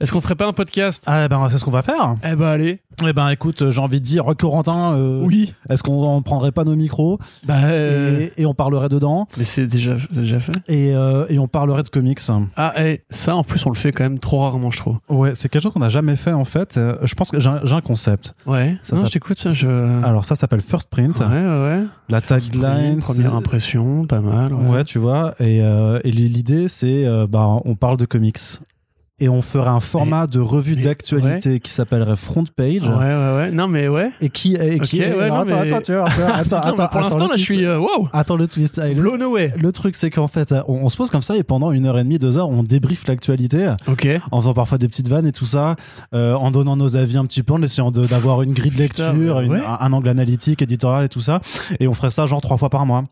Est-ce qu'on ferait pas un podcast? Ah ben c'est ce qu'on va faire. Eh ben allez. Eh ben écoute, j'ai envie de dire Corentin. euh, Oui. Est-ce qu'on prendrait pas nos micros? Bah. euh, et, et on parlerait dedans Mais c'est déjà, déjà fait. et, euh, et on parlerait de comics. Ah, eh, ça en plus on le fait quand même trop rarement, je trouve. Ouais, c'est quelque chose qu'on n'a jamais fait en fait. Euh, Je pense que j'ai un, concept. Ouais. Ça, non, ça- je t'écoute, ça. Je... Alors ça s'appelle First Print. ouais, ouais. La tagline. Première impression, pas mal. Ouais. Ouais, tu vois. Et, euh, et l'idée, c'est, euh, bah, on parle de comics. Et on ferait un format de revue d'actualité qui s'appellerait Front Page. Ouais, ouais, ouais. Non, mais ouais. Et qui, et qui ouais, non, attends, mais- attends, tu vois, attends, attends, Non, attends, pour attends, l'instant, là, je suis. euh, wow Attends le twist. Blown away. le truc, c'est qu'en fait, on, on se pose comme ça et pendant une heure et demie, deux heures, on débriefe l'actualité Ok. en faisant parfois des petites vannes et tout ça, euh, en donnant nos avis un petit peu, en essayant d'avoir une grille de Putain, lecture, une- ouais. un, un angle analytique, éditorial et tout ça. Et on ferait ça genre trois fois par mois.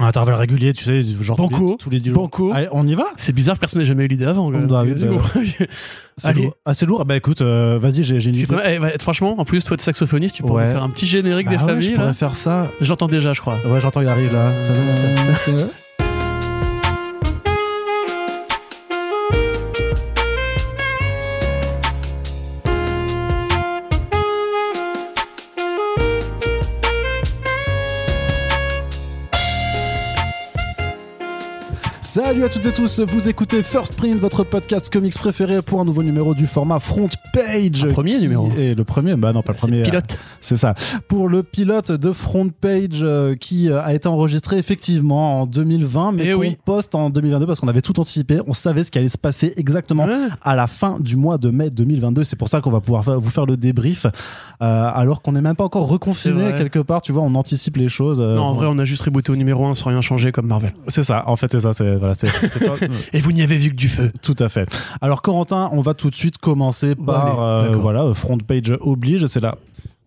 À intervalles réguliers, tu sais, genre tous Banco. les, tous les dix jours. Banco. Allez, on y va? C'est bizarre, personne n'a jamais eu l'idée avant. Bah C'est- lourd. Ah, c'est lourd. Bah écoute, euh, vas-y, j'ai une idée. eh, bah, franchement, en plus, toi, de saxophoniste, tu pourrais Ouais. faire un petit générique Bah des ouais, familles. je là. pourrais faire ça. J'entends déjà, je crois. Ouais, j'entends, il arrive là. Ça Salut à toutes et tous, vous écoutez First Print, votre podcast comics préféré pour un nouveau numéro du format Front Page. Un premier numéro. est le premier, bah non pas le premier. le pilote. C'est ça. Pour le pilote de Front Page euh, qui euh, a été enregistré effectivement en 2020, mais Eh qu'on oui. poste en 2022 parce qu'on avait tout anticipé. On savait ce qui allait se passer exactement Ouais. à la fin du mois de mai 2022. C'est pour ça qu'on va pouvoir fa- vous faire le débrief euh, alors qu'on n'est même pas encore reconfiné quelque part. Tu vois, on anticipe les choses. euh, Non, en vrai, on a juste rebooté au numéro 1 sans rien changer comme Marvel. c'est ça. En fait, c'est ça. C'est voilà, c'est c'est pas- Et vous n'y avez vu que du feu. Tout à fait. Alors Corentin, on va tout de suite commencer par euh, voilà front page oblige. C'est la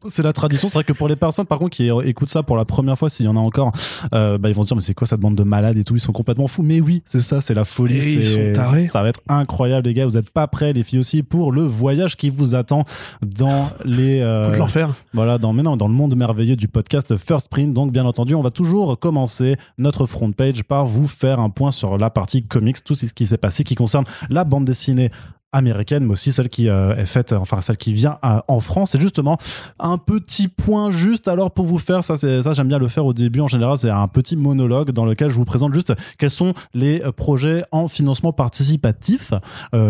c'est la tradition. C'est vrai que pour les personnes, par contre, qui écoutent ça pour la première fois, s'il y en a encore, euh, bah, ils vont se dire mais c'est quoi cette bande de malades et tout Ils sont complètement fous. Mais oui, c'est ça, c'est la folie. Et ils c'est- sont tarés. Ça va être incroyable, les gars. Vous êtes pas prêts, les filles aussi, pour le voyage qui vous attend dans les euh, l'enfer. voilà, dans, maintenant, dans le monde merveilleux du podcast First Print. Donc, bien entendu, on va toujours commencer notre front page par vous faire un point sur la partie comics, tout ce qui s'est passé qui concerne la bande dessinée américaine, mais aussi celle qui euh, est faite, enfin celle qui vient euh, en France. C'est justement un petit point juste. Alors pour vous faire, ça, ça, j'aime bien le faire au début. En général, c'est un petit monologue dans lequel je vous présente juste quels sont les euh, projets en financement participatif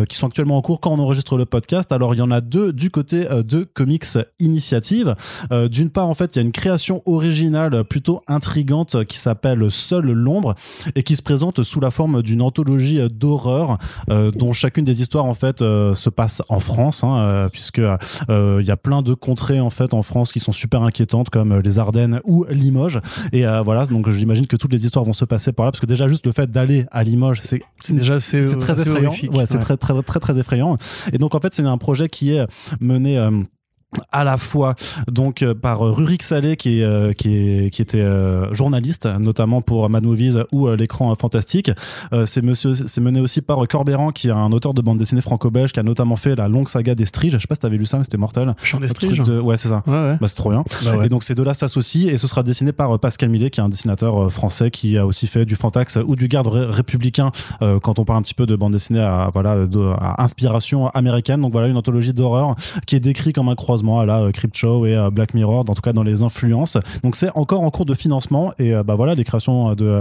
qui sont actuellement en cours quand on enregistre le podcast. Alors il y en a deux du côté de Comics Initiative. D'une part, en fait, il y a une création originale plutôt intrigante qui s'appelle Seul l'ombre et qui se présente sous la forme d'une anthologie d'horreur dont chacune des histoires en fait euh, se passe en France, hein, euh, puisque euh, il y a plein de contrées en fait en France qui sont super inquiétantes comme les Ardennes ou Limoges. Et voilà, donc j'imagine que toutes les histoires vont se passer par là, parce que déjà juste le fait d'aller à Limoges, c'est déjà c'est très effrayant. Ouais, c'est Ouais. très, très, très, très effrayant. Et donc, en fait, c'est un projet qui est mené. À la fois donc euh, par euh, Rurik Salé qui est, euh, qui est qui était euh, journaliste notamment pour Mad Movies ou euh, l'écran fantastique Euh, c'est monsieur c'est mené aussi par Corbéran qui est un auteur de bande dessinée franco-belge qui a notamment fait la longue saga des Striges je sais pas si t'avais lu ça mais c'était mortel Chant des striges. de- ouais c'est ça Ouais, ouais. bah, c'est trop bien Bah ouais. et donc ces deux-là s'associent et ce sera dessiné par Pascal Millet qui est un dessinateur français qui a aussi fait du Fantax ou du garde ré- républicain euh, quand on parle un petit peu de bande dessinée à, voilà, de, à inspiration américaine. Donc voilà une anthologie d'horreur qui est décrit comme un croisement à la euh, Crypt Show et euh, Black Mirror, en tout cas dans les influences. Donc c'est encore en cours de financement et euh, bah voilà les créations de,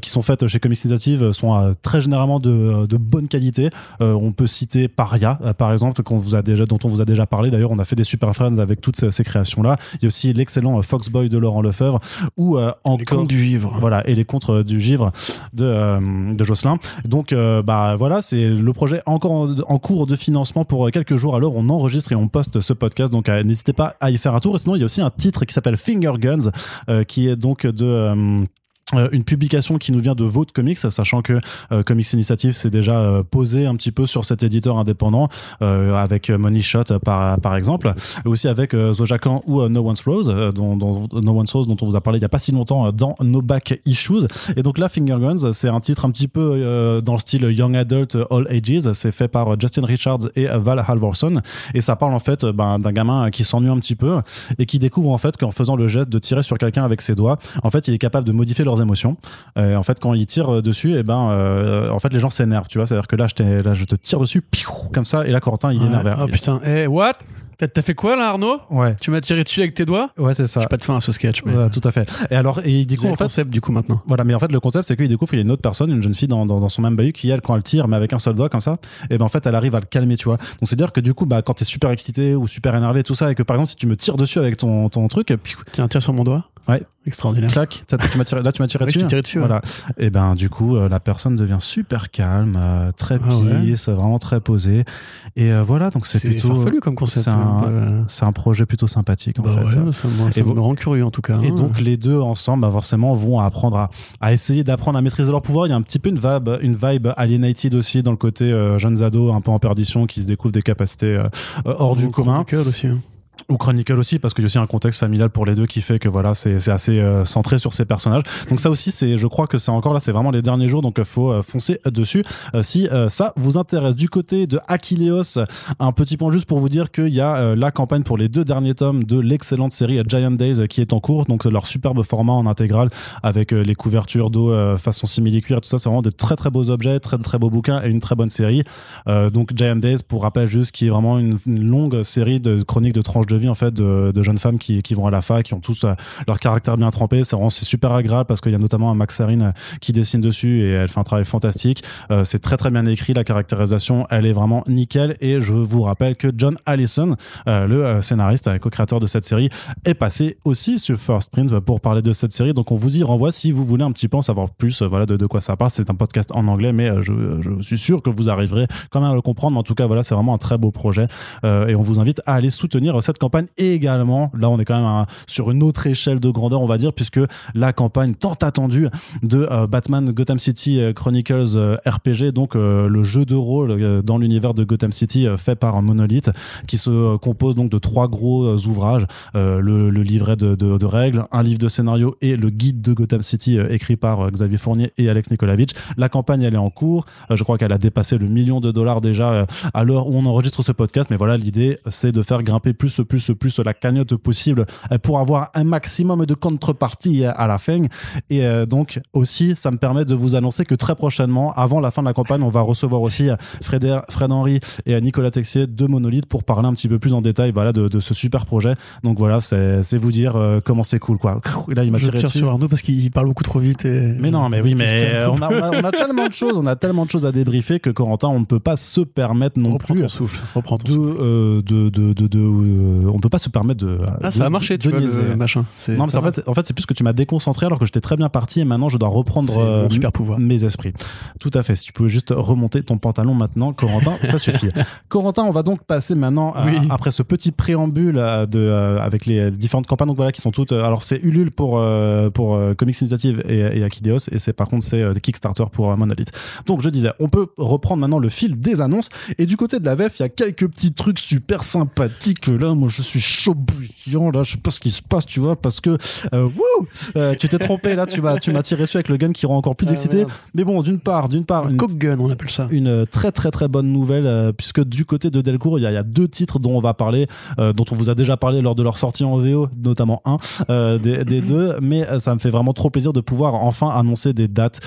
qui sont faites chez Comics Initiative sont très généralement de, de bonne qualité. On peut citer Paria par exemple qu'on vous a déjà, dont on vous a déjà parlé. D'ailleurs on a fait des super friends avec toutes ces, ces créations là. Il y a aussi l'excellent Foxboy de Laurent Lefebvre ou Les encore contes du vivre. voilà et les contres du givre de, de Jocelyn donc bah voilà c'est le projet encore en, en cours de financement pour quelques jours alors on enregistre et on poste ce podcast donc euh, n'hésitez pas à y faire un tour. Et sinon il y a aussi un titre qui s'appelle Finger Guns euh, qui est donc de euh, une publication qui nous vient de Vault Comics, sachant que euh, Comics Initiative s'est déjà euh, posé un petit peu sur cet éditeur indépendant euh, avec Money Shot par, par exemple, et aussi avec Zojakan ou No One's Rose, dont, No One's Rose dont on vous a parlé il y a pas si longtemps dans No Back Issues. Et donc là, Finger Guns, c'est un titre un petit peu dans le style Young Adult All Ages. C'est fait par Justin Richards et Val Halvorson, et ça parle en fait ben, d'un gamin qui s'ennuie un petit peu et qui découvre en fait qu'en faisant le geste de tirer sur quelqu'un avec ses doigts, en fait, il est capable de modifier leurs leurs émotions. Et en fait, quand ils tirent euh, dessus, et ben, euh, en fait, les gens s'énervent, tu vois. C'est-à-dire que là je, là, je te tire dessus, piou, comme ça, et là, Corentin, il est Ouais. énervé. Oh putain, eh, what? T'as- fait quoi là, Arnaud? Ouais, Tu m'as tiré dessus avec tes doigts? Ouais, c'est ça. J'ai pas de fin à ce sketch, mais. Ouais, tout à fait. Et alors, et coup, avez en le fait, concept du coup maintenant. Voilà, mais en fait, le concept, c'est qu'il découvre qu'il y a une autre personne, une jeune fille dans, dans, dans son même bahut, qui, elle, quand elle tire, mais avec un seul doigt comme ça, et ben en fait, elle arrive à le calmer, tu vois. Donc, c'est-à-dire que du coup, bah, quand t'es super excité ou super énervé, tout ça, et que par exemple, si tu me tires dessus avec ton, ton truc, puis Tiens, tire sur mon doigt. Ouais. Extraordinaire. clac, tu m'as tiré, là, tu m'as tiré Ouais, je dessus. t'ai tiré dessus, Voilà. Et ben, du coup, euh, la personne devient super calme, euh, très Ah ouais. peace, vraiment très posée. Et euh, voilà, donc c'est plutôt. farfelu comme concept. c'est hein, un- euh, C'est un projet plutôt sympathique, en Bah fait. ça, me- ça Et vous- me rend curieux en tout cas. Et hein. donc les deux ensemble, bah forcément, vont apprendre à, à essayer d'apprendre à maîtriser leur pouvoir. Il y a un petit peu une vibe, une vibe alienated aussi dans le côté jeunes ados un peu en perdition qui se découvrent des capacités hors du commun. Aussi. hein. Ou Chronicle aussi, parce qu'il y a aussi un contexte familial pour les deux qui fait que voilà, c'est assez euh, centré sur ces personnages. Donc ça aussi, c'est, je crois que c'est encore là, c'est vraiment les derniers jours, donc il faut euh, foncer dessus euh, si euh, ça vous intéresse. Du côté de Achilleos, un petit point juste pour vous dire qu'il y a euh, la campagne pour les deux derniers tomes de l'excellente série Giant Days euh, qui est en cours, donc leur superbe format en intégrale avec euh, les couvertures d'eau euh, façon simili-cuir, tout ça, c'est vraiment des très très beaux objets, très très beaux bouquins et une très bonne série. Euh, donc Giant Days, pour rappel juste, qui est vraiment une, une longue série de chroniques de tranches de vie en fait de, jeunes femmes qui, qui vont à la fac, qui ont tous euh, leur caractère bien trempé. C'est vraiment c'est super agréable parce qu'il y a notamment un Max Sarine euh, qui dessine dessus et elle fait un travail fantastique. Euh, c'est très très bien écrit, la caractérisation elle est vraiment nickel et je vous rappelle que John Allison, le scénariste et co-créateur de cette série, est passé aussi sur First Print pour parler de cette série. Donc on vous y renvoie si vous voulez un petit peu en savoir plus voilà, de, de quoi ça parle. C'est un podcast en anglais, mais je, suis sûr que vous arriverez quand même à le comprendre. Mais en tout cas, voilà, c'est vraiment un très beau projet. Et on vous invite à aller soutenir cette campagne. Et également, là, on est quand même sur une autre échelle de grandeur, on va dire, puisque la campagne tant attendue de euh, Batman Gotham City euh, Chronicles euh, RPG, donc le jeu de rôle dans l'univers de Gotham City fait par Monolith, qui se compose donc de trois gros ouvrages le, livret de, de- règles, un livre de scénario et le guide de Gotham City écrit par Xavier Fournier et Alex Nikolavitch. La campagne, elle est en cours. Je crois qu'elle a dépassé le million de dollars déjà à l'heure où on enregistre ce podcast. Mais voilà, l'idée, c'est de faire grimper plus, plus, plus la cagnotte possible euh, pour avoir un maximum de contrepartie euh, à la fin. Et euh, donc, aussi, ça me permet de vous annoncer que très prochainement, avant la fin de la campagne, on va recevoir aussi Fred, Fred Henry et Nicolas Texier de Monolith pour parler un petit peu plus en détail voilà, de, de ce super projet. Donc voilà, c'est vous dire comment c'est cool. Quoi. Et là, il m'a tiré tire dessus. sur Arnaud parce qu'il parle beaucoup trop vite. Et... Mais non, mais oui, mais on a, on, a, on a tellement de choses, on a tellement de choses à débriefer que Corentin, on ne peut pas se permettre non Reprends plus ton souffle. Reprends ton de, souffle. euh, de, de, de, de, on peut pas se permettre de. Ah, de- ça a marché, de tu vois, le machin. Non, mais en fait, c'est- en fait, c'est plus que tu m'as déconcentré alors que j'étais très bien parti et maintenant je dois reprendre euh, mon super pouvoir. mes esprits. Tout à fait. Si tu pouvais juste remonter ton pantalon maintenant, Corentin, ça suffit. Corentin, on va donc passer maintenant à- Oui. après ce petit préambule euh, de euh, avec les différentes campagnes. Donc voilà, qui sont toutes. alors c'est Ulule pour euh, pour Comics Initiative et, et Akideos et c'est par contre c'est Kickstarter pour Monolith. Donc je disais, on peut reprendre maintenant le fil des annonces et du côté de la VF, il y a quelques petits trucs super sympathiques. Là, moi, je suis chaud bouillant. Là, je sais pas ce qui se passe, tu vois, parce que euh, wouh, euh, tu t'es trompé là. Tu m'as tu m'as tiré dessus avec le gun qui rend encore plus Ah, excité. merde. Mais bon, d'une part, d'une part, Un une, coke gun, on appelle ça. une très très très bonne nouvelle euh, puisque du côté de Delcourt, il y, a- il y a deux titres dont on va parler, dont on vous a déjà parlé lors de leur sortie en VO, notamment un des, des deux. Mais ça me fait vraiment trop plaisir de pouvoir enfin annoncer des dates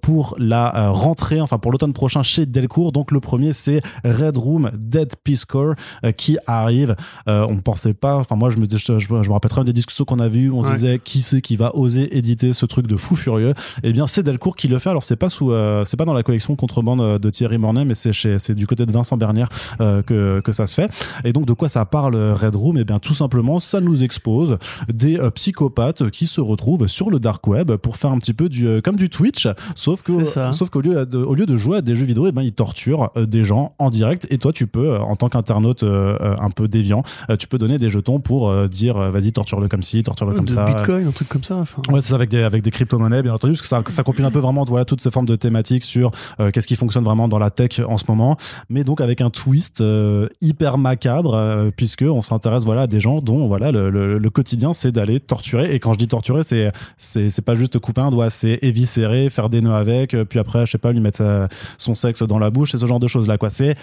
pour la rentrée, enfin pour l'automne prochain chez Delcourt. Donc le premier c'est Red Room Dead Peace Corps qui arrive. Euh, on ne pensait pas, enfin moi je me, dis- je, je, je me rappelle très bien des discussions qu'on avait eues. On se disait qui c'est qui va oser éditer ce truc de fou furieux? Eh bien c'est Delcourt qui le fait. Alors c'est pas sous, euh, c'est pas dans la collection contrebande euh, de Thierry Mornay, mais c'est chez, c'est du côté de Vincent Bernière euh, que, que ça se fait. Et donc de quoi ça parle euh, Red Room? Eh bien tout simplement, ça nous expose des euh, psychopathes qui se retrouvent sur le dark web pour faire un petit peu du euh, comme du Twitch, sauf que sauf qu'au lieu de, au lieu de jouer à des jeux vidéo, eh ben ils torturent des gens en direct. Et toi, tu peux, en tant qu'internaute un peu déviant, tu peux donner des jetons pour euh, dire euh, vas-y torture-le comme ci, torture-le comme de ça. Bitcoin, un truc comme ça. enfin. Ouais, c'est ça, avec des, avec des crypto-monnaies, bien entendu, parce que ça, ça compile un peu vraiment voilà, toutes ces formes de thématiques sur euh, qu'est-ce qui fonctionne vraiment dans la tech en ce moment, mais donc avec un twist euh, hyper macabre, euh, puisque on s'intéresse voilà, à des gens dont voilà, le, le- le quotidien, c'est d'aller torturer. Et quand je dis torturer, c'est, c'est, c'est pas juste couper un doigt, c'est éviscérer, faire des nœuds avec, euh, puis après, je sais pas, lui mettre euh, son sexe dans la bouche, et ce genre de choses-là, quoi. C'est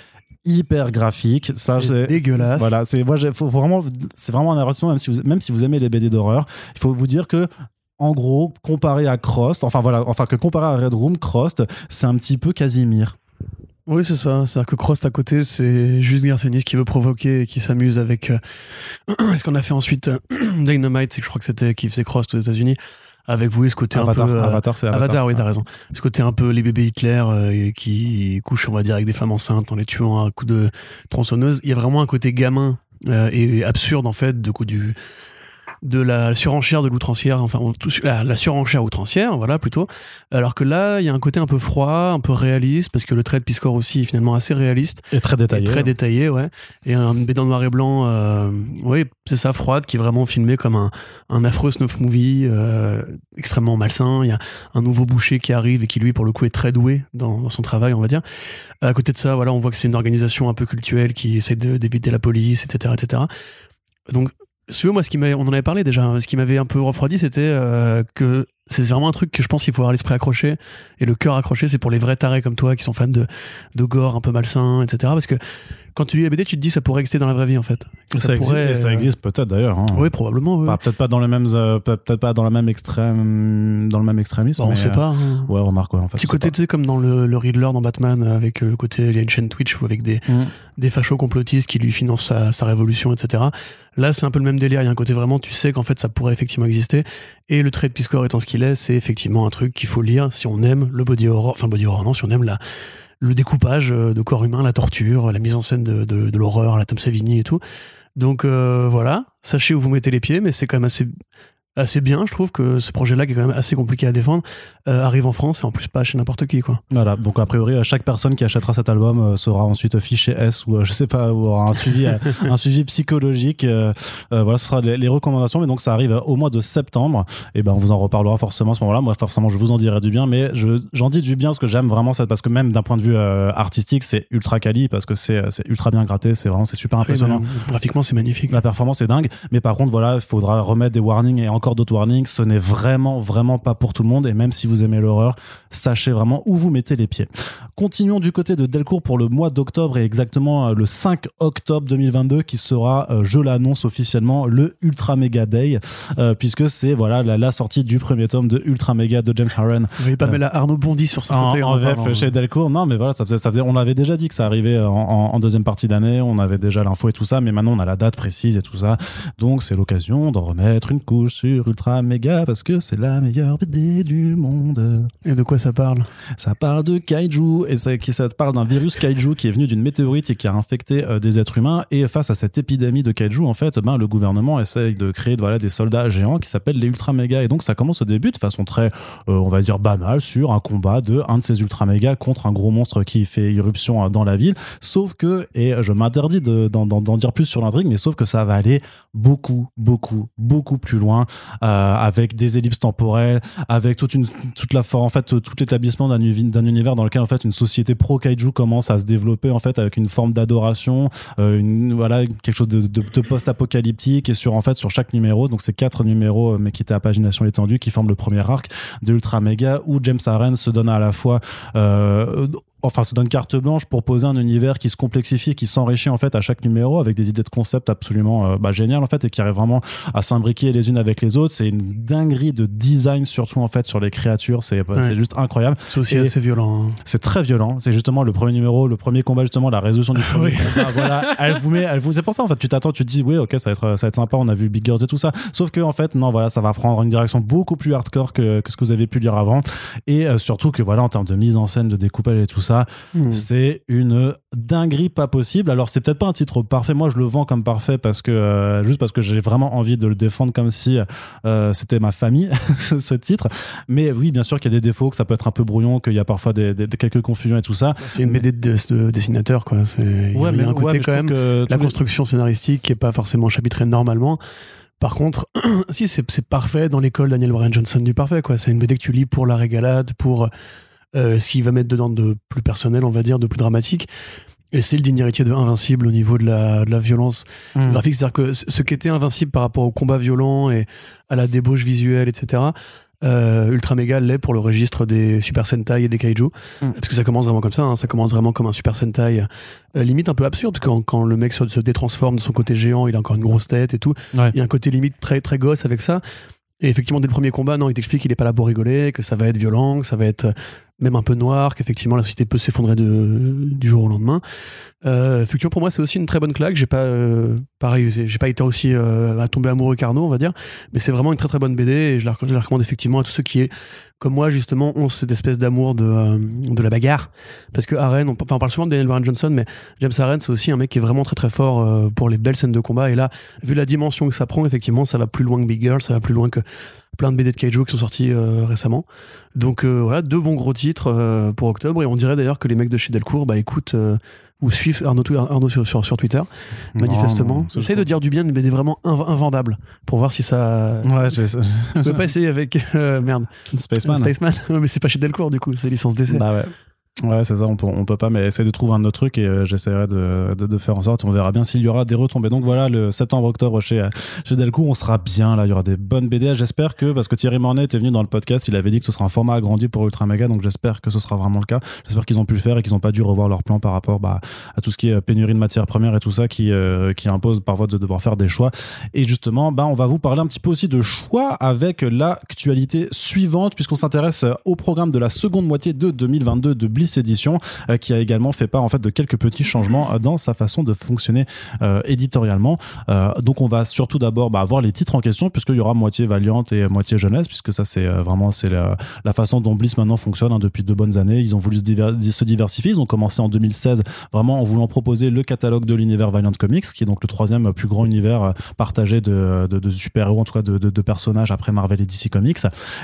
hyper graphique. Ça, C'est dégueulasse. Voilà, c'est, moi, faut, vraiment, c'est vraiment un avertissement, même si vous, même si vous aimez les BD d'horreur, il faut vous dire que en gros, comparé à Crost, enfin voilà, enfin que comparé à Red Room, Crost, c'est un petit peu Casimir. Oui, c'est ça. C'est-à-dire que Crost à côté, c'est juste Garcenis qui veut provoquer et qui s'amuse avec euh, ce qu'on a fait ensuite. euh, Dynamite, c'est que je crois que c'était qui faisait Crost aux États-Unis. Avec vous, ce côté Avatar, un peu. euh, Avatar, c'est Avatar. Avatar, oui, t'as raison. Ce côté un peu les bébés Hitler euh, qui couchent, on va dire, avec des femmes enceintes en les tuant à coup de tronçonneuse? Il y a vraiment un côté gamin euh, et absurde, en fait, de coup du de la surenchère de l'outrancière, enfin la, la surenchère outrancière, voilà plutôt. Alors que là, il y a un côté un peu froid, un peu réaliste, parce que le trait de Piscor aussi est finalement assez réaliste, Et très et détaillé. très détaillé, ouais. Et un BD en noir et blanc, euh, oui, c'est ça, froide, qui est vraiment filmé comme un, un affreux snuff movie, euh, extrêmement malsain. Il y a un nouveau boucher qui arrive et qui lui, pour le coup, est très doué dans, dans son travail, on va dire. À côté de ça, voilà, on voit que c'est une organisation un peu cultuelle qui essaie de- d'éviter la police, etc., etc. Donc, si tu moi, ce qui on en avait parlé déjà, hein, ce qui m'avait un peu refroidi, c'était euh, que c'est vraiment un truc que je pense qu'il faut avoir l'esprit accroché et le cœur accroché, c'est pour les vrais tarés comme toi qui sont fans de, de gore un peu malsain, etc. Parce que quand tu lis la BD, tu te dis ça pourrait exister dans la vraie vie en fait. Ça, existe, et ça euh, existe peut-être d'ailleurs. hein. Oui, probablement. oui. Peut-être pas dans les mêmes, euh, peut- peut-être pas dans la même extrême, dans le même extrémisme. Bah, on sait euh, pas. hein. Ouais, remarque ouais, en fait. Petit côté, tu sais, comme dans le, le Riddler dans Batman, avec le côté, il y a une chaîne Twitch ou avec des. Mm. des fachos complotistes qui lui financent sa, sa révolution, etc. Là, c'est un peu le même délire. Il y a un côté vraiment, tu sais qu'en fait, ça pourrait effectivement exister. Et le trait de Piscor étant ce qu'il est, c'est effectivement un truc qu'il faut lire si on aime le body horror, enfin, body horror, non, si on aime la, le découpage euh, de corps humain, la torture, la mise en scène de, de, de l'horreur, la Tom Savini et tout. Donc, euh, voilà. Sachez où vous mettez les pieds, mais c'est quand même assez, assez bien. Je trouve que ce projet-là, qui est quand même assez compliqué à défendre, euh, arrive en France et en plus pas chez n'importe qui, quoi. Voilà, donc a priori, euh, chaque personne qui achètera cet album euh, sera ensuite fiché S ou euh, je sais pas, ou aura un suivi, euh, un suivi psychologique. voilà, ce sera les, les recommandations, mais donc ça arrive au mois de septembre. Et ben, on vous en reparlera forcément à ce moment-là. Moi, forcément, je vous en dirai du bien, mais je, j'en dis du bien parce que j'aime vraiment ça, parce que même d'un point de vue artistique, c'est ultra quali, parce que c'est, ultra bien gratté, c'est vraiment, c'est super impressionnant. Oui, graphiquement, c'est magnifique. La performance est dingue, mais par contre, voilà, il faudra remettre des warnings et encore d'autres warnings. Ce n'est vraiment, vraiment pas pour tout le monde. Et même si vous aimez l'horreur, sachez vraiment où vous mettez les pieds. Continuons du côté de Delcourt pour le mois d'octobre et exactement euh, le 5 octobre 2022 qui sera, euh, je l'annonce officiellement, le Ultra Mega Day, euh, puisque c'est voilà la, la sortie du premier tome de Ultra Mega de James Harren pas, mais là, Arnaud bondit sur son fauteuil. en en VF parlant. chez Delcourt. Non, mais voilà, ça faisait, ça faisait, on avait déjà dit que ça arrivait en, en- en deuxième partie d'année. On avait déjà l'info et tout ça, mais maintenant on a la date précise et tout ça. Donc c'est l'occasion d'en remettre une couche sur Ultra Mega parce que c'est la meilleure BD du monde. Et de quoi ça parle? Ça parle de kaiju et ça, ça parle d'un virus kaiju qui est venu d'une météorite et qui a infecté euh, des êtres humains. Et face à cette épidémie de kaiju, en fait, ben, le gouvernement essaye de créer voilà, des soldats géants qui s'appellent les ultra méga. Et donc ça commence au début de façon très, euh, on va dire, banale sur un combat de un de ces ultra méga contre un gros monstre qui fait irruption euh, dans la ville. Sauf que, et je m'interdis de- d'en dire plus sur l'intrigue, mais sauf que ça va aller beaucoup, beaucoup, beaucoup plus loin avec des ellipses temporelles, avec toute toute la en fait tout l'établissement d'un univers dans lequel en fait une société pro kaiju commence à se développer en fait avec une forme d'adoration euh, voilà quelque chose de, post-apocalyptique et sur en fait sur chaque numéro. Donc c'est quatre numéros euh, mais qui étaient à pagination étendue qui forment le premier arc de Ultra Mega où James Aaron se donne à la fois euh, enfin se donne carte blanche pour poser un univers qui se complexifie qui s'enrichit en fait à chaque numéro avec des idées de concept absolument euh, bah, géniales en fait et qui arrive vraiment à s'imbriquer les unes avec les autres c'est une dinguerie de design surtout en fait sur les créatures c'est Ouais. juste incroyable C'est aussi Et- assez violent. hein. c'est très violent. C'est justement le premier numéro, le premier combat, justement, la résolution du premier Oui. combat. Voilà, elle vous met, elle vous, c'est pour ça, en fait, tu t'attends, tu te dis, oui, ok, ça va être, ça va être sympa, on a vu Big Girls et tout ça. Sauf que, en fait, non, voilà, ça va prendre une direction beaucoup plus hardcore que, que ce que vous avez pu lire avant. Et euh, surtout que, voilà, en termes de mise en scène, de découpage et tout ça, Hmm. c'est une dinguerie pas possible. Alors, c'est peut-être pas un titre parfait. Moi, je le vends comme parfait parce que, euh, juste parce que j'ai vraiment envie de le défendre comme si euh, c'était ma famille, ce titre. Mais oui, bien sûr qu'il y a des défauts, que ça peut être un peu brouillon, qu'il y a parfois des, quelques confusions et tout ça. C'est une BD de, de dessinateur, quoi. C'est- Il y a- il y a un côté ouais, quand même. que La les- construction scénaristique qui est pas forcément chapitrée normalement. Par contre, si c'est c'est parfait dans l'école Daniel Bryan Johnson du parfait, quoi. C'est une BD que tu lis pour la régalade, pour euh, ce qu'il va mettre dedans de plus personnel, on va dire, de plus dramatique. Et c'est le digne héritier de Invincible au niveau de la, de la violence Mm. graphique. C'est-à-dire que ce qui était invincible par rapport au combat violent et à la débauche visuelle, etc., euh, Ultra Mega l'est pour le registre des Super Sentai et des Kaiju. Mm. Parce que ça commence vraiment comme ça, hein, ça commence vraiment comme un Super Sentai, euh, limite un peu absurde quand, quand le mec se, se détransforme de son côté géant, il a encore une grosse tête et tout. Ouais. Il y a un côté limite très, très gosse avec ça. Et effectivement, dès le premier combat, non, il t'explique qu'il est pas là pour rigoler, que ça va être violent, que ça va être même un peu noir, qu'effectivement la société peut s'effondrer du jour au lendemain. Euh, pour moi, c'est aussi une très bonne claque. J'ai pas, euh, pareil, j'ai pas été aussi euh, à tomber amoureux qu'Arnaud, on va dire, mais c'est vraiment une très très bonne BD et je la, recommande effectivement à tous ceux qui, comme moi, justement, ont cette espèce d'amour de, euh, de la bagarre. Parce que Aren, on, parle souvent de Daniel Warren Johnson, mais James Aren, c'est aussi un mec qui est vraiment très très fort pour les belles scènes de combat. Et là, vu la dimension que ça prend, effectivement, ça va plus loin que Big Girl, ça va plus loin que plein de BD de Kaiju qui sont sortis euh, récemment. Donc euh, voilà, deux bons gros titres euh, pour octobre. Et on dirait d'ailleurs que les mecs de chez Delcourt bah, écoutent ou suivent Arnaud, Arnaud sur, sur, sur Twitter, manifestement. Essaye de dire du bien d'une BD vraiment inv- invendable pour voir si ça. Ouais, je vais- Je peux pas essayer avec. merde. Spaceman. Spaceman. Mais c'est pas chez Delcourt du coup, c'est licence d'essai. Bah ouais. Ouais, c'est ça, on peut, on peut pas, mais essayer de trouver un autre truc et euh, j'essaierai de, de, faire en sorte, on verra bien s'il y aura des retombées. Donc voilà, le septembre-octobre chez, euh, chez Delcourt, on sera bien là, il y aura des bonnes BD. J'espère que, parce que Thierry Mornay était venu dans le podcast, il avait dit que ce sera un format agrandi pour Ultra Mega, donc j'espère que ce sera vraiment le cas. J'espère qu'ils ont pu le faire et qu'ils n'ont pas dû revoir leur plan par rapport bah, à tout ce qui est pénurie de matières premières et tout ça qui, euh, qui impose parfois de devoir faire des choix. Et justement, bah, on va vous parler un petit peu aussi de choix avec l'actualité suivante, puisqu'on s'intéresse au programme de la seconde moitié de 2022 de Bliss Edition, euh, qui a également fait part en fait de quelques petits changements euh, dans sa façon de fonctionner euh, éditorialement. Donc on va surtout d'abord bah, voir les titres en question, puisqu'il y aura moitié Valiant et moitié jeunesse, puisque ça c'est vraiment c'est la, la façon dont Bliss maintenant fonctionne hein, depuis de bonnes années. Ils ont voulu se, diver- se diversifier. Ils ont commencé en 2016 vraiment en voulant proposer le catalogue de l'univers Valiant Comics, qui est donc le troisième plus grand univers partagé de, de, super-héros, en tout cas de, personnages après Marvel et DC Comics.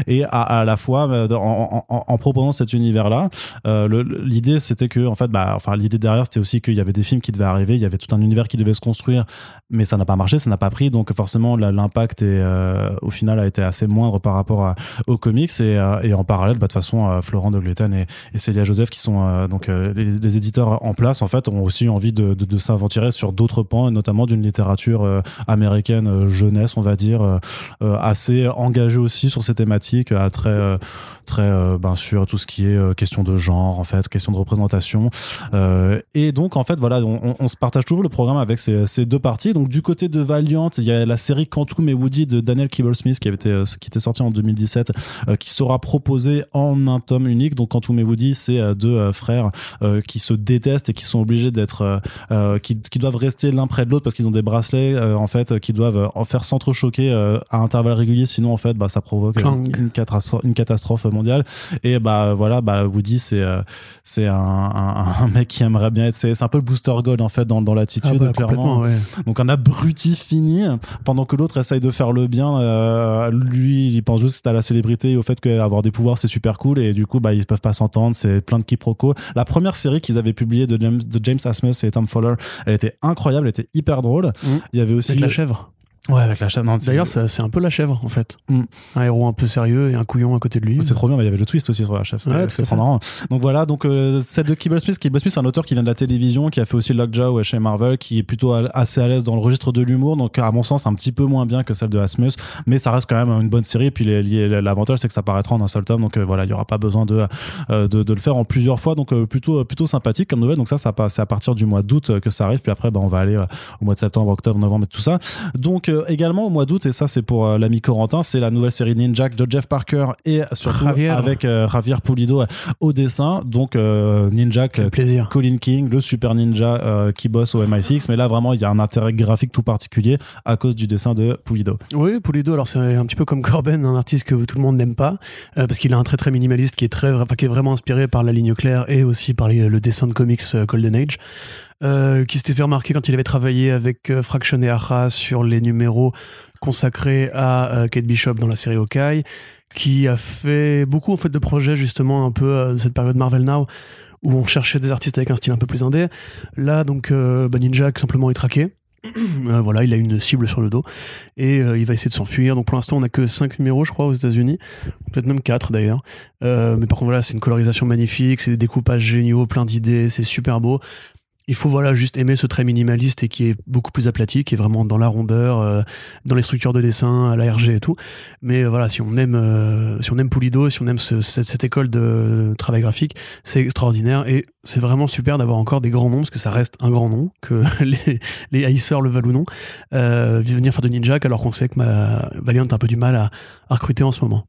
Et à, la fois, en, proposant cet univers-là, euh, l'idée c'était que, en fait, bah, enfin, l'idée derrière c'était aussi qu'il y avait des films qui devaient arriver, il y avait tout un univers qui devait se construire, mais ça n'a pas marché, ça n'a pas pris, donc forcément l'impact est, euh, au final a été assez moindre par rapport aux comics. Et, euh, en parallèle, bah, de toute façon, euh, Florent de Gluten et, et Célia Joseph qui sont donc les, éditeurs en place en fait ont aussi envie de, de, sur d'autres pans notamment d'une littérature américaine jeunesse on va dire assez engagée aussi sur ces thématiques très très ben sur tout ce qui est question de genre en fait question de représentation. Euh, et donc en fait voilà on, on- on se partage toujours le programme avec ces, ces deux parties. Donc du côté de Valiant il y a la série Quantum et Woody de Daniel Kibble Smith qui avait été euh, qui était sorti en 2017 euh, qui sera proposé en un tome unique. Donc Quantum et Woody c'est deux frères euh, qui se détestent et qui sont obligés d'être qui, qui doivent rester l'un près de l'autre parce qu'ils ont des bracelets euh, en fait qui doivent en faire s'entrechoquer euh, à intervalles réguliers. Sinon en fait bah, ça provoque une, catastrophe, une catastrophe mondiale. Et bah voilà bah Woody c'est euh, c'est un, un, un mec qui aimerait bien être c'est c'est un peu le booster gold en fait dans, dans Ah l'attitude bah, clairement ouais. donc un abruti fini, pendant que l'autre essaye de faire le bien. euh, lui, il pense juste à la célébrité et au fait qu'avoir des pouvoirs c'est super cool et du coup bah ils peuvent pas s'entendre, c'est plein de quiproquos. La première série qu'ils avaient publiée de James, de James Asmus et Tom Fowler, elle était incroyable, elle était hyper drôle. Mhm. Il y avait aussi Avec la chèvre. Ouais avec la non, D'ailleurs, c'est un peu la chèvre en fait. Mm. Un héros un peu sérieux et un couillon à côté de lui. c'est trop bien, mais il y avait le twist aussi sur la chef, c'était Ouais, trop marrant. Donc voilà, donc euh, celle de Kibble Smith, Kibble Smith c'est un auteur qui vient de la télévision, qui a fait aussi Lockjaw chez Marvel, qui est plutôt à- assez à l'aise dans le registre de l'humour, donc à mon sens un petit peu moins bien que celle de Asmus, mais ça reste quand même une bonne série. Et puis les- les- l'avantage c'est que ça paraîtra en un seul tome, donc euh, voilà, il y aura pas besoin de, euh, de, de le faire en plusieurs fois, donc plutôt plutôt sympathique comme nouvelle. Donc ça, ça c'est à partir du mois d'août que ça arrive, puis après bah, on va aller au mois de septembre, octobre, novembre et tout ça. Donc euh, également au mois d'août, et ça c'est pour euh, l'ami Corentin, c'est la nouvelle série Ninja de Jeff Parker et surtout Javier. avec euh, Javier Pulido au dessin. Donc euh, Ninja. Colin King, le super ninja euh, qui bosse au MI6, mais là vraiment il y a un intérêt graphique tout particulier à cause du dessin de Pulido. Oui, Pulido, alors c'est un petit peu comme Corben, un artiste que tout le monde n'aime pas, euh, parce qu'il a un trait très minimaliste qui est, très, enfin, qui est vraiment inspiré par la ligne claire et aussi par les- le dessin de comics euh, Golden Age, euh, qui s'était fait remarquer quand il avait travaillé avec euh, Fraction et Arras sur les numéros consacrés à euh, Kate Bishop dans la série Hawkeye, qui a fait beaucoup en fait de projets justement un peu de cette période Marvel Now où on cherchait des artistes avec un style un peu plus indé. Là, donc, bah, Ninja simplement est traqué. Voilà, il a une cible sur le dos et il va essayer de s'enfuir. Donc pour l'instant, on n'a que 5 numéros, je crois, aux États-Unis, peut-être même 4 d'ailleurs. Mais par contre, voilà, c'est une colorisation magnifique, c'est des découpages géniaux, plein d'idées, c'est super beau. Il faut voilà juste aimer ce trait minimaliste et qui est beaucoup plus aplati, qui est vraiment dans la rondeur, euh, dans les structures de dessin, à la RG et tout. Mais euh, voilà, si on aime, euh, si on aime Pulido, si on aime ce- cette, école de travail graphique, c'est extraordinaire et c'est vraiment super d'avoir encore des grands noms parce que ça reste un grand nom que les, les haïsseurs le veulent ou non venir faire de Ninja alors qu'on sait que Valiant a un peu du mal à recruter en ce moment.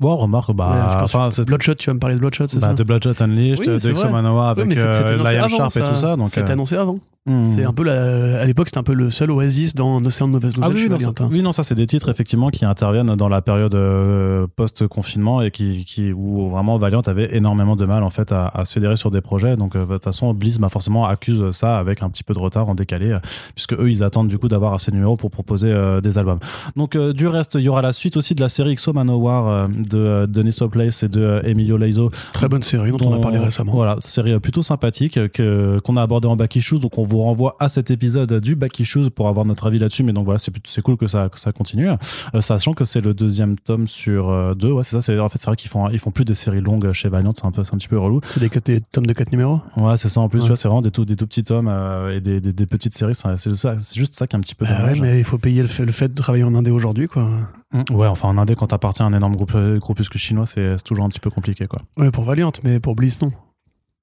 Bon, remarque, bah, Voilà, je pense que c'est- Bloodshot, tu vas me parler de Bloodshot, c'est bah, ça de Bloodshot Unleashed, Oui, de c'est Exo. Manoa Ouais, avec c'est- euh, Lion Sharp et tout ça. Donc, C'était euh, annoncé avant. Hmm. C'est un peu la- à l'époque, c'était un peu le seul oasis dans un océan de mauvaises Ah nouvelles oui, non, ça, hein. oui, non, ça c'est des titres effectivement qui interviennent dans la période euh, post-confinement et qui, qui où vraiment Valiant avait énormément de mal en fait à, à se fédérer sur des projets. Donc euh, de toute façon, Bliss bah, forcément accuse ça avec un petit peu de retard en décalé, euh, puisque eux ils attendent du coup d'avoir assez de numéros pour proposer des albums. Donc du reste, il y aura la suite aussi de la série XO Manowar de Denis Place et de Emilio Laizo Très bonne série dont, on a parlé récemment. Voilà, série plutôt sympathique que qu'on a abordé en Back Issues. Donc on vous renvoie à cet épisode du Back Issues pour avoir notre avis là-dessus. Mais donc voilà, c'est cool que ça que ça continue, Euh, sachant que c'est le deuxième tome sur euh, deux. Ouais, c'est ça. C'est en fait c'est vrai qu'ils font ils font plus de séries longues chez Valiant. C'est un peu c'est un petit peu relou. C'est des, des tomes de 4 numéros? Ouais, c'est ça. En plus, Ouais. c'est vraiment des tout des tout petits tomes euh, et des, des, des petites séries. C'est juste ça qui est un petit peu Ah ouais, dommage. mais il faut payer le fait, le fait de travailler en Indé aujourd'hui, quoi. Mm. Ouais, enfin en Indé quand t'appartiens à un énorme groupe groupuscule chinois, c'est toujours un petit peu compliqué quoi. Ouais, pour Valiant, mais pour Bliss, non.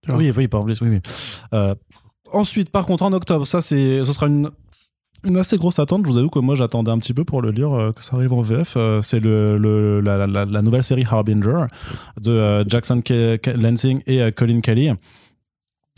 Oui, oui, par Bliss, oui, oui. Euh, ensuite, par contre, en octobre, ça, c'est, ce sera une, une assez grosse attente. Je vous avoue que moi, j'attendais un petit peu pour le lire, euh, que ça arrive en VF. Euh, c'est le, le- la, la- la nouvelle série Harbinger de euh, Jackson Lansing et Colin Kelly.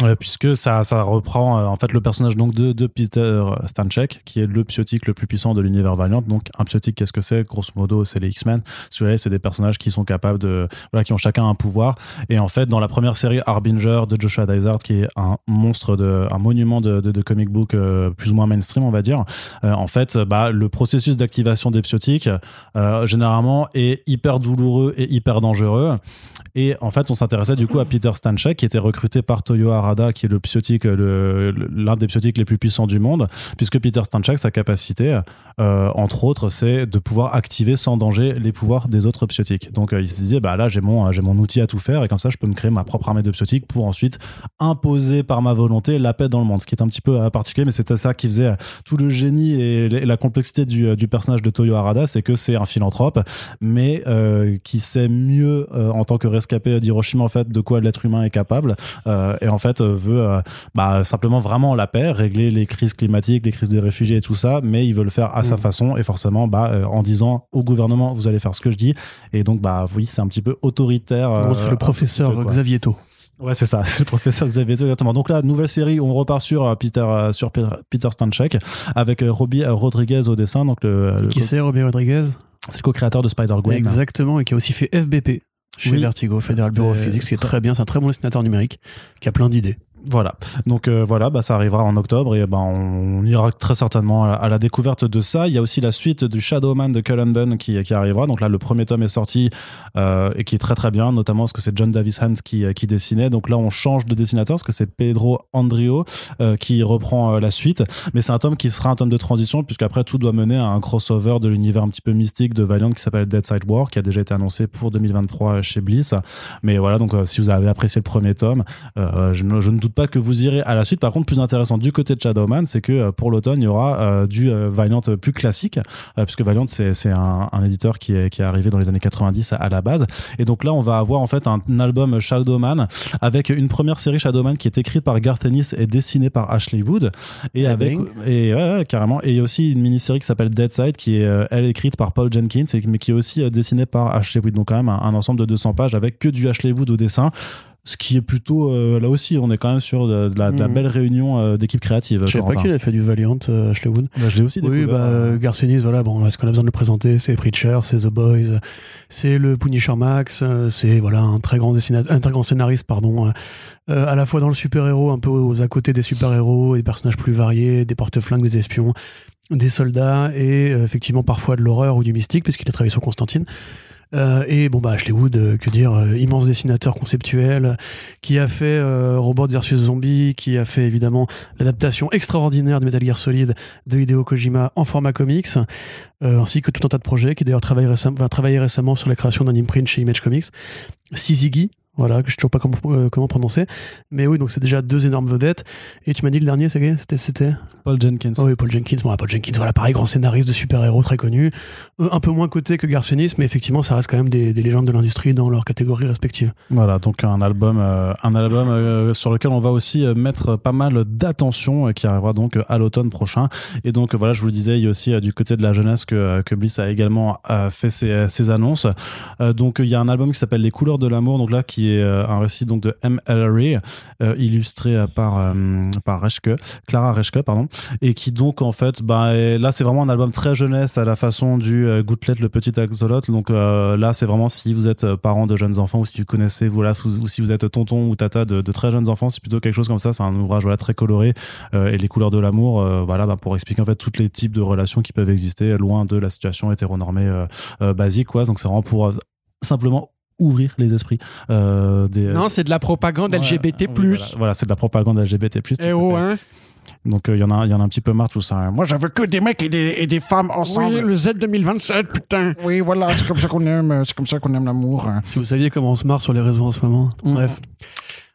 Euh, puisque ça, ça reprend euh, en fait le personnage donc de, Peter Stanchek qui est le psiotique le plus puissant de l'univers Valiant. Donc un psiotique qu'est-ce que c'est? Grosso modo c'est les X-Men. Celui-là c'est des personnages qui sont capables de voilà qui ont chacun un pouvoir. Et en fait dans la première série Harbinger de Joshua Dysart qui est un monstre de un monument de, comic book euh, plus ou moins mainstream on va dire en fait bah, le processus d'activation des psiotiques généralement est hyper douloureux et hyper dangereux. Et en fait, on s'intéressait du coup à Peter Stanchek, qui était recruté par Toyo Qui est le psiotique, l'un des psiotiques les plus puissants du monde, puisque Peter Stanchek, sa capacité, euh, entre autres, c'est de pouvoir activer sans danger les pouvoirs des autres psiotiques. Donc, euh, il se disait, bah là, j'ai mon, j'ai mon outil à tout faire, et comme ça, je peux me créer ma propre armée de psiotiques pour ensuite imposer par ma volonté la paix dans le monde, ce qui est un petit peu euh, particulier, mais c'était ça qui faisait tout le génie et la complexité du, du personnage de Toyo Harada, c'est que c'est un philanthrope, mais qui sait mieux en tant que rescapé d'Hiroshima en fait de quoi l'être humain est capable et en fait euh, veut euh, bah, simplement vraiment la paix, régler les crises climatiques, les crises des réfugiés et tout ça, mais il veut le faire à sa Mhm. façon et forcément bah, euh, en disant au gouvernement vous allez faire ce que je dis et donc bah oui c'est un petit peu autoritaire. Euh, c'est le professeur peu. Xavier To. Ouais, c'est ça, c'est le professeur Xavier Tau, exactement. Donc là, nouvelle série, on repart sur Peter, sur Pe- Peter Stanchek avec Robbie Rodriguez au dessin. Donc le, le Qui c'est, Robbie Rodriguez? C'est le co-créateur de Spider-Gwen. Exactement, et qui a aussi fait FBP chez Oui. Vertigo, Federal Bureau of C'était- Physics, qui est c'était- très bien. C'est un très bon dessinateur numérique qui a plein d'idées. Voilà. Donc euh, voilà, bah, ça arrivera en octobre et ben on ira très certainement à la, découverte de ça. Il y a aussi la suite du Shadowman de Cullen qui, qui arrivera. Donc là, le premier tome est sorti euh, et qui est très très bien, notamment parce que c'est John Davis Hans qui, qui dessinait. Donc là, on change de dessinateur parce que c'est Pedro Andrio euh, qui reprend euh, la suite. Mais c'est un tome qui sera un tome de transition puisqu'après tout doit mener à un crossover de l'univers un petit peu mystique de Valiant qui s'appelle Dead Side War qui a déjà été annoncé pour 2023 chez Bliss. Mais voilà, donc euh, si vous avez apprécié le premier tome, euh, je, je ne doute pas que vous irez à la suite. Par contre, plus intéressant du côté de Shadowman, c'est que euh, pour l'automne, il y aura euh, du euh, Valiant plus classique, puisque Valiant, c'est un, un éditeur qui est, qui est arrivé dans les années 90 à, à la base. Et donc là, on va avoir en fait un, album Shadowman avec une première série Shadowman qui est écrite par Garth Ennis et dessinée par Ashley Wood. Et Ah, avec, et ouais, ouais, carrément. Et aussi une mini-série qui s'appelle Dead Side, qui est, elle, écrite par Paul Jenkins, et, mais qui est aussi dessinée par Ashley Wood. Donc quand même un, un ensemble de 200 pages avec que du Ashley Wood au dessin. Ce qui est plutôt, euh, là aussi, on est quand même sur de, de la, de la Mhm. belle réunion euh, d'équipe créative. Je savais pas qu'il avait fait du Valiant, euh, Ashley Wood. Bah, je l'ai aussi Oui, découvert. bah, euh, voilà, bon, est-ce qu'on a besoin de le présenter? C'est Preacher, c'est The Boys, c'est le Punisher Max, euh, c'est voilà, un très grand dessinateur, un très grand scénariste, pardon, à la fois dans le super-héros, un peu aux à côté des super-héros, des personnages plus variés, des porte-flingues, des espions, des soldats, et euh, effectivement parfois de l'horreur ou du mystique, puisqu'il a travaillé sur Constantine. Euh, et bon bah Ashley Wood, euh, que dire, euh, immense dessinateur conceptuel, qui a fait euh, Robot vs Zombie, qui a fait évidemment l'adaptation extraordinaire de Metal Gear Solid de Hideo Kojima en format comics, euh, ainsi que tout un tas de projets, qui d'ailleurs travaille va travailler récemment sur la création d'un imprint chez Image Comics. Sizigi, voilà, que je sais toujours pas comment, euh, comment prononcer. Mais oui, donc c'est déjà deux énormes vedettes. Et tu m'as dit le dernier, C'était c'était Paul Jenkins. Ah oui, Paul Jenkins. Bon, ah, Paul Jenkins, voilà, pareil, grand scénariste de super-héros très connu. Euh, un peu moins coté que Garth Ennis, mais effectivement, ça reste quand même des, des légendes de l'industrie dans leurs catégories respectives. Voilà, donc un album, euh, un album sur lequel on va aussi mettre pas mal d'attention, qui arrivera donc à l'automne prochain. Et donc voilà, je vous le disais, il y a aussi du côté de la jeunesse que, que Bliss a également fait ses, ses annonces. Donc il y a un album qui s'appelle Les couleurs de l'amour, donc là qui est euh, un récit donc de M. Ellery, euh, illustré euh, par par Reschke, Clara Reschke, pardon, et qui donc en fait, bah là c'est vraiment un album très jeunesse à la façon du Gouttelette, le petit axolote. Donc là c'est vraiment si vous êtes parent de jeunes enfants ou si vous connaissez voilà ou, si vous êtes tonton ou tata de, très jeunes enfants, c'est plutôt quelque chose comme ça. C'est un ouvrage voilà très coloré et les couleurs de l'amour, voilà bah, pour expliquer en fait tous les types de relations qui peuvent exister loin de la situation hétéronormée basique quoi. Donc c'est vraiment pour simplement ouvrir les esprits euh, des Non, c'est de la propagande Ouais, LGBT+. oui, voilà, Voilà, c'est de la propagande LGBT+. Eh oh, hein Donc il y en a, il y en a un petit peu marre tout ça. Moi, je veux que des mecs et des, et des femmes Oui, ensemble. le Z 2027, putain. Oui, voilà, c'est comme ça qu'on aime, c'est comme ça qu'on aime l'amour. Si vous saviez comment on se marre sur les réseaux en ce moment. Mm. Bref.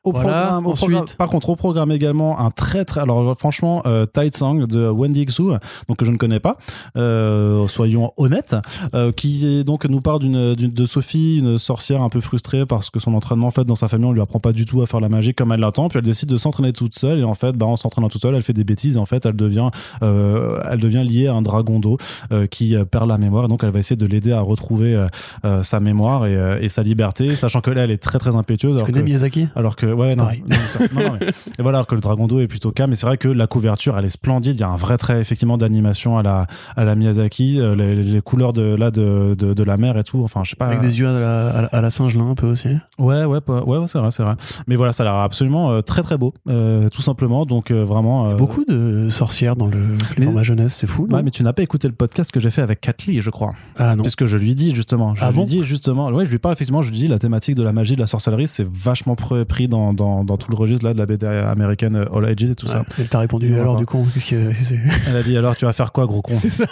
Au Voilà, programme, au ensuite. programme- par contre, au programme également un très très. Alors franchement, euh, Tight Song de Wendy Xu, donc que je ne connais pas, euh, soyons honnêtes, euh, qui est, donc nous parle d'une, de Sophie, une sorcière un peu frustrée parce que son entraînement en fait dans sa famille on lui apprend pas du tout à faire la magie comme elle l'attend, puis elle décide de s'entraîner toute seule et en fait, bah, en s'entraînant toute seule, elle fait des bêtises et en fait elle devient, euh, elle devient liée à un dragon d'eau euh, qui euh, perd la mémoire. Donc elle va essayer de l'aider à retrouver euh, euh, sa mémoire et, euh, et sa liberté, sachant que là elle est très très impétueuse. Tu alors connais que- Miyazaki? alors que, ouais, non, pareil. non, mais ça- non, non, mais- et voilà, alors que le Dragon d'eau est plutôt calme. Mais c'est vrai que la couverture, elle est splendide. Il y a un vrai trait, effectivement, d'animation à la, à la Miyazaki. Euh, les, les couleurs de, là, de, de, de la mer et tout. Enfin, je sais pas. Avec des yeux à la, à la- à la singe-lin un peu aussi. Ouais, ouais, ouais, ouais, c'est vrai, c'est vrai. Mais voilà, ça a l'air absolument euh, très, très beau, euh, tout simplement. Donc, euh, vraiment. euh, Beaucoup de sorcières dans le Mais- format jeunesse, c'est fou. Ouais, mais tu n'as pas écouté le podcast que j'ai fait avec Katli, je crois. Ah non. Puisque je lui dis justement, je Ah lui bon dis justement, ouais, je lui parle effectivement, je lui dis la thématique de la magie, de la sorcellerie, c'est vachement pr- pris dans, dans, dans tout le registre là de la BD américaine euh, All Ages et tout ça. Elle t'a répondu alors du con. Qu'est-ce que c'est Elle a dit alors tu vas faire quoi gros con C'est ça.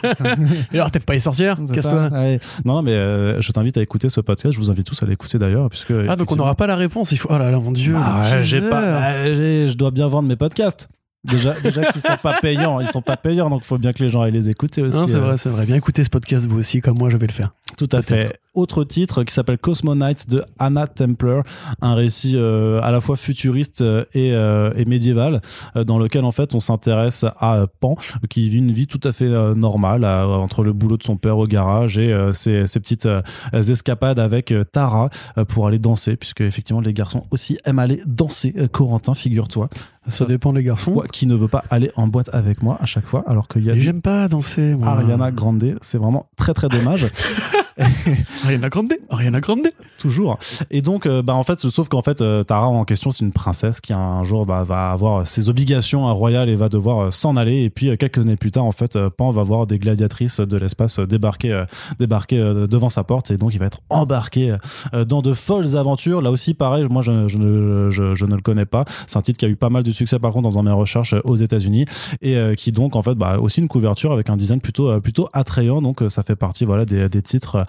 Et alors t'aimes pas les sorcières Casse-toi. Ouais. Non, mais euh, je t'invite à écouter ce podcast. Je vous invite tous à l'écouter d'ailleurs, puisque. Ah donc on n'aura pas la réponse. Il faut. Oh là là mon dieu. Ah, ouais, j'ai pas. bah, je dois bien vendre mes podcasts. Déjà, déjà qu'ils sont pas payants, ils sont pas payants, donc il faut bien que les gens aillent les écouter aussi. Non, c'est euh. vrai, c'est vrai. Bien écoutez ce podcast vous aussi, comme moi je vais le faire. Tout à fait. Autre titre qui s'appelle Cosmonites de Anna Templer, un récit euh, à la fois futuriste euh, et, euh, et médiéval, dans lequel en fait on s'intéresse à Pan, qui vit une vie tout à fait normale entre le boulot de son père au garage et ses, ses petites escapades avec Tara pour aller danser, puisque effectivement les garçons aussi aiment aller danser. Corentin, figure-toi, Ça dépend les garçons. qui ne veux pas aller en boîte avec moi à chaque fois, alors qu'il y a J'aime pas danser. Moi. Ariana Grande, c'est vraiment très très dommage. Ariana Grande. Ariana Grande. Toujours. Et donc, euh, bah, en fait, sauf qu'en fait, euh, Tara en question, c'est une princesse qui un jour bah, va avoir ses obligations à royales et va devoir euh, s'en aller. Et puis, euh, quelques années plus tard, en fait, euh, Pan va voir des gladiatrices de l'espace euh, débarquer, euh, débarquer euh, devant sa porte. Et donc, il va être embarqué euh, dans de folles aventures. Là aussi, pareil, moi, je, ne, le connais pas. C'est un titre qui a eu pas mal de succès, par contre, dans mes recherches euh, aux États-Unis. Et euh, qui, donc, en fait, bah, aussi une couverture avec un design plutôt, euh, plutôt attrayant. Donc, euh, ça fait partie voilà, des, titres euh,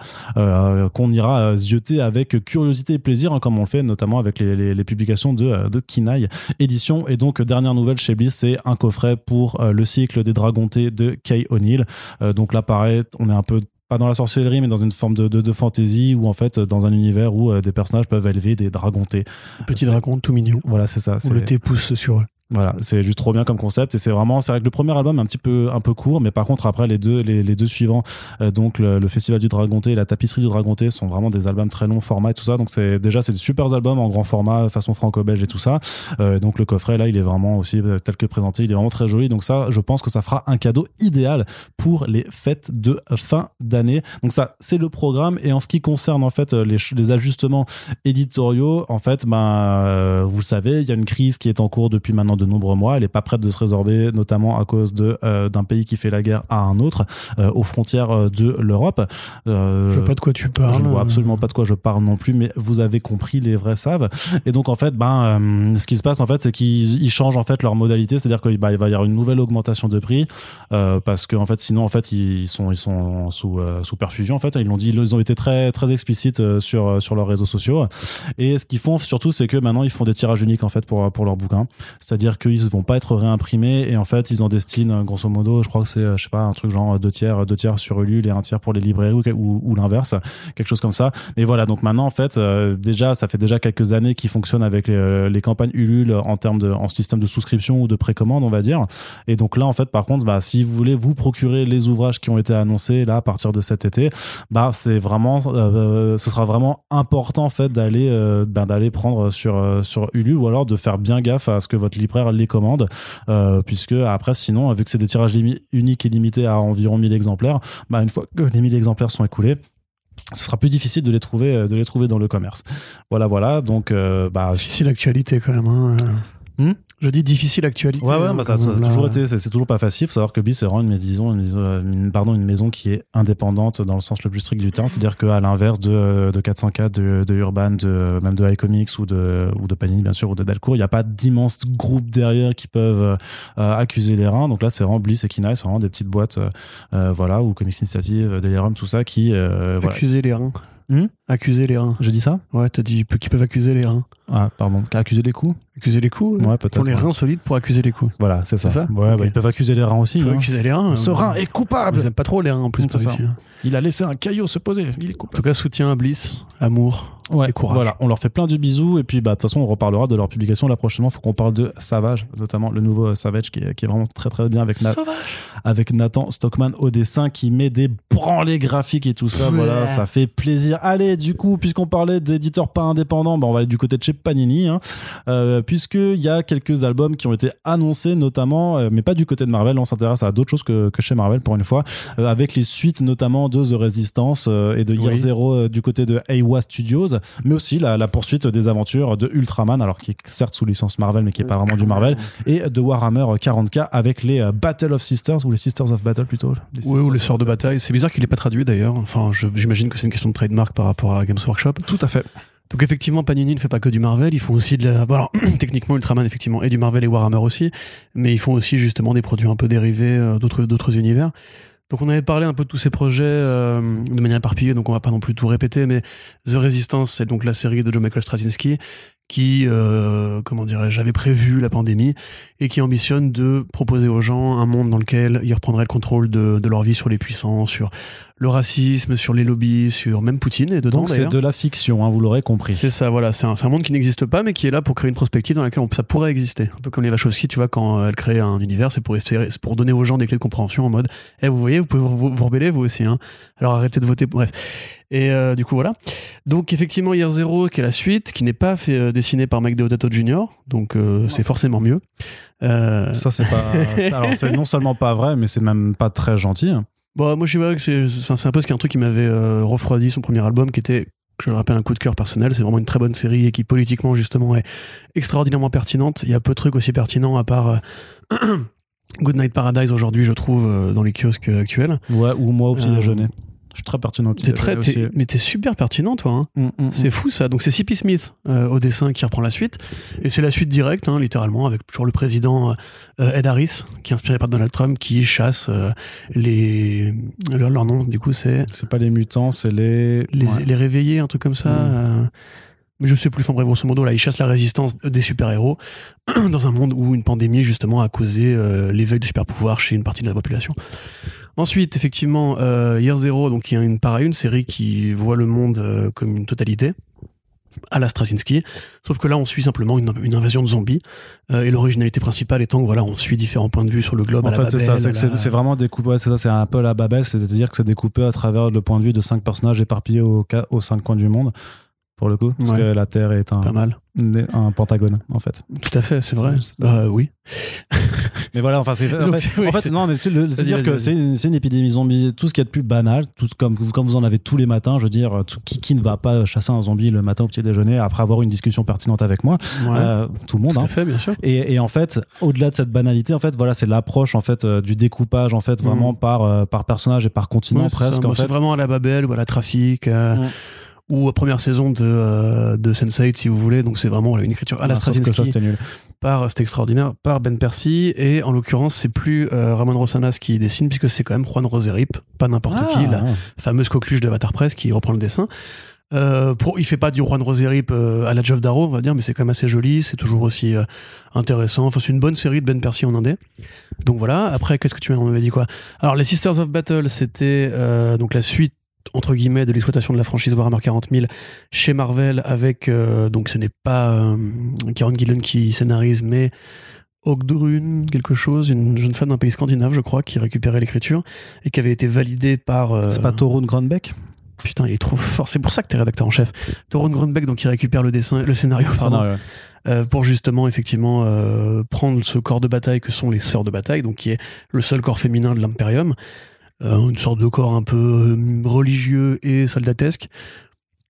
qu'on ira euh, zioter avec curiosité et plaisir, hein, comme on le fait notamment avec les, les- les publications de, euh, de Kinaï Édition. Et donc, euh, dernière nouvelle chez Bliss, c'est un coffret pour euh, le cycle des Dragontés de Kay O'Neill. Euh, donc là, pareil, on est un peu pas dans la sorcellerie, mais dans une forme de, de, de fantasy, ou en fait, dans un univers où euh, des personnages peuvent élever des dragontés. Petit C'est- dragon tout mignon. Voilà, c'est ça. Où le thé pousse sur eux. Voilà, c'est juste trop bien comme concept et c'est vraiment, c'est vrai que le premier album est un petit peu, un peu court, mais par contre après les deux, les, deux suivants, euh, donc le, Festival du Dragonté et la Tapisserie du Dragonté sont vraiment des albums très longs format et tout ça. Donc c'est déjà c'est des super albums en grand format, façon franco-belge et tout ça. Euh, donc le coffret là, il est vraiment aussi euh, tel que présenté, il est vraiment très joli. Donc ça, je pense que ça fera un cadeau idéal pour les fêtes de fin d'année. Donc ça, c'est le programme et en ce qui concerne en fait les, ajustements éditoriaux, en fait, ben, euh, vous savez, il y a une crise qui est en cours depuis maintenant pendant de nombreux mois. Elle est pas prête de se résorber, notamment à cause de euh, d'un pays qui fait la guerre à un autre, euh, aux frontières euh, de l'Europe. Je vois pas de quoi tu parles. je ne vois absolument pas de quoi je parle non plus, mais vous avez compris, les vrais savent. Et donc en fait, ben, ce qui se passe en fait, c'est qu'ils ils changent en fait leur modalité, c'est-à-dire qu'il bah, va y avoir une nouvelle augmentation de prix parce que en fait, sinon en fait, ils sont ils sont sous sous perfusion en fait. Ils l'ont dit, ils ont été très très explicites sur sur leurs réseaux sociaux. Et ce qu'ils font surtout, c'est que maintenant ils font des tirages uniques en fait pour pour leurs bouquins, c'est-à-dire qu'ils vont pas être réimprimés et en fait ils en destinent grosso modo, je crois que c'est euh, je sais pas un truc genre deux tiers deux tiers sur Ulule et un tiers pour les librairies ou, l'inverse, quelque chose comme ça. Mais voilà, donc maintenant en fait, euh, déjà ça fait déjà quelques années qu'ils fonctionnent avec les, campagnes Ulule en termes de en système de souscription ou de précommande, on va dire. Et donc là en fait, par contre, bah, si vous voulez vous procurer les ouvrages qui ont été annoncés là à partir de cet été, bah c'est vraiment, euh, ce sera vraiment important en fait d'aller euh, ben, d'aller prendre sur euh, sur Ulule ou alors de faire bien gaffe à ce que votre les commande, euh, puisque après sinon vu que c'est des tirages uniques et limités à environ 1000 exemplaires, bah une fois que les 1000 exemplaires sont écoulés ce sera plus difficile de les trouver euh, de les trouver dans le commerce voilà voilà donc euh, bah Difficile actualité quand même. hein. Hmm je dis difficile actualité. Ouais, ouais, hein, bah, ça, a toujours été, c'est toujours pas facile. Faut savoir que Bis, c'est vraiment une maison, une, maison- une- pardon, une maison qui est indépendante dans le sens le plus strict du terme. C'est-à-dire qu'à l'inverse de, de 404, de, de Urban, de, même de iComics ou de, ou de Panini, bien sûr, ou de Delcourt, il n'y a pas d'immenses groupes derrière qui peuvent euh, accuser les reins. Donc là, c'est vraiment Bliss et Kina, c'est vraiment des petites boîtes, euh, euh, voilà, ou Comics Initiative, Delirium, tout ça, qui, euh, voilà. Accuser les reins. Hmm accuser les reins. J'ai dit ça? Ouais, t'as dit qui peuvent accuser les reins. Ah, pardon. Accuser les coups? Accuser les coups? Ouais, Ils ont peut-être. les ouais. reins solides pour accuser les coups. Voilà, c'est ça. Ouais, bah, ils peuvent accuser les reins aussi. Ils peuvent hein. accuser les reins. Ce rein est coupable Ils aiment pas trop les reins en plus ça. ici. hein. Il a laissé un caillot se poser. Il est En tout cas, soutien à Bliss, amour. Ouais, et courage. Voilà, on leur fait plein de bisous et puis bah de toute façon on reparlera de leur publication là prochainement. Faut qu'on parle de Savage, notamment le nouveau euh, Savage qui est, qui est vraiment très très bien avec, Na- avec Nathan Stockman au dessin qui met des branlées graphiques et tout ça. Ouais. Voilà, ça fait plaisir. Allez, du coup, puisqu'on parlait d'éditeurs pas indépendants, bah, on va aller du côté de chez Panini, hein, euh, puisqu'il y a quelques albums qui ont été annoncés, notamment, euh, mais pas du côté de Marvel. On s'intéresse à d'autres choses que, que chez Marvel pour une fois, euh, avec les suites notamment de The Resistance euh, et de Year Oui. Zero euh, du côté de Aiwa Studios, mais aussi la, la poursuite des aventures de Ultraman, alors qui est certes sous licence Marvel, mais qui est pas vraiment du Marvel, et de Warhammer 40k avec les euh, Battle of Sisters ou les Sisters of Battle plutôt. Les Oui, ou les sœurs de bataille. C'est bizarre qu'il n'ait pas traduit d'ailleurs. Enfin, j'imagine que c'est une question de trademark par rapport à Games Workshop. Tout à fait. Donc effectivement, Panini ne fait pas que du Marvel, ils font aussi de la... Bon, alors, techniquement, Ultraman, effectivement, et du Marvel et Warhammer aussi, mais ils font aussi justement des produits un peu dérivés euh, d'autres univers. Donc on avait parlé un peu de tous ces projets euh, de manière éparpillée, donc on va pas non plus tout répéter, mais The Resistance, c'est donc la série de Joe Michael Straczynski qui, euh, comment dirais-je, avait prévu la pandémie et qui ambitionne de proposer aux gens un monde dans lequel ils reprendraient le contrôle de, de leur vie sur les puissants, sur le racisme, sur les lobbies, sur même Poutine et dedans Donc c'est de la fiction, hein, vous l'aurez compris. C'est ça, voilà. C'est un, un monde qui n'existe pas, mais qui est là pour créer une prospective dans laquelle on- ça pourrait exister. Un peu comme les Wachowski, tu vois, quand euh, elles créent un univers, c'est pour, espérer- pour donner aux gens des clés de compréhension en mode Eh, vous voyez, vous pouvez vous, vous, vous rebeller vous aussi. Hein. Alors arrêtez de voter. Bref. Et euh, du coup, voilà. Donc, effectivement, Year Zero, qui est la suite, qui n'est pas fait, euh, dessinée par Mike Deodato Jr., donc euh, c'est forcément mieux. Euh, Ça, c'est pas. Alors, c'est non seulement pas vrai, mais c'est même pas très gentil. hein. Bon, moi, je dirais que c'est, enfin, c'est un peu ce qui est un truc qui m'avait euh, refroidi son premier album, qui était, je le rappelle, un coup de cœur personnel. C'est vraiment une très bonne série et qui politiquement justement est extraordinairement pertinente. Il y a peu de trucs aussi pertinents à part euh, Good Night Paradise aujourd'hui, je trouve, dans les kiosques actuels. Ouais, ou moi au petit Euh, déjeuner. Je suis très pertinent T'es très, t'es- mais t'es super pertinent, toi. Hein. aussi. Mm, mm, C'est fou ça. Donc c'est C.P. Smith euh, au dessin qui reprend la suite. Et c'est la suite directe, hein, littéralement, avec toujours le président euh, Ed Harris, qui est inspiré par Donald Trump, qui chasse euh, les. Leur, leur nom, du coup, c'est. C'est pas les mutants, c'est les. les, Ouais. les réveiller, un truc comme ça. Mm. euh, mais je sais plus, enfin bref, grosso modo, là, ils chassent la résistance des super-héros dans un monde où une pandémie, justement, a causé euh, l'éveil de super-pouvoirs chez une partie de la population. Ensuite, effectivement, euh, Year Zero, donc il y a une, pareil, une série qui voit le monde euh, comme une totalité à la Straczynski, sauf que là on suit simplement une, une invasion de zombies euh, et l'originalité principale étant que voilà on suit différents points de vue sur le globe. En fait, c'est ça, c'est la- vraiment découpé, c'est ça, c'est un peu la Babel, c'est-à-dire que c'est découpé à travers le point de vue de cinq personnages éparpillés aux, cinq coins du monde. pour le coup, parce Ouais. que la Terre est un, Pas mal. un pentagone, en fait. Tout à fait, c'est vrai. Bah, oui. Mais voilà, enfin, c'est. En Donc, fait, c'est- oui, en fait, c'est- non, mais tu- vas-y, que c'est une, une épidémie zombie, tout ce qu'il y a de plus banal, tout comme, vous- comme vous en avez tous les matins, je veux dire, tout- qui, qui ne va pas chasser un zombie le matin au petit déjeuner après avoir une discussion pertinente avec moi Ouais. Euh, Tout le monde, Tout hein. à fait, bien sûr. Et, et en fait, au-delà de cette banalité, en fait, voilà, c'est l'approche en fait euh, du découpage en fait vraiment Mhm. par euh, par personnage et par continent Ouais, presque. C'est vraiment à la Babel ou à la Trafic. Ouais. Ou à première saison de, euh, de Sense8 si vous voulez. Donc c'est vraiment une écriture à la Ah, ça Straczynski. c'était nul. par c'était extraordinaire. Par Ben Percy. Et en l'occurrence c'est plus euh, Ramon Rosanas qui dessine puisque c'est quand même Juan Roserip pas n'importe Ah, qui la fameuse coqueluche de Avatar Press qui reprend le dessin. Euh, pour, il fait pas du Juan Roserip euh, à la Geoff Darrow on va dire mais c'est quand même assez joli. C'est toujours aussi euh, intéressant. Enfin c'est une bonne série de Ben Percy en indé donc voilà. Après qu'est-ce que tu m'avais dit quoi? Alors les Sisters of Battle c'était euh, donc la suite entre guillemets de l'exploitation de la franchise Warhammer 40 000 chez Marvel avec euh, donc ce n'est pas euh, Kieron Gillen qui scénarise mais Ogdrun, quelque chose, une jeune femme d'un pays scandinave, je crois, qui récupérait l'écriture et qui avait été validée par. euh, C'est pas Torun Grandbeck Putain, il est trop fort. C'est pour ça que t'es rédacteur en chef. Torun Grunbeck, donc, qui récupère le dessin, le scénario, pardon, ouais. euh, pour justement, effectivement, euh, prendre ce corps de bataille que sont les sœurs de bataille, donc qui est le seul corps féminin de l'Imperium. Euh, une sorte de corps un peu euh, religieux et soldatesque,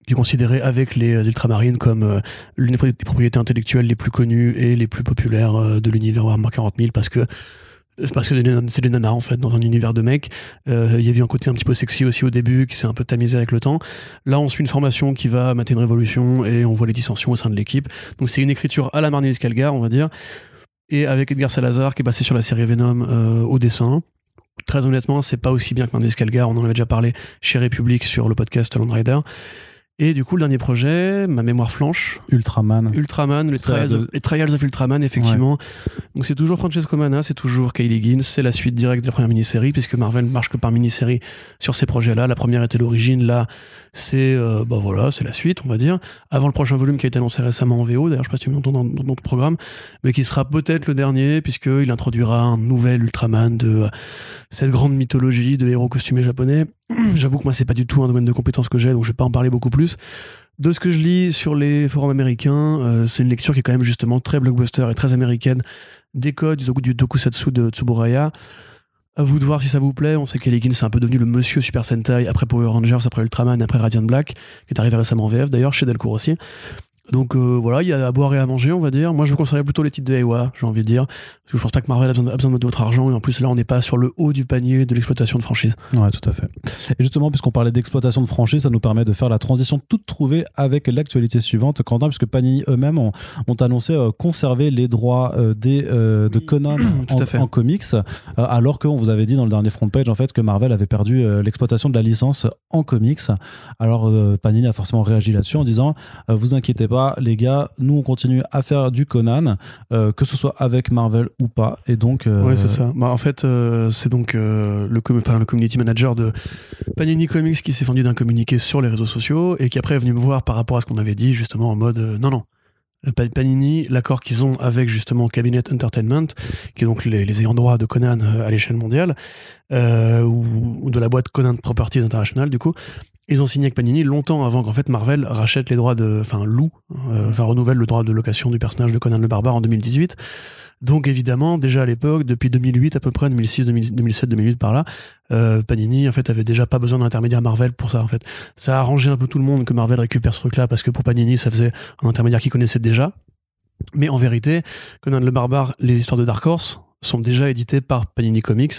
qui est considéré avec les euh, ultramarines comme l'une des pro- des propriétés intellectuelles les plus connues et les plus populaires de l'univers Warhammer 40 000 parce que parce que c'est des nanas en fait dans un univers de mecs. Il y avait un côté un petit peu sexy aussi au début qui s'est un peu tamisé avec le temps. Là on suit une formation qui va mater une révolution et on voit les dissensions au sein de l'équipe. Donc c'est une écriture à la Marnellis Calgar on va dire et avec Edgar Salazar qui est passé sur la série Venom euh, au dessin très honnêtement c'est pas aussi bien que Marnellis Calgar on en avait déjà parlé chez République sur le podcast Land Rider et du coup le dernier projet ma mémoire flanche Ultraman. Ultraman, trials, les Trials of Ultraman, effectivement. Donc c'est toujours Francesco Mana, c'est toujours Kaylee Higgins, c'est la suite directe de la première mini-série, puisque Marvel marche que par mini-série sur ces projets-là. La première était l'origine, là c'est euh, bah voilà, c'est la suite, on va dire. Avant le prochain volume qui a été annoncé récemment en VO, d'ailleurs je sais pas si tu m'entends dans, dans notre programme, mais qui sera peut-être le dernier, puisqu'il introduira un nouvel Ultraman de euh, cette grande mythologie de héros costumés japonais. J'avoue que moi c'est pas du tout un domaine de compétences que j'ai, donc je vais pas en parler beaucoup plus. De ce que je lis sur les forums américains, euh, c'est une lecture qui est quand même justement très blockbuster et très américaine des codes du, tokusatsu de Tsuburaya. À vous de voir si ça vous plaît. On sait qu'Elegin c'est un peu devenu le monsieur Super Sentai après Power Rangers, après Ultraman, après Radiant Black, qui est arrivé récemment en VF d'ailleurs, chez Delcourt aussi. Donc euh, voilà, il y a à boire et à manger, on va dire. Moi, je vous conseillerais plutôt les titres de Ewa, j'ai envie de dire. Parce que je pense pas que Marvel a besoin, a besoin de votre argent. Et en plus, là, on n'est pas sur le haut du panier de l'exploitation de franchise. Ouais, tout à fait. Et justement, puisqu'on parlait d'exploitation de franchise, ça nous permet de faire la transition toute trouvée avec l'actualité suivante. Quentin, puisque Panini eux-mêmes ont, ont annoncé euh, conserver les droits euh, des, de Conan en, fait. en comics, alors qu'on vous avait dit dans le dernier front page en fait que Marvel avait perdu l'exploitation de la licence en comics. Alors Panini a forcément réagi là-dessus en disant vous inquiétez pas, les gars, nous on continue à faire du Conan, euh, que ce soit avec Marvel ou pas. Et donc, euh, Ouais, c'est ça. Bah, en fait, euh, c'est donc euh, le, com- le community manager de Panini Comics qui s'est fendu d'un communiqué sur les réseaux sociaux et qui après est venu me voir par rapport à ce qu'on avait dit, justement en mode non, non. Panini, l'accord qu'ils ont avec justement Cabinet Entertainment, qui est donc les, ayants droit de Conan euh, à l'échelle mondiale, euh, ou, ou de la boîte Conan Properties International, du coup, ils ont signé avec Panini longtemps avant qu'en fait Marvel rachète les droits de, enfin loue, euh, enfin renouvelle le droit de location du personnage de Conan le Barbare en 2018. Donc évidemment, déjà à l'époque, depuis 2008 à peu près, 2006, 2000 2007, 2008 par là, euh, Panini en fait avait déjà pas besoin d'un intermédiaire Marvel pour ça en fait. Ça a arrangé un peu tout le monde que Marvel récupère ce truc-là parce que pour Panini ça faisait un intermédiaire qu'ils connaissaient déjà. Mais en vérité, Conan le Barbare, les histoires de Dark Horse sont déjà éditées par Panini Comics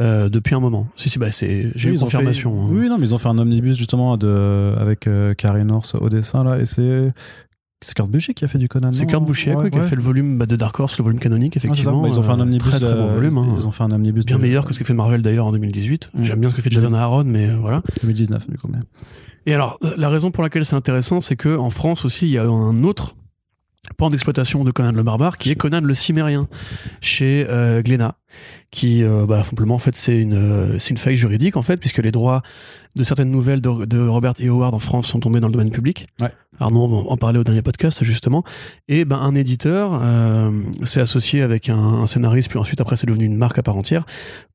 euh, depuis un moment. Si si bah c'est j'ai Oui, eu confirmation. fait- hein. Oui, non, mais ils ont fait un omnibus justement de, avec euh, Carrie North au dessin là, et c'est c'est Kurt Busiek qui a fait du Conan. C'est Kurt Busiek Ouais, oui, qui a ouais. fait le volume bah, de Dark Horse, le volume canonique Ah, ça. effectivement. Bah, ils ont fait un euh, omnibus. très très bon de- volume. hein. Ils ont fait un omnibus Bien de meilleur que ce que fait Marvel d'ailleurs en 2018. Mm. J'aime bien ce que fait Jason Aaron, mais euh, voilà. 2019 du coup. Mais... Et alors, euh, la raison pour laquelle c'est intéressant, c'est que en France aussi, il y a un autre pan d'exploitation de Conan le Barbare, qui est Conan le Cimérien, chez euh, Glénat, qui, euh, bah, simplement, en fait, c'est une, euh, c'est une faille juridique, en fait, puisque les droits de certaines nouvelles de, de Robert E. Howard en France sont tombées dans le domaine public. Ouais. Arnaud en parlait au dernier podcast justement. Et ben un éditeur euh, s'est associé avec un, un scénariste, puis ensuite après c'est devenu une marque à part entière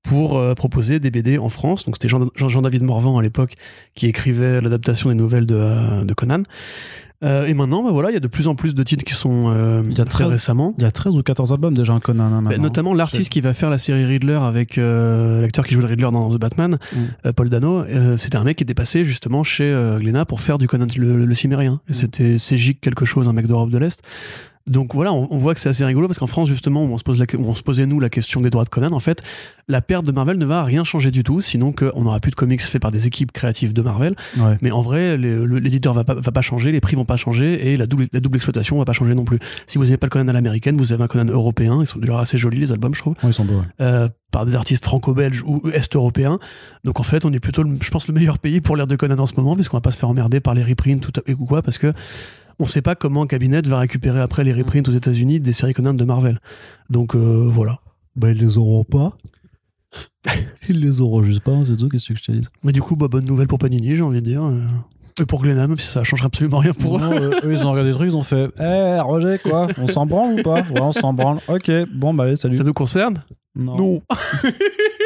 pour euh, proposer des BD en France. Donc c'était Jean- Jean- Jean-David Morvan à l'époque qui écrivait l'adaptation des nouvelles de, euh, de Conan. Euh, et maintenant, bah voilà, il y a de plus en plus de titres qui sont euh, Il y a très 13 récemment. Il y a 13 ou 14 albums déjà, un Conan. hein, Bah, notamment l'artiste qui va faire la série Riddler avec euh, l'acteur qui joue le Riddler dans The Batman, Mm. euh, Paul Dano. euh, c'était un mec qui était passé justement chez Glénat pour faire du Conan le, le Cimérien. Mm. c'était Cégic quelque chose, un mec d'Europe de l'Est. Donc voilà, on, on voit que c'est assez rigolo parce qu'en France justement, où on se pose la, où on se posait nous la question des droits de Conan, en fait, la perte de Marvel ne va rien changer du tout, sinon qu'on n'aura plus de comics faits par des équipes créatives de Marvel. Ouais. Mais en vrai, l'éditeur va pas, va pas changer, les prix vont pas changer et la double, la double exploitation va pas changer non plus. Si vous n'avez pas le Conan à l'américaine, vous avez un Conan européen. Ils sont d'ailleurs assez jolis les albums, je trouve Ouais, ils sont beaux. ouais. euh, par des artistes franco-belges ou est-européens. Donc en fait, on est plutôt, je pense, le meilleur pays pour l'ère de Conan en ce moment, puisqu'on va pas se faire emmerder par les reprints tout à- ou quoi, parce que on sait pas comment Cabinet va récupérer après les reprints aux États-Unis des séries Conan de Marvel. Donc euh, voilà. Bah, ils les auront pas. ils les auront juste pas, c'est tout. Qu'est-ce que je te dis? Mais du coup, bah, bonne nouvelle pour Panini, j'ai envie de dire. euh. Et pour Glenham, ça changera absolument rien pour eux. Non, euh, eux, ils ont regardé des trucs, ils ont fait Eh, Roger, quoi? On s'en branle ou pas? Ouais, on s'en branle. Ok, bon, bah allez, salut. Ça nous concerne? Non.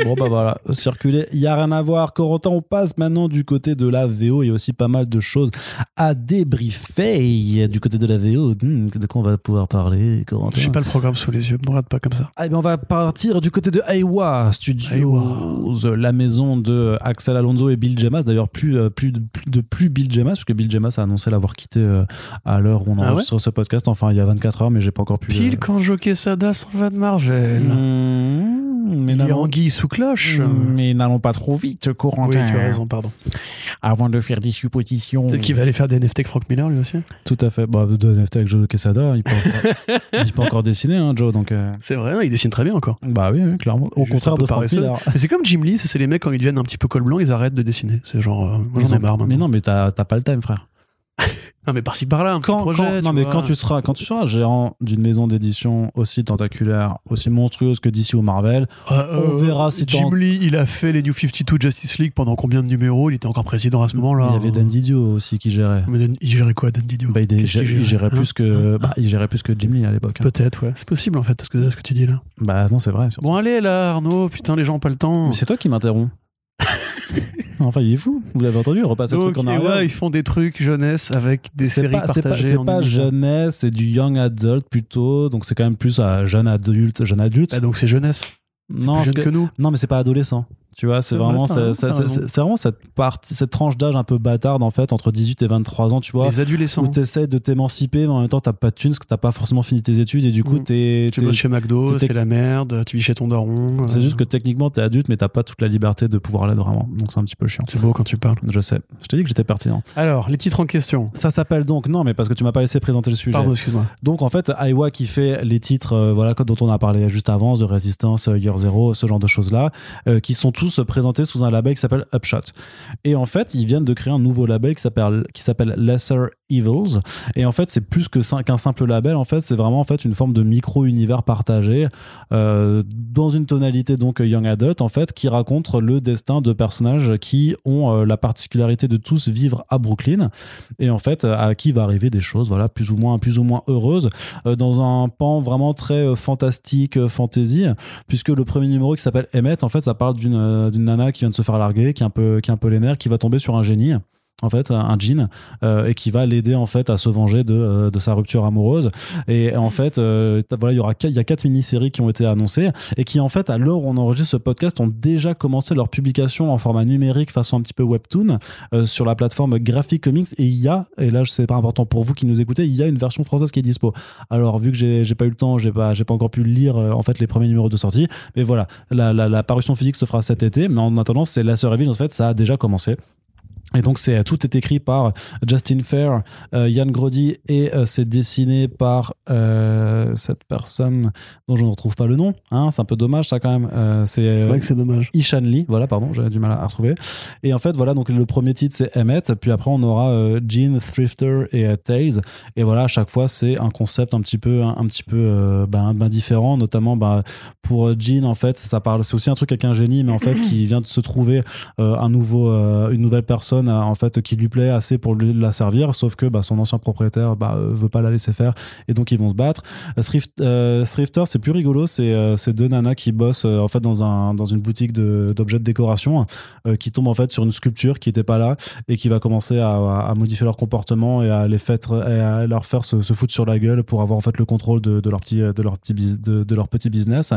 Bon, bah voilà, circuler, il n'y a rien à voir. Corentin, on passe maintenant du côté de la VO. Il y a aussi pas mal de choses à débriefer. Du côté de la VO, hmm, de quoi on va pouvoir parler, Corentin J'ai pas le programme sous les yeux, me regarde pas comme ça. Ah, eh bien, on va partir du côté de Aiwa Studios, la maison de Axel Alonso et Bill Gemas. D'ailleurs, plus, euh, plus, de, plus de plus Bill Gemas, parce que Bill Gemas a annoncé l'avoir quitté euh, à l'heure où on Ah enregistre ce podcast. Enfin, il y a 24 heures, mais j'ai pas encore pu. Pile euh, quand Joe Sada s'en va de Marvel. hmm, mais Il y a n'allons- anguille sous cloche. mais n'allons pas trop vite, Oui, Corentin. tu as raison, pardon. Avant de faire des suppositions. Peut-être qu'il va aller faire des NFT avec Frank Miller lui aussi? Tout à fait. Bah, de NFT avec Joe Quesada, il peut encore, il peut encore dessiner, hein, Joe. Donc, euh, C'est vrai, non, il dessine très bien encore. bah oui, oui, clairement. Au Juste contraire de Frank. Miller. Mais c'est comme Jim Lee, c'est les mecs quand ils deviennent un petit peu col blanc, ils arrêtent de dessiner. C'est genre, euh, moi j'en ai marre maintenant. Mais non, mais t'as t'as pas le time, frère. Non, mais par-ci par-là, un quand, petit projet. quand- tu non mais vois. quand tu seras quand tu seras gérant d'une maison d'édition aussi tentaculaire aussi monstrueuse que DC ou Marvel Euh, on verra si Jim Lee, il a fait les New 52 Justice League pendant combien de numéros? Il était encore président à ce moment-là. il y avait Dan Didio aussi qui gérait Mais Dan- il gérait quoi, Dan Didio? Bah, il, gérait, qu'il il gérait Hein? plus que bah, il gérait plus que Jim Lee à l'époque hein. Peut-être, ouais. C'est possible en fait, ce que, ce que tu dis là. bah non c'est vrai surtout. Bon, allez là, Arnaud, putain, les gens ont pas le temps. mais c'est toi qui m'interromps enfin il est fou vous l'avez entendu repasser le Donc, truc en arrière ouais, ils font des trucs jeunesse avec des séries pas, c'est pas, partagées. c'est en pas jeunesse, c'est du young adult plutôt, donc c'est quand même plus à jeune adulte, jeune adulte. Ah, donc c'est jeunesse. Non, plus jeune que nous. Non, mais c'est pas adolescent. Tu vois, c'est vraiment, c'est- vraiment cette partie, cette tranche d'âge un peu bâtarde en fait, entre 18 et 23 ans, tu vois, Les adolescents. où t'essaies de t'émanciper, mais en même temps t'as pas de thunes, parce que t'as pas forcément fini tes études, et du coup Mm. t'es, Tu bosses chez McDo, c'est la merde, tu vis chez ton daron. c'est euh, juste que techniquement t'es adulte, mais t'as pas toute la liberté de pouvoir l'être vraiment. Donc c'est un petit peu chiant. C'est beau quand tu parles. Je sais. Je t'ai dit que j'étais pertinent. Alors, les titres en question. Ça s'appelle donc non, mais parce que tu m'as pas laissé présenter le sujet. Pardon, excuse-moi. Donc en fait, Iowa qui fait les titres euh, voilà dont on a parlé juste avant, The Resistance, euh, Year Zero, ce genre de choses là, qui sont tous présentés sous un label qui s'appelle Upshot. Et en fait, ils viennent de créer un nouveau label qui s'appelle Lesser Evils. Et en fait, c'est plus que qu'un simple label. En fait, c'est vraiment en fait une forme de micro univers partagé euh, dans une tonalité donc young adult en fait qui raconte le destin de personnages qui ont euh, la particularité de tous vivre à Brooklyn et en fait à qui va arriver des choses voilà plus ou moins plus ou moins heureuses euh, dans un pan vraiment très fantastique fantasy puisque le premier numéro qui s'appelle Emmett en fait ça parle d'une d'une nana qui vient de se faire larguer qui est un peu qui les qui va tomber sur un génie en fait un djinn euh, et qui va l'aider en fait à se venger de, euh, de sa rupture amoureuse. Et en fait euh, voilà il y aura il y a quatre mini-séries qui ont été annoncées et qui en fait à l'heure où on enregistre ce podcast ont déjà commencé leur publication en format numérique façon un petit peu webtoon euh, sur la plateforme Graphic Comics. Et il y a et là c'est pas important pour vous qui nous écoutez il y a une version française qui est dispo. Alors vu que j'ai pas eu le temps j'ai pas j'ai pas encore pu lire euh, en fait les premiers numéros de sortie mais voilà la, la, la parution physique se fera cet été mais en attendant c'est la sœur en fait ça a déjà commencé Et donc c'est tout est écrit par Justin Fair, euh, Yann Grody et euh, c'est dessiné par euh, cette personne dont je ne retrouve pas le nom. Hein, c'est un peu dommage ça quand même. Euh, c'est euh, vrai que c'est dommage. Ishan Lee, voilà, pardon, j'avais du mal à, à retrouver. Et en fait, voilà, donc le premier titre c'est Emmett, puis après on aura euh, Gene, Thrifter et euh, Tails. Et voilà, à chaque fois c'est un concept un petit peu, un, un petit peu euh, ben, ben différent, notamment ben, pour Gene en fait, ça parle, c'est aussi un truc avec un génie, mais en fait qui vient de se trouver euh, un nouveau, euh, une nouvelle personne euh, en fait qui lui plaît assez pour la servir, sauf que bah, son ancien propriétaire bah, euh, veut pas la laisser faire et donc ils vont se battre. Euh, Thrift, euh, Thrifter, c'est plus rigolo, c'est euh, deux nanas qui bossent euh, en fait dans un dans une boutique d'objets de, décoration euh, qui tombent en fait sur une sculpture qui était pas là et qui va commencer à, modifier leur comportement et à les faire leur faire se, foutre sur la gueule pour avoir en fait le contrôle de, leur petit de de, leur petit business.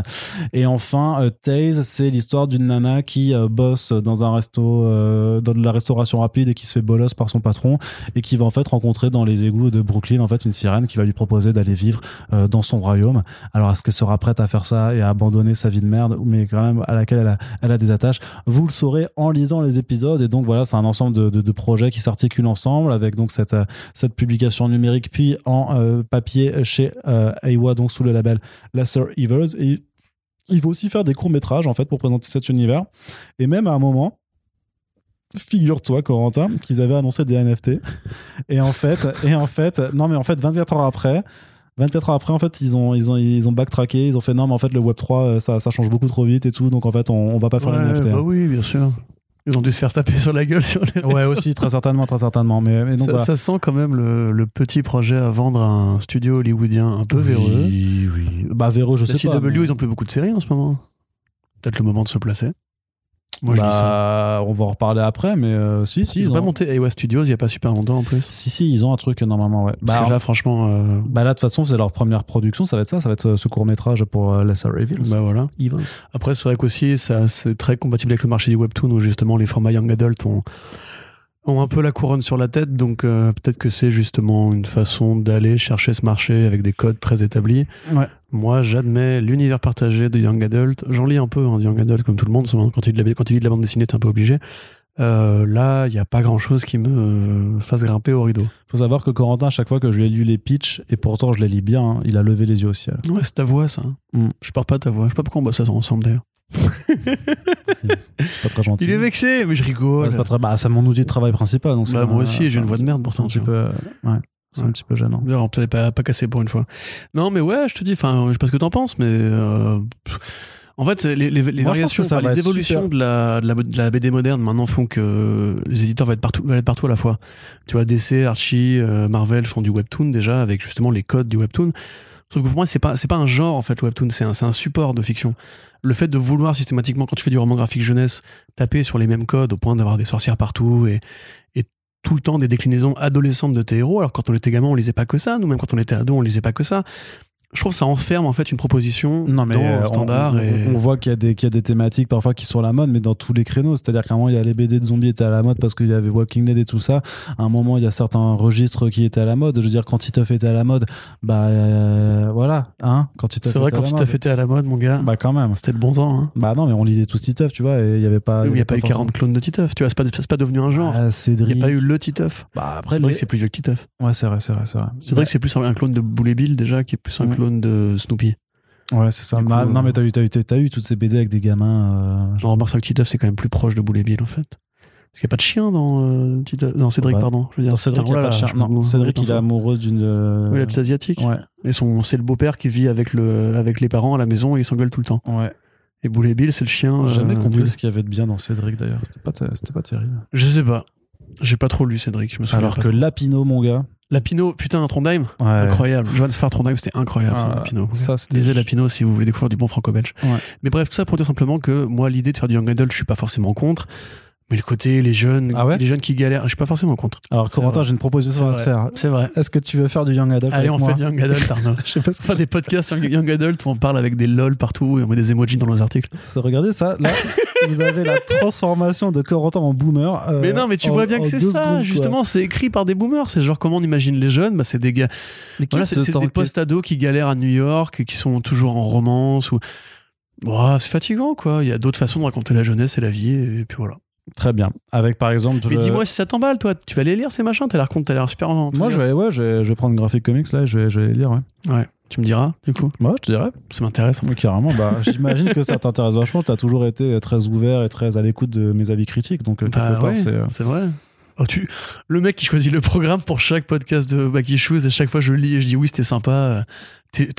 Et enfin, euh, Taze, c'est l'histoire d'une nana qui euh, bosse dans un resto, euh, dans la restauration rapide et qui se fait bolos par son patron et qui va en fait rencontrer dans les égouts de Brooklyn en fait une sirène qui va lui proposer d'aller vivre euh, dans son royaume. Alors est-ce qu'elle sera prête à faire ça et à abandonner sa vie de merde, mais quand même à laquelle elle a, des attaches? Vous le saurez en lisant les épisodes. Et donc voilà, c'est un ensemble de, projets qui s'articulent ensemble avec donc cette, euh, publication numérique puis en euh, papier chez euh, Aiwa donc sous le label Lesser Evils. Et il va aussi faire des courts métrages en fait pour présenter cet univers. Et même à un moment figure-toi Corentin qu'ils avaient annoncé des NFT et en fait et en fait non mais en fait 24 heures après 24 heures après en fait ils ont ils ont ils ont backtracké ils ont fait non mais en fait le Web 3 euh, ça, ça change beaucoup trop vite et tout donc en fait on, on va pas faire Ouais, les NFT bah oui, bien sûr. Ils ont dû se faire taper sur la gueule sur les ouais aussi très certainement très certainement mais, mais donc ça, sent quand même le, le petit projet à vendre à un studio hollywoodien un peu véreux. oui oui bah véreux je La sais CW, pas mais- ils ont plus beaucoup de séries en ce moment. Peut-être le moment de se placer. Moi, je dis ça. bah, on va en reparler après mais euh, si si Ils ont ont- pas monté Aiwa Studios il y a pas super longtemps en plus. si si ils ont un truc normalement ouais Parce bah, que là, franchement, euh, bah là de toute façon c'est leur première production ça va être ça ça va être euh, ce court métrage pour euh, Lesser Evils bah voilà. Evils. Après, c'est vrai qu'aussi, c'est très compatible avec le marché du webtoon où justement les formats young adult ont, ont un peu la couronne sur la tête. Donc euh, peut-être que c'est justement une façon d'aller chercher ce marché avec des codes très établis. Ouais. Moi, j'admets l'univers partagé de young adult. J'en lis un peu hein, de young adult comme tout le monde. souvent, Quand il de la, quand il lit de la bande dessinée, t'es un peu obligé. Euh, là, il n'y a pas grand-chose qui me euh, fasse grimper au rideau. faut savoir que Corentin à chaque fois que je lui ai lu les pitchs et pourtant je les lis bien hein, il a levé les yeux au ciel Ouais, c'est ta voix, ça. Mm. Je pars pas ta voix. Je sais pas pourquoi on bosse ça ensemble d'ailleurs. c'est pas très gentil Il est vexé, mais je rigole. Ouais, c'est pas très bah c'est mon outil de travail principal donc Bah, moi aussi, j'ai une un- voix de merde pour ça, un petit tu peu ouais c'est un petit peu gênant D'ailleurs, on peut pas, pas casser pour une fois. Non, mais ouais, je te dis, enfin, je sais pas ce que t'en penses, mais euh, en fait, les, les, Moi, variations, ça les évolutions de la, de, la, de la BD moderne maintenant font que les éditeurs vont être partout, vont être partout à la fois. Tu vois, DC, Archie, euh, Marvel font du webtoon déjà avec justement les codes du webtoon. Sauf que pour moi, c'est pas, c'est pas un genre en fait, le webtoon, c'est un, un support de fiction. Le fait de vouloir systématiquement, quand tu fais du roman graphique jeunesse, taper sur les mêmes codes au point d'avoir des sorcières partout et tout le temps des déclinaisons adolescentes de tes héros. Alors quand on était gamin, on lisait pas que ça. Nous, même quand on était ado, on lisait pas que ça. Je trouve que ça enferme en fait une proposition Non, mais dans euh, standard. on, on- et... on voit qu'il y, a des- qu'il y a des thématiques parfois qui sont à la mode, mais dans tous les créneaux. C'est-à-dire qu'à un moment, il y a les BD de zombies étaient à la mode parce qu'il y avait Walking Dead et tout ça. À un moment, il y a certains registres qui étaient à la mode. Je veux dire, quand Titeuf était à la mode, bah euh, voilà. Hein, quand Titeuf C'est vrai était quand mode. fêté à la mode, mon gars. Bah quand même. C'était le bon temps. Hein. Bah non, mais on lisait tous Titeuf, tu vois, et il y avait pas. Oui, il n'y a pas eu forcément- 40 clones de Titeuf. Tu vois, c'est pas, pas devenu un genre. Ah, Il n'y a pas eu le Titeuf. Bah après, C'est vrai les- que c'est plus vieux que Titeuf. ouais, c'est vrai, c'est vrai, c'est vrai. C'est vrai que c'est plus un, clone de Boule et Bill déjà, qui est plus un Ouais. Clone de Snoopy. Ouais, c'est ça. Coup, Bah, non, euh, mais t'as eu, t'as eu, t'as eu toutes ces BD avec des gamins. euh, On remarque ça que Titeuf, c'est quand même plus proche de Boule et Bill en fait. Parce qu'il n'y a pas de chien dans, euh, Titeuf- dans Cédric, Bah, pardon. Je veux dire, Cédric, il là là, Non, Cédric, il est amoureuse d'une. euh, Oui, la petite asiatique. Ouais, Et son, c'est le beau-père qui vit avec, le, avec les parents à la maison et ils s'engueulent tout le temps. ouais. Et Boule et Bill, c'est le chien. J'ai jamais euh, compris ce qu'il y avait de bien dans Cédric d'ailleurs. C'était pas, pas terrible. Je sais pas. J'ai pas trop lu Cédric, je me souviens. Alors que. Lapino, mon gars. Lapino, putain, Trondheim, Ouais. incroyable. Johannes Farr Trondheim, c'était incroyable, ça, Ah, Lapino. ça, c'était- Lisez Lapino si vous voulez découvrir du bon franco-belge. Ouais. Mais bref, tout ça pour dire simplement que moi, l'idée de faire du young adult, je suis pas forcément contre. Mais le côté, les jeunes, Ah ouais les jeunes qui galèrent, je suis pas forcément contre. Alors, Corentin, j'ai une proposition à te faire. C'est vrai. Est-ce que tu veux faire du Young Adult Allez, avec on moi fait du young adult, Arnaud. Je sais pas ce On fait des podcasts young, adult où on parle avec des lol partout et on met des emojis dans nos articles. Regardez ça. Là, vous avez la transformation de Corentin en boomer. euh, Mais non, mais tu en- vois bien en que c'est ça, secondes, justement, c'est écrit par des boomers. C'est genre comment on imagine les jeunes, bah, c'est des gars. Voilà, c'est des post-ados qui galèrent à New York, qui sont toujours en romance. Ou... C'est fatigant, quoi. Il y a d'autres façons de raconter la jeunesse et la vie, et puis voilà. Très bien. Avec par exemple. Mais le- dis-moi si ça t'emballe, toi. Tu vas aller lire ces machins T'as l'air t'as l'air super. Moi, je vais, ouais, je vais, je vais prendre Graphic Comics là, je vais, je vais les lire. Ouais. Ouais. Tu me diras, du coup. Ouais, je te dirais. Ça m'intéresse. Oui, carrément. Bah, J'imagine que ça t'intéresse vachement. Tu as toujours été très ouvert et très à l'écoute de mes avis critiques. Donc, euh, Bah ouais, c'est. euh, c'est vrai. Oh, tu... Le mec qui choisit le programme pour chaque podcast de Backy Shoes, et chaque fois je lis et je dis oui, c'était sympa.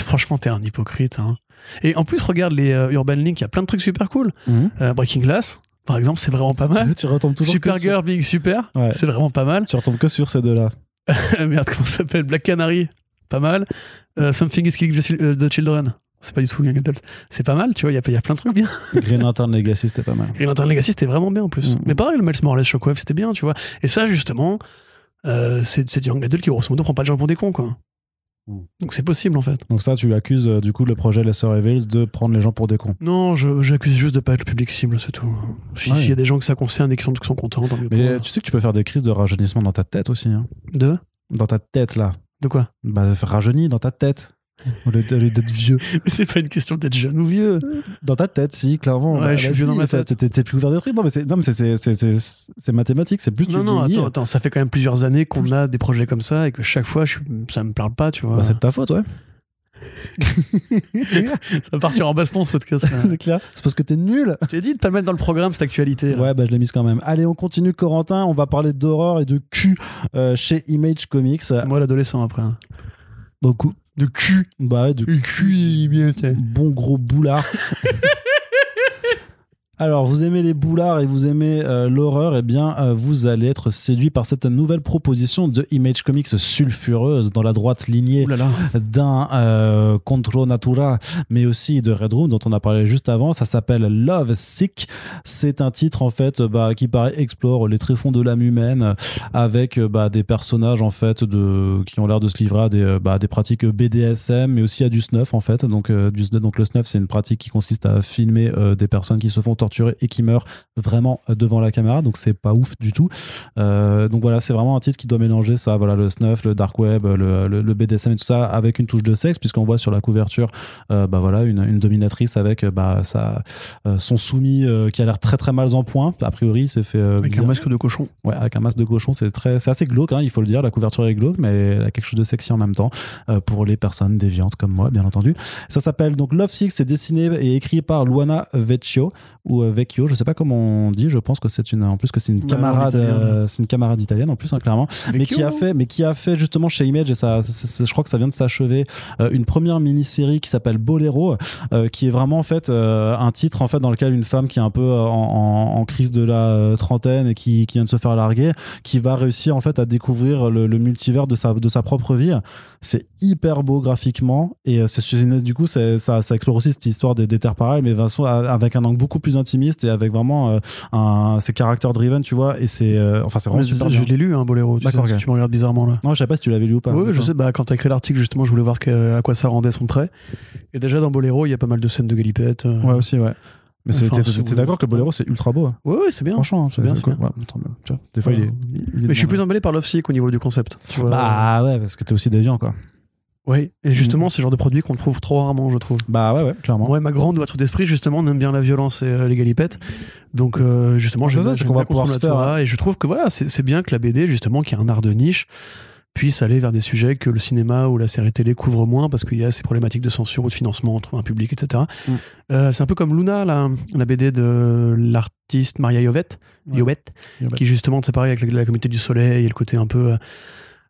franchement, t'es un hypocrite. hein. Et en plus, regarde les euh, Urban Link, il y a plein de trucs super cool. Euh, Breaking Glass, par exemple, c'est vraiment pas mal. Tu retombes toujours. que sur- Supergirl Being Super, Ouais. c'est vraiment pas mal. Tu retombes que sur ces deux-là. Merde, comment ça s'appelle? Black Canary, pas mal. Euh, Something is Killing the euh, Children, c'est pas du tout Young Adult. C'est pas mal, tu vois, il y, a- il y a plein de trucs bien. Green Lantern Legacy, c'était pas mal. Green Lantern Legacy, c'était vraiment bien en plus. Mm. Mais pareil, le Miles Morales Shockwave, c'était bien, tu vois. Et ça, justement, euh, c'est du Young Adult qui, grosso modo, prend pas les gens pour des cons, quoi. Donc c'est possible, en fait. Donc, ça, tu accuses euh, du coup le projet Lesser Evils de prendre les gens pour des cons. Non, j'accuse juste de pas être le public cible, c'est tout. S'il Ouais. y a des gens que ça concerne et qui sont, qui sont contents, tant mieux Mais tu sais que tu peux faire des crises de rajeunissement dans ta tête aussi. hein. De? Dans ta tête, là. De quoi? Bah, rajeuni dans ta tête. Au lieu de- au lieu d'être vieux. Mais c'est pas une question d'être jeune ou vieux. Dans ta tête, si, clairement. Ouais, je suis bah, vieux si, dans ma tête. T'es plus ouvert des trucs. Non, mais c'est non, mais c'est- c'est- c'est- c'est- c'est mathématique. C'est plus Non, non, attends, attends, ça fait quand même plusieurs années qu'on a des projets comme ça et que chaque fois, je ça me parle pas, tu vois. bah, c'est de ta faute, ouais. ça va partir en baston ce podcast. c'est clair. C'est parce que t'es nul. J'ai dit de pas le mettre dans le programme cette actualité. là. Ouais, bah je l'ai mise quand même. Allez, on continue, Corentin. On va parler d'horreur et de cul euh, chez Image Comics. C'est moi l'adolescent après. hein. Beaucoup. De cul. Bah ouais, de cul, bon gros boulard. Alors, vous aimez les boulards et vous aimez euh, l'horreur, eh bien, euh, vous allez être séduit par cette nouvelle proposition de Image Comics sulfureuse dans la droite lignée d'un euh, Contro Natura, mais aussi de Red Room, dont on a parlé juste avant. Ça s'appelle Love Sick. C'est un titre, en fait, bah, qui paraît explore les tréfonds de l'âme humaine avec bah, des personnages, en fait, de, qui ont l'air de se livrer à des, bah, des pratiques BDSM, mais aussi à du snuff, en fait. Donc, du, donc le snuff, c'est une pratique qui consiste à filmer des personnes qui se font torturer et qui meurent vraiment euh, devant la caméra. Donc, c'est pas ouf du tout. Euh, donc voilà, c'est vraiment un titre qui doit mélanger ça, voilà, le snuff, le dark web, le, le- le BDSM et tout ça, avec une touche de sexe, puisqu'on voit sur la couverture, euh, bah voilà, une, une dominatrice avec bah, sa, euh, son soumis qui a l'air très très mal en point. A priori, c'est fait Avec un masque de cochon. Ouais, avec un masque de cochon, c'est très, c'est assez glauque, hein, il faut le dire. La couverture est glauque, mais elle a quelque chose de sexy en même temps pour les personnes déviantes comme moi, bien entendu. Ça s'appelle donc Love Six, c'est dessiné et écrit par Luana Vecchio ou euh, Vecchio, je sais pas comment on dit. Je pense que c'est une, en plus que c'est une camarade, euh, c'est une camarade italienne en plus, hein, clairement mais qui a fait mais qui a fait justement chez Image et ça je crois que ça vient de s'achever euh, une première mini-série qui s'appelle Bolero euh, qui est vraiment en fait un titre en fait dans lequel une femme qui est un peu en, en- en crise de la trentaine et qui, qui vient de se faire larguer qui va réussir en fait à découvrir le, le multivers de sa de sa propre vie c'est hyper beau graphiquement et c'est du coup ça, ça explore aussi cette histoire des, des terres pareilles mais Vincent, avec un angle beaucoup plus intimiste et avec vraiment euh, un c'est caractère driven tu vois et c'est euh, enfin c'est vraiment super je bien. l'ai lu, un boléro. Tu, sais, tu me regardes bizarrement là. non je sais pas si tu l'avais lu ou pas Oui, je sais, bah, quand t'as écrit l'article, justement, je voulais voir que- à quoi ça rendait son trait. Et déjà, dans Boléro, il y a pas mal de scènes de galipette. euh. Ouais, aussi, ouais. Mais Enfin, t'es d'accord que Bolero, c'est ultra beau. hein. ouais, ouais, c'est bien. Franchement, c'est bien, cool. bien. Ouais, des fois, il est. il est Mais je suis plus emballé par Love Sick au niveau du concept. tu vois. Bah ouais, parce que t'es aussi déviant, quoi. Oui, et justement, c'est le genre de produit qu'on trouve trop rarement, je trouve. Bah ouais, ouais, clairement. Ouais, ma grande ouverture d'esprit, justement, on aime bien la violence et euh, les galipettes. Donc, euh, justement, j'aime ça, bien- c'est j'aime qu'on va bien pouvoir Contre se faire, Natura, Et je trouve que voilà, c'est bien que la BD, justement, qui est un art de niche, puisse aller vers des sujets que le cinéma ou la série télé couvre moins parce qu'il y a ces problématiques de censure ou de financement entre un public, etc. Mm. Euh, c'est un peu comme Luna, la, la BD de l'artiste Maria Jovette, Ouais. Jovette, qui justement, c'est pareil avec la, la communauté du soleil et le côté un peu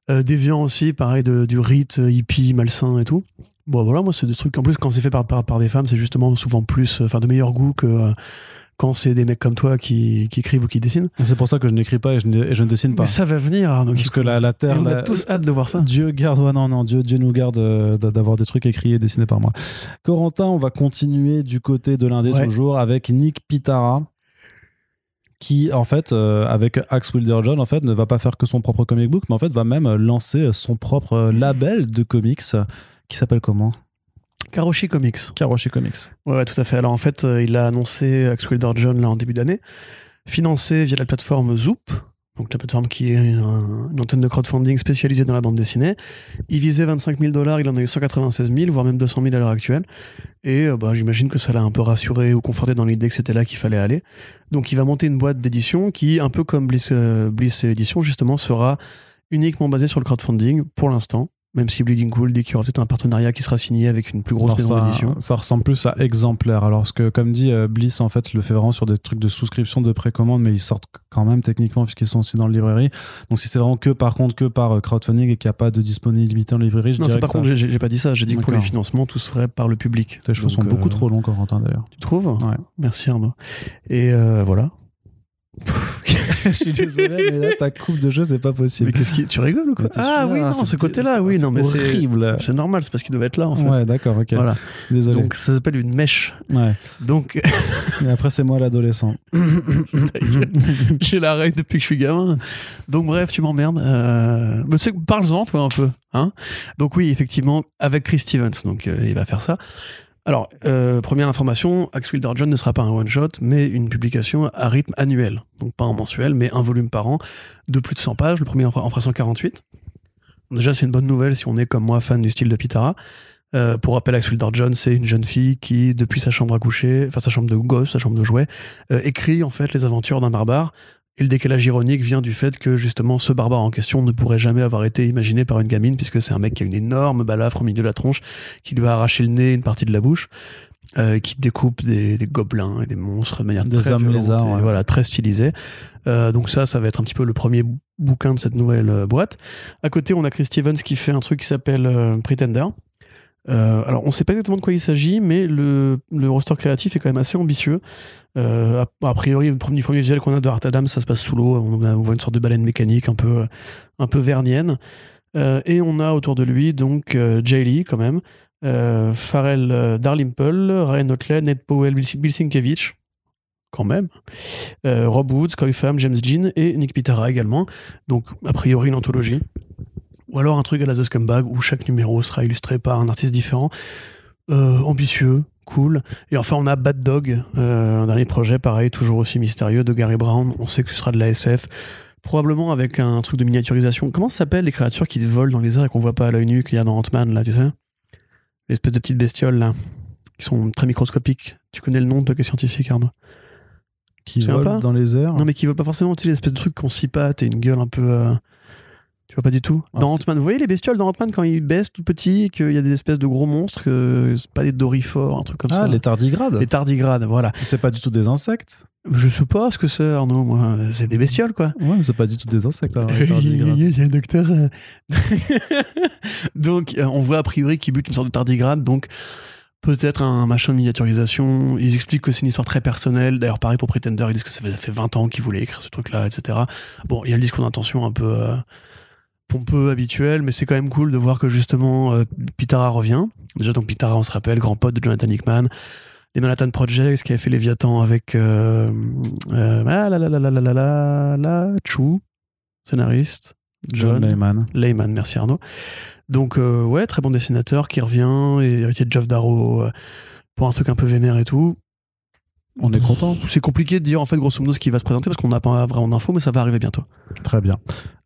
euh, déviant aussi, pareil, de, du rite euh, hippie, malsain et tout. Bon, voilà, moi, c'est des trucs, en plus, quand c'est fait par, par, par des femmes, c'est justement souvent plus, euh, enfin, de meilleur goût que euh, quand c'est des mecs comme toi qui, qui écrivent ou qui dessinent. C'est pour ça que je n'écris pas et je ne, et je ne dessine pas. Mais ça va venir, Arnaud. Parce que la, la Et Terre. on a la- tous hâte de voir ça. Dieu garde, ouais, non, non, Dieu, Dieu nous garde euh, d'a- d'avoir des trucs écrits et dessinés par moi. Corentin, on va continuer du côté de l'indé Ouais. toujours avec Nick Pitara qui en fait euh, avec Axe Wilder John en fait ne va pas faire que son propre comic book mais en fait va même lancer son propre euh, label de comics euh, qui s'appelle comment? Karoshi Comics. Karoshi Comics Ouais, ouais, tout à fait. Alors en fait, euh, il a annoncé Axe Wilder John là en début d'année, financé via la plateforme Zoop. Donc la plateforme qui est un- une antenne de crowdfunding spécialisée dans la bande dessinée. Il visait 25 000 dollars, il en a eu 196 000, voire même 200 000 à l'heure actuelle. Et euh, bah, j'imagine que ça l'a un peu rassuré ou conforté dans l'idée que c'était là qu'il fallait aller. Donc il va monter une boîte d'édition qui, un peu comme Bliss, euh, Bliss Edition, justement, sera uniquement basée sur le crowdfunding pour l'instant. Même si Bleeding Cool dit qu'il y aura peut-être un partenariat qui sera signé avec une plus grosse Alors, maison ça, d'édition. ça ressemble plus à exemplaire. Alors que, comme dit euh, Bliss, en fait, le fait vraiment sur des trucs de souscription, de précommande, mais ils sortent quand même techniquement puisqu'ils sont aussi dans le librairie. Donc si c'est vraiment que par contre que par euh, crowdfunding et qu'il n'y a pas de disponibilité en librairie, je Non, dirais par que ça- contre, j'ai j'ai pas dit ça. J'ai dit que pour les financements, tout serait par le public. tes cheveux sont Donc, beaucoup euh, trop longs, Corentin d'ailleurs. Tu trouves? Ouais. Merci Arnaud. Et euh, voilà. Je suis désolé, mais là ta coupe de jeu c'est pas Mais possible. qu'est-ce qui. Tu rigoles ou quoi? Mais Ah oui, non, ce côté-là, oui, non, mais c'est. horrible. c'est- C'est normal, c'est parce qu'il devait être là, en fait. Ouais, d'accord, ok. Voilà. Désolé. Donc ça s'appelle une mèche. Ouais. Donc Et après c'est moi l'adolescent. j'ai la règle depuis que je suis gamin. Donc bref, tu m'emmerdes. Euh... Mais tu sais, parle-en toi un peu. Hein donc oui, effectivement, avec Chris Stevens, donc euh, il va faire ça. Alors, euh, première information, Axe Wilder John ne sera pas un one-shot, mais une publication à rythme annuel. Donc pas en mensuel, mais un volume par an, de plus de 100 pages. Le premier en en fera 148. Déjà, c'est une bonne nouvelle si on est comme moi fan du style de Pitara. Euh, pour rappel, Axe Wilder John, c'est une jeune fille qui, depuis sa chambre à coucher, enfin sa chambre de gosse, sa chambre de jouet, euh, écrit en fait les aventures d'un barbare. Et le décalage ironique vient du fait que justement ce barbare en question ne pourrait jamais avoir été imaginé par une gamine, puisque c'est un mec qui a une énorme balafre au milieu de la tronche, qui lui a arraché le nez et une partie de la bouche, euh, qui découpe des, des gobelins et des monstres de manière Des très violente lézards, et ouais. voilà, très stylisée. Euh, donc ça, ça va être un petit peu le premier bouquin de cette nouvelle euh, boîte. À côté, on a Chris Stevens qui fait un truc qui s'appelle euh, Pretender. Euh, alors, on sait pas exactement de quoi il s'agit, mais le, le roster créatif est quand même assez ambitieux. Euh, a, priori, le premier, premier qu'on a de Art Adam, ça se passe sous l'eau. On, voit une sorte de baleine mécanique un peu, vernienne. Euh, et on a autour de lui donc Jay Lee quand même, Pharrell Darlimple, Ryan Otley, Ned Powell, Bill, quand même, Rob Woods, Coy James Jean et Nick Pitara également. Donc a priori une anthologie. Ou alors un truc à la The Scumbag où chaque numéro sera illustré par un artiste différent, euh, ambitieux, cool. Et enfin, on a Bad Dog, euh, un dernier projet, pareil, toujours aussi mystérieux, de Gary Brown. On sait que ce sera de la SF, probablement avec un truc de miniaturisation. Comment ça s'appelle les créatures qui volent dans les airs et qu'on voit pas à l'œil nu qu'il y a dans Ant-Man, là, tu sais? L'espèce de petites bestioles, là, qui sont très microscopiques. Tu connais le nom, toi, qui est scientifique, Arnaud? Qui Tu viens vole pas? dans les airs? Non, mais qui volent pas forcément, tu sais, l'espèce de truc qu'on scie pattes et une gueule un peu. euh, Tu vois pas du tout Ah, Dans Ant-Man, vous voyez les bestioles dans Ant-Man quand ils baissent tout petits, qu'il y a des espèces de gros monstres, que c'est pas des dorifores, un truc comme ah, ça. les tardigrades. Les tardigrades, voilà. C'est pas du tout des insectes. Je sais pas ce que c'est, Arnaud, moi. C'est des bestioles, quoi. Ouais, mais c'est pas du tout des insectes. Alors, les Il y a un docteur. euh. donc, euh, on voit a priori qu'il bute une sorte de tardigrade, donc peut-être un machin de miniaturisation. Ils expliquent que c'est une histoire très personnelle. D'ailleurs, pareil pour Pretender, ils disent que ça fait, ça fait 20 ans qu'ils voulaient écrire ce truc-là, etc. Bon, il y a le discours d'intention un peu euh, pompeux habituel, mais c'est quand même cool de voir que justement euh, Pitara revient. Déjà, donc Pitara, on se rappelle, grand pote de Jonathan Hickman, les Manhattan Projects, qui avait fait Léviathan avec euh, euh, ah, la, la, la, la, la, la, la, Chu, scénariste. John, John Layman. Layman, merci Arnaud. Donc, euh, ouais, très bon dessinateur qui revient, et héritier de Jeff Darrow euh, pour un truc un peu vénère et tout. On est content. C'est compliqué de dire en fait grosso modo ce qui va se présenter parce qu'on n'a pas vraiment d'infos, mais ça va arriver bientôt. Très bien.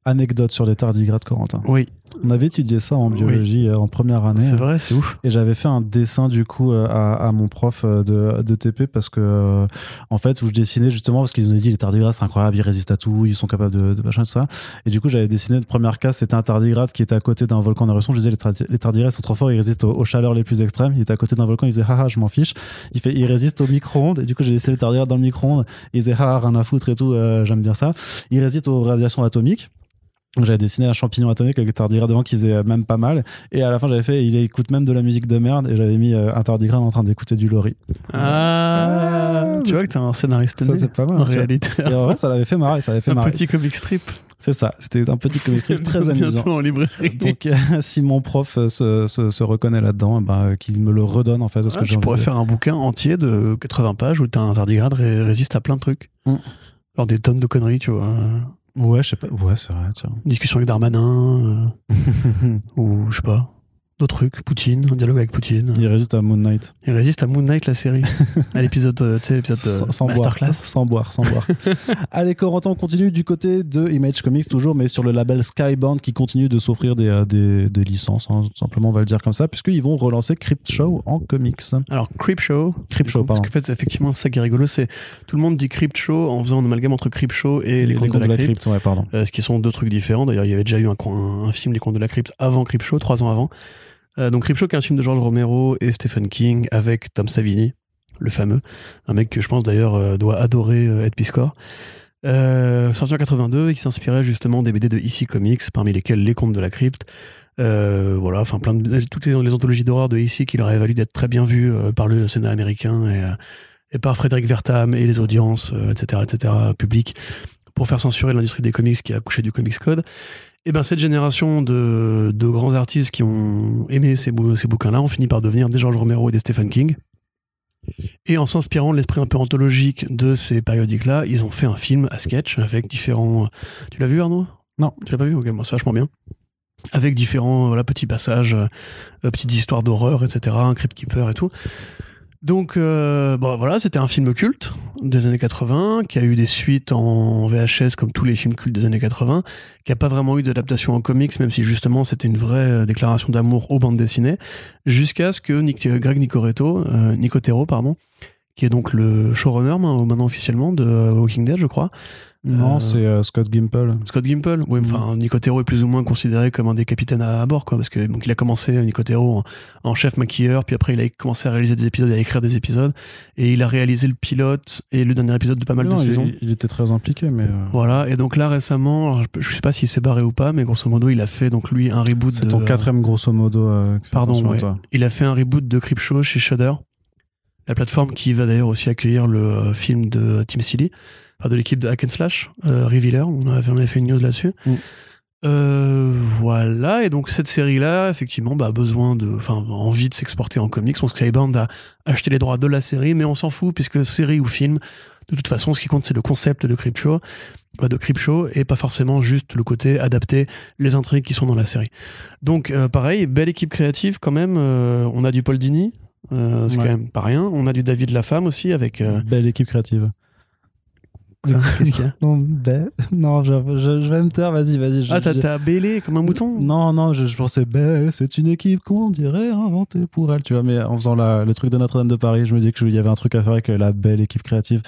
Anecdote sur les tardigrades, Corentin. Oui, On avait étudié ça en biologie euh, en première année. c'est vrai, c'est ouf. Et j'avais fait un dessin du coup euh, à, à mon prof euh, de, de TP parce que en fait où je dessinais justement parce qu'ils nous ont dit les tardigrades c'est incroyable ils résistent à tout ils sont capables de, de machin tout ça. Et du coup j'avais dessiné de première case c'était un tardigrade qui était à côté d'un volcan d'éruption je disais les, tardi- les tardigrades sont trop forts ils résistent aux, aux chaleurs les plus extrêmes. Il était à côté d'un volcan il faisait haha je m'en fiche. Il fait il résiste au micro-ondes. Et du coup j'ai dessiné les tardigrades dans le micro-ondes. Il faisait haha rien à foutre et tout euh, j'aime bien ça. Il résiste aux radiations atomiques j'avais dessiné un champignon atomique avec un tardigrade devant qui faisait même pas mal. Et à la fin, j'avais fait, il écoute même de la musique de merde. Et j'avais mis euh, un tardigrade en train d'écouter du Lori. Ah, tu vois que t'es un scénariste Ça, c'est pas mal. en réalité. Et en vrai, ça l'avait fait marrer. Ça avait fait Un marrer. petit comic strip. C'est ça. C'était un petit comic strip très amusant. Bientôt en librairie. Donc, euh, si mon prof euh, se, se, se reconnaît là-dedans, euh, qu'il me le redonne en fait. Parce Ah, que tu pourrais de- faire un bouquin entier de 80 pages où t'as un tardigrade ré- résiste à plein de trucs. Mm. Alors des tonnes de conneries, tu vois. Ouais, je sais pas. Ouais, c'est vrai. Tiens. Discussion avec Darmanin, euh, ou je sais pas. D'autres trucs. Poutine, un dialogue avec Poutine. Il résiste à Moon Knight. Il résiste à Moon Knight, la série. à l'épisode, euh, tu sais, l'épisode euh, Sans, boire. Masterclass. Sans boire, sans boire. Allez, Corentin, on continue du côté de Image Comics, toujours, mais sur le label Skybound qui continue de s'offrir des, euh, des, des licences, hein, tout simplement, on va le dire comme ça, puisqu'ils vont relancer Crypt Show en comics. Alors, Creep Show. Creep Show, Parce pardon. qu'en fait, c'est effectivement, ça qui est rigolo, c'est tout le monde dit Creep Show en faisant un amalgame entre Creep Show et, les, contes de la, crypte. ouais, pardon. Euh, ce qui sont deux trucs différents. D'ailleurs, il y avait déjà eu un, un, un film Les Contes de la Crypte avant Creep Show, trois ans avant. Euh, donc est un film de George Romero et Stephen King avec Tom Savini, le fameux, un mec que je pense d'ailleurs euh, doit adorer euh, Ed Piscor. Sorti en 82 et qui s'inspirait justement des BD de EC Comics, parmi lesquels Les Contes de la Crypte. Voilà, enfin plein de toutes les, anthologies d'horreur de EC qui leur avaient valu d'être très bien euh, par le Sénat américain et, par Frédéric Vertam et les audiences, etc., etc., publiques pour faire censurer l'industrie des comics qui a accouché du Comics Code. Et ben cette génération de, de grands artistes qui ont aimé ces, bou- ces bouquins-là ont fini par devenir des George Romero et des Stephen King. Et en s'inspirant de l'esprit un peu anthologique de ces périodiques-là, ils ont fait un film à sketch avec différents. Tu l'as vu Arnaud? Non. Tu l'as pas vu? Ok, moi c'est vachement bien. Avec différents voilà, petits passages, euh, petites histoires d'horreur, etc., un Crypt Keeper et tout. Donc euh, bon, voilà, c'était un film culte des années 80, qui a eu des suites en VHS comme tous les films cultes des années 80, qui a pas vraiment eu d'adaptation en comics, même si justement c'était une vraie euh, déclaration d'amour aux bandes dessinées, jusqu'à ce que euh, Greg Nicoretto, Nicotero, pardon, qui est donc le showrunner hein, maintenant officiellement de Walking Dead, je crois. Non, Euh, c'est euh, Scott Gimple. Scott Gimple, oui, Mm. enfin Nicotero est plus ou moins considéré comme un des capitaines à, à bord, quoi, parce que donc il a commencé Nicotero en, en chef maquilleur, puis après il a commencé à réaliser des épisodes et à écrire des épisodes, et il a réalisé le pilote et le dernier épisode de pas mal Non, de il, saisons. il était très impliqué, mais euh, Voilà, et donc là récemment, alors, je, je sais pas s'il s'est barré ou pas, mais grosso modo il a fait donc lui un reboot. c'est ton quatrième grosso modo. euh, Pardon, ouais. Il a fait un reboot de Creepshow chez Shudder, la plateforme qui va d'ailleurs aussi accueillir le euh, film de Tim enfin de l'équipe de Hack and Slash, euh, Revealer, on avait, on avait fait une news là-dessus. Mm. Euh, voilà, et donc cette série-là, effectivement, bah, a besoin de, enfin, envie de s'exporter en comics. On Skybound a acheté les droits de la série, mais on s'en fout, puisque série ou film, de toute façon, ce qui compte, c'est le concept de Creepshow, euh, de Creepshow, et pas forcément juste le côté adapter les intrigues qui sont dans la série. Donc, euh, pareil, belle équipe créative quand même. euh, on a du Paul Dini, euh, c'est Ouais. quand même pas rien. On a du David Lafemme aussi avec. euh, Belle équipe créative. Qu'est-ce qu'il y a Non, belle. Non, je, je- je vais me taire, vas-y, vas-y. Ah, t'as bêlé comme un mouton? Non, non, je, je pensais belle, c'est une équipe qu'on dirait inventée pour elle, tu vois. Mais en faisant la- le truc de Notre-Dame de Paris, je me dis qu'il y avait un truc à faire avec la belle équipe créative.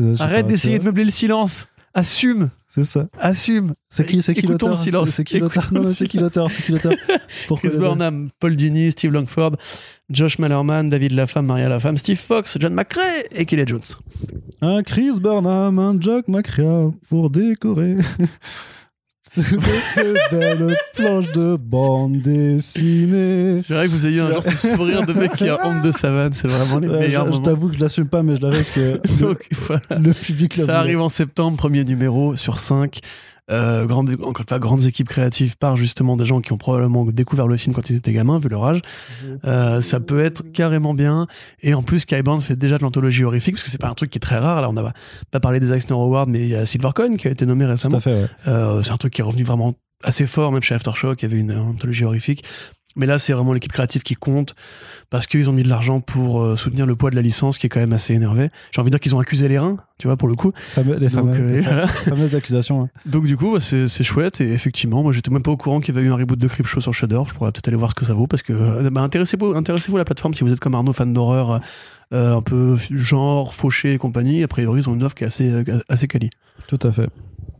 Euh, Arrête d'essayer de meubler le silence. Assume, C'est ça. assume. C'est qui, c'est qui l'auteur. C'est- qui l'auteur Non, c'est qui l'auteur C'est qui l'auteur Chris Burnham, Paul Dini, Steve Longford, Josh Mallerman, David Lafemme, Maria Lafemme, Steve Fox, John McCrae et Kelly Jones. Un Chris Burnham, un Jock McCrea pour décorer. de belles planches de bande dessinée. J'aimerais que vous ayez un genre ce sourire de mec qui a honte de savane. C'est vraiment les Ouais, meilleurs je je moments. t'avoue que je l'assume pas, mais je l'avais parce que le, voilà. le public l'a Ça voulu. arrive en septembre, premier numéro sur 5. Euh, grande, fois, grandes équipes créatives par justement des gens qui ont probablement découvert le film quand ils étaient gamins, vu leur âge. Euh, ça peut être carrément bien. Et en plus, Skybound fait déjà de l'anthologie horrifique, parce que c'est pas un truc qui est très rare. Là, on n'a pas parlé des Eisner Awards, mais il y a Silvercoin qui a été nommé récemment. ouais. Euh, c'est un truc qui est revenu vraiment assez fort, même chez Aftershock, il y avait une anthologie horrifique. Mais là, c'est vraiment l'équipe créative qui compte parce qu'ils ont mis de l'argent pour euh, soutenir le poids de la licence qui est quand même assez énervé. J'ai envie de dire qu'ils ont accusé les reins, tu vois, pour le coup. Fameux- les Donc, fameux- euh, les voilà. fameuses accusations. hein. Donc du coup, c'est chouette et effectivement, moi j'étais même pas au courant qu'il y avait eu un reboot de Creepshow sur Shudder. Je pourrais peut-être aller voir ce que ça vaut parce que euh, bah, intéressez-vous, intéressez-vous à la plateforme si vous êtes comme Arnaud fan d'horreur, euh, un peu genre fauché et compagnie. A priori, ils ont une offre qui est assez euh, assez quali. Tout à fait.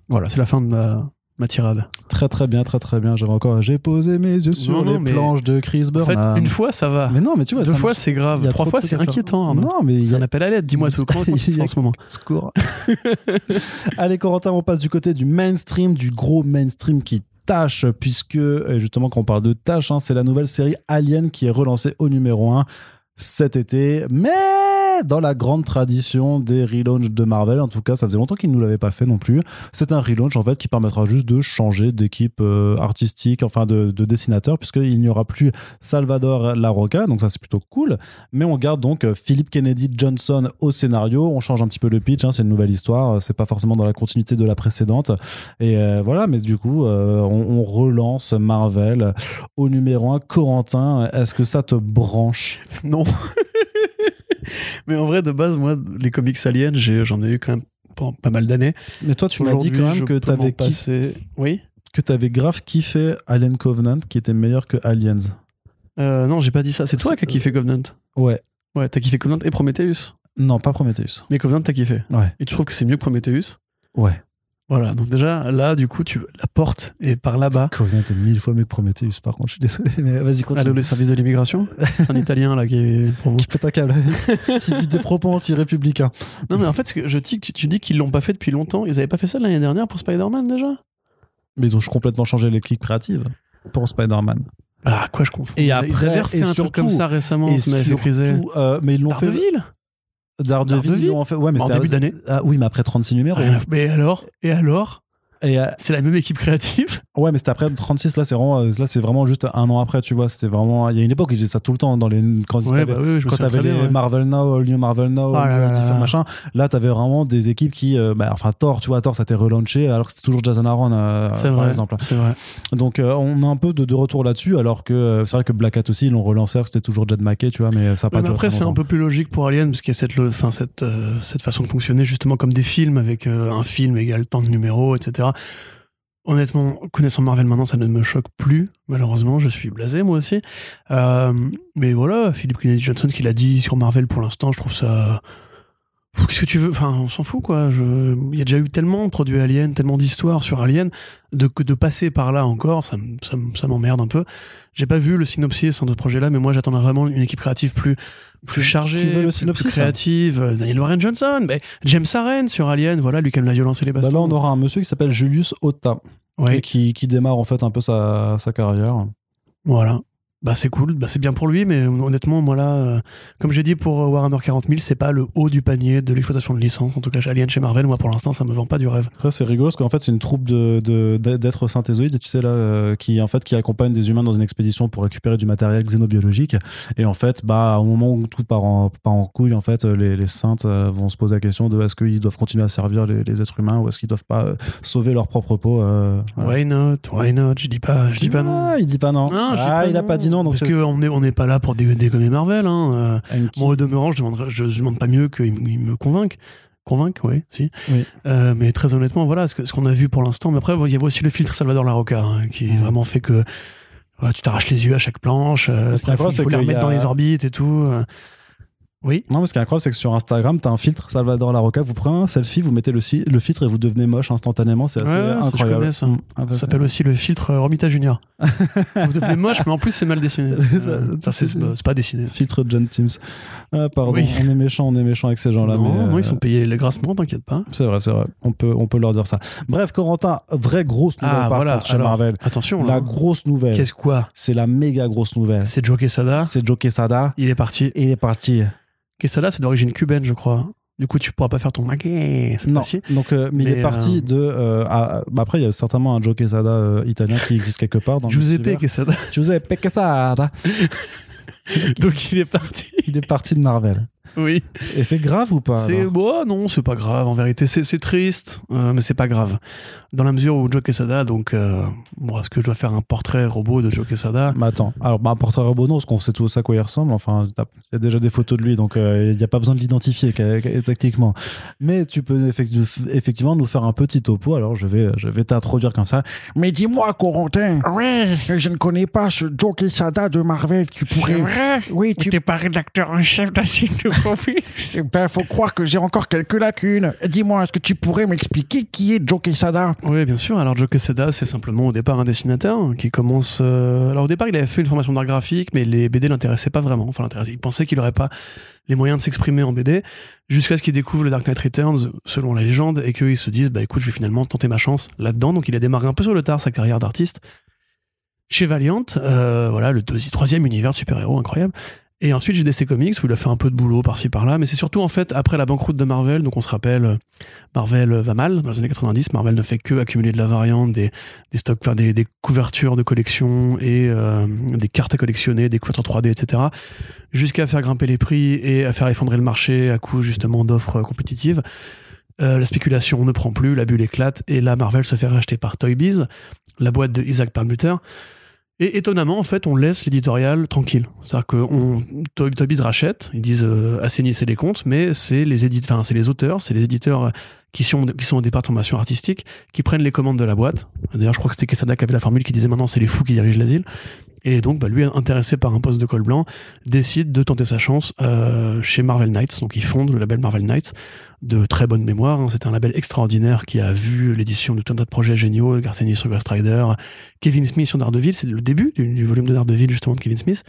Voilà, c'est la fin de ma, ma tirade. Très très bien, très très bien. J'avais encore. J'ai posé mes yeux sur Non, non, les mais- planches de Chris En fait, une fois ça va, Mais non, mais tu vois, deux fois c'est grave, trois fois c'est inquiétant. Arnaud. Non, mais il y a un appel à l'aide. Dis-moi tout comment y a- en ce moment. Secours. Allez, Corentin, on passe du côté du mainstream, du gros mainstream qui tâche, puisque justement, quand on parle de tâche, hein, c'est la nouvelle série Alien qui est relancée au numéro 1 cet été. Mais dans la grande tradition des relaunchs de Marvel. En tout cas, ça faisait longtemps qu'ils ne nous l'avaient pas fait non plus. C'est un relaunch en fait qui permettra juste de changer d'équipe euh, artistique, enfin de, de dessinateur, puisqu'il n'y aura plus Salvador Larroca, donc ça c'est plutôt cool. Mais on garde donc euh, Philip Kennedy Johnson au scénario. On change un petit peu le pitch, hein, c'est une nouvelle histoire. C'est pas forcément dans la continuité de la précédente. Et euh, voilà, mais du coup, euh, on, on relance Marvel au numéro 1. Corentin, est-ce que ça te branche? Non. Mais en vrai, de base, moi, les comics aliens, j'en ai eu quand même pendant pas mal d'années. Mais toi, tu m'as dit quand même que t'avais kiffé passer. Oui que t'avais grave kiffé Alien Covenant qui était meilleur que Aliens. Euh, Non, j'ai pas dit ça. C'est toi qui as kiffé Covenant. Ouais. Ouais, t'as kiffé Covenant et Prometheus. Non, pas Prometheus. Mais Covenant, t'as kiffé. Ouais. Et tu trouves que c'est mieux que Prometheus? Ouais. Voilà, donc déjà, là, du coup, tu la porte est par là-bas. Covenant est mille fois mieux que Prometheus, par contre, je suis désolé, mais vas-y, continue. Allô, le service de l'immigration Un italien, là, qui est pour vous. Qui pète un câble, qui dit des propos anti-républicains. Non, mais en fait, ce que je dis, tu, tu dis qu'ils l'ont pas fait depuis longtemps. Ils avaient pas fait ça l'année dernière pour Spider-Man, déjà? Mais ils ont complètement changé l'équipe créative pour Spider-Man. Ah, quoi, je confonds? Et ils, après, ils avaient refait et un truc surtout- comme ça récemment. Et surtout, euh, mais ils l'ont fait. Ils l'ont fait. Ouais, mais En début d'année. Ah oui, mais après 36 numéros. À- Mais alors? Et alors? Et, euh, C'est la même équipe créative? Ouais, mais c'était après 36, là, c'est vraiment, euh, là, c'est vraiment juste un an après, tu vois. C'était vraiment. Il y a une époque ils faisaient ça tout le temps dans les. Quand Ouais, t'avais- bah oui, les bien, ouais. Marvel Now, All New Marvel Now, Ah là là différents là. machins, là t'avais vraiment des équipes qui, euh, bah, enfin Thor, tu vois, Thor ça t'est relaunché alors que c'était toujours Jason Aaron euh, par vrai. exemple. C'est vrai. Donc euh, on a un peu de, de retour là-dessus alors que c'est vrai que Black Hat aussi ils l'ont relancé, c'était toujours Jed McKay, tu vois, mais ça a pas mais après, c'est un peu plus logique pour Alien, parce qu'il y a cette, enfin, cette, cette façon de fonctionner, justement, comme des films, avec un film égale tant de numéros, etc. Honnêtement, connaissant Marvel maintenant, ça ne me choque plus, malheureusement. Je suis blasé, moi aussi. Euh, mais voilà, Philippe Kennedy Johnson, ce qu'il a dit sur Marvel pour l'instant, je trouve ça. Qu'est-ce que tu veux? Enfin, on s'en fout, quoi. Je- Il y a déjà eu tellement de produits Alien, tellement d'histoires sur Alien, de, que de passer par là encore, ça, m'emmerde un peu. J'ai pas vu le synopsis de ce projet-là, mais moi, j'attends vraiment une équipe créative plus, plus chargée, tu veux le synopsis, plus ça créative. Euh, Daniel Warren Johnson, James Aren sur Alien, voilà, lui qui aime la violence et les Bah bastons. là on aura un monsieur qui s'appelle Julius Otta Ouais, qui, qui démarre en fait un peu sa, sa carrière. voilà. Bah c'est cool, bah, c'est bien pour lui, mais honnêtement, moi là, euh, comme j'ai dit pour euh, Warhammer 40 000, c'est pas le haut du panier de l'exploitation de licence. En tout cas, chez Alien, chez Marvel, moi pour l'instant, ça me vend pas du rêve. Après, c'est rigolo parce qu'en fait, c'est une troupe de, de- d'êtres synthézoïdes, tu sais, là, euh, qui, en fait, qui accompagnent des humains dans une expédition pour récupérer du matériel xénobiologique. Et en fait, bah, au moment où tout part en, part en couille, en fait, les, les saintes euh, vont se poser la question de est-ce qu'ils doivent continuer à servir les, les êtres humains ou est-ce qu'ils doivent pas euh, sauver leur propre peau. euh, voilà. Why not? Why not? Je dis pas, je dis pas non. Ah, il dit pas non. Ah, pas il a non. pas dit Parce c'est- qu'on n'est on n'est pas là pour dé- dégommer Marvel. Hein. euh. Moi, au demeurant, je je demande pas mieux qu'ils me- convainquent. Convaincre, oui, si. Oui. Euh, mais très honnêtement, voilà ce qu'on a vu pour l'instant. Mais après, il y a aussi le filtre Salvador Larroca, hein, qui vraiment fait que ouais, tu t'arraches les yeux à chaque planche. Euh, après, il faut les qu'il remettre a- dans les orbites et tout. euh. Oui. Non, mais ce qui est incroyable, c'est que sur Instagram, t'as un filtre Salvador Larroca. Vous prenez un selfie, vous mettez le, si- le filtre et vous devenez moche instantanément. C'est assez Ouais, ouais, incroyable. ça. Mm. Ah, bah, s'appelle aussi le filtre euh, Romita Junior. Vous devenez moche, mais en plus, c'est mal dessiné. Euh, c'est bah, pas dessiné. Filtre John Teams. Ah, pardon, Oui. on est méchant, on est méchant avec ces gens-là. non, mais, non, euh, ils sont payés les grassement, t'inquiète pas. C'est vrai, c'est vrai. On peut, on peut leur dire ça. Bref, Corentin, vraie grosse nouvelle Ah, par voilà. contre chez alors, Marvel. Attention, La là. grosse nouvelle, Qu'est-ce quoi? C'est la méga grosse nouvelle. C'est Joe Quesada. C'est Joe Quesada. Il est parti. Et il est parti. Quesada, c'est d'origine cubaine, je crois. Du coup, tu pourras pas faire ton maquet Non, donc, euh, mais, il est parti euh, de. euh, à- bah après, il y a certainement un Joe Quesada italien qui existe quelque part. Dans Giuseppe. Quesada. Giuseppe Quesada. Donc, il est parti. Il est parti de Marvel. Oui. Et c'est grave ou pas C'est bon, non, c'est pas grave. En vérité, c'est triste, euh, mais c'est pas grave. Dans la mesure où Joe Quesada, donc, euh, bon, est-ce que je dois faire un portrait robot de Joe Quesada? Mais attends, alors bah, portrait robot, non, parce qu'on sait tous à quoi il ressemble. Enfin, il y a déjà des photos de lui, donc euh, il n'y a pas besoin de l'identifier tactiquement. Mais tu peux effectivement nous faire un petit topo. Alors, je vais, je vais t'introduire comme ça. Mais dis-moi, Corentin, Ouais, je ne connais pas ce Joe Quesada de Marvel. Tu c'est pourrais. vrai? Oui, Tu t'es pas rédacteur en chef d'un site comics Eh Ben, faut croire que j'ai encore quelques lacunes. Dis-moi, est-ce que tu pourrais m'expliquer qui est Joe Quesada? Oui, bien sûr. Alors, Joe Quesada, c'est simplement au départ un dessinateur qui commence. euh, Alors, au départ, il avait fait une formation d'art graphique, mais les BD l'intéressaient pas vraiment. Enfin, l'intéressaient. Il pensait qu'il aurait pas les moyens de s'exprimer en BD, jusqu'à ce qu'il découvre le Dark Knight Returns, selon la légende, et qu'il se dise, bah écoute, je vais finalement tenter ma chance là-dedans. Donc, il a démarré un peu sur le tard sa carrière d'artiste chez Valiant, euh, voilà, le deuxième, troisième univers de super-héros incroyable. Et ensuite, j'ai DC Comics où il a fait un peu de boulot par-ci par-là, mais c'est surtout en fait après la banqueroute de Marvel. Donc on se rappelle, euh, Marvel va mal dans les années 90. Marvel ne fait que accumuler de la variante, des, des stocks, enfin des, des couvertures de collection et euh, des cartes à collectionner, des couvertures 3D, etc. Jusqu'à faire grimper les prix et à faire effondrer le marché à coup justement d'offres compétitives. Euh, la spéculation ne prend plus, la bulle éclate et là Marvel se fait racheter par Toy Biz, la boîte de Isaac Perlmutter. Et étonnamment, en fait, on laisse l'éditorial tranquille. C'est-à-dire que on, Toy, Toy Biz rachète, ils disent euh, assainissez les comptes, mais c'est les, enfin, c'est les auteurs, c'est les éditeurs euh, qui sont, qui sont au départ de formation artistique, qui prennent les commandes de la boîte. D'ailleurs, je crois que c'était Quesada qui avait la formule qui disait maintenant c'est les fous qui dirigent l'asile. Et donc, bah, lui, intéressé par un poste de col blanc, décide de tenter sa chance euh, chez Marvel Knights. Donc, il fonde le label Marvel Knights de très bonne mémoire. hein. C'est un label extraordinaire qui a vu l'édition de tout un tas de projets géniaux, Garcenis sur Ghost Rider, Kevin Smith sur Daredevil, c'est le début du, volume de Daredevil justement de Kevin Smith.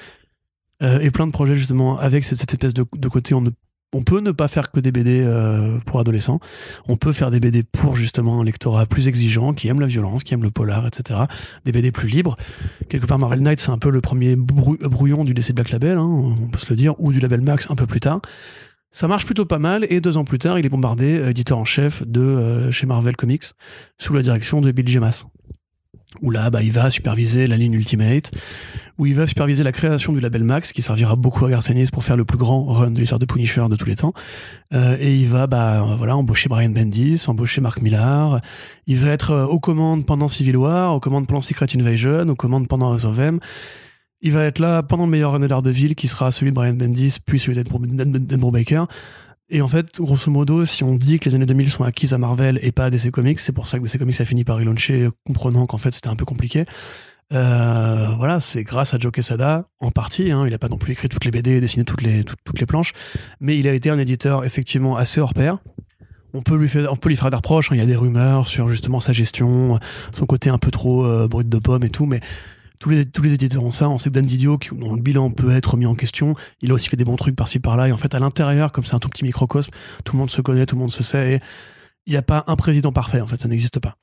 Euh, et plein de projets justement avec cette, espèce de, de côté on ne on peut ne pas faire que des BD euh, pour adolescents. On peut faire des BD pour justement un lectorat plus exigeant, qui aime la violence, qui aime le polar, etc. Des BD plus libres. Quelque part, Marvel Knight, c'est un peu le premier brou- brouillon du DC Black Label, hein, on peut se le dire, ou du label Max un peu plus tard. Ça marche plutôt pas mal, et deux ans plus tard, il est bombardé, euh, éditeur en chef de euh, chez Marvel Comics, sous la direction de Bill Gemas. Où là, bah, il va superviser la ligne Ultimate, où il va superviser la création du label Max, qui servira beaucoup à Garcenis pour faire le plus grand run de l'histoire de Punisher de tous les temps. Euh, et il va bah, voilà, embaucher Brian Bendis, embaucher Mark Millar. Il va être euh, aux commandes pendant Civil War, aux commandes pendant Secret Invasion, aux commandes pendant House of M. Il va être là pendant le meilleur run de Daredevil, qui sera celui de Brian Bendis, puis celui d'Andrew Baker. Et en fait, grosso modo, si on dit que les années 2000 sont acquises à Marvel et pas à DC Comics, c'est pour ça que DC Comics a fini par relauncher, comprenant qu'en fait c'était un peu compliqué. Euh, voilà, c'est grâce à Joe Quesada, en partie. Hein, il a pas non plus écrit toutes les BD et dessiné toutes les, toutes, les planches, mais il a été un éditeur effectivement assez hors pair. On peut lui faire, on peut des reproches. hein, il y a des rumeurs sur justement sa gestion, son côté un peu trop euh, brut de pomme et tout, mais tous les, tous les éditeurs ont ça. On sait que Dan Didio, qui, dont le bilan peut être remis en question, il a aussi fait des bons trucs par-ci par-là. Et en fait, à l'intérieur, comme c'est un tout petit microcosme, tout le monde se connaît, tout le monde se sait. Et il n'y a pas un président parfait, en fait, ça n'existe pas.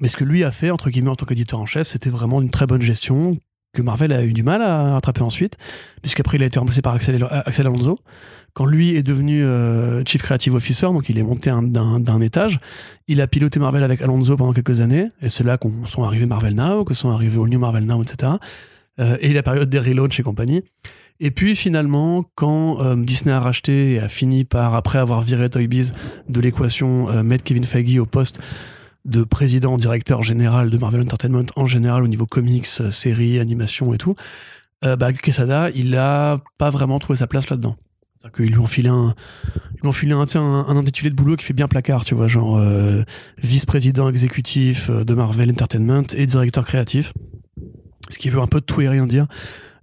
Mais ce que lui a fait, entre guillemets, en tant qu'éditeur en chef, c'était vraiment une très bonne gestion que Marvel a eu du mal à rattraper ensuite, puisqu'après il a été remplacé par Axel Alonso. Quand lui est devenu euh, Chief Creative Officer, donc il est monté un- d'un étage, il a piloté Marvel avec Alonso pendant quelques années, et c'est là qu'on sont arrivés Marvel Now, que sont arrivés All New Marvel Now, etc. Euh, et la période des relaunchs et compagnie. Et puis finalement, quand euh, Disney a racheté et a fini par, après avoir viré Toy Biz de l'équation, euh, mettre Kevin Feige au poste de président, directeur général de Marvel Entertainment en général au niveau comics, séries, animation et tout, euh, bah, Quesada, il a pas vraiment trouvé sa place là-dedans. Qu'ils lui ont filé un, ils lui ont filé un, un, un intitulé de boulot qui fait bien placard, tu vois, genre euh, vice-président exécutif euh, de Marvel Entertainment et directeur créatif. Ce qui veut un peu tout et rien dire.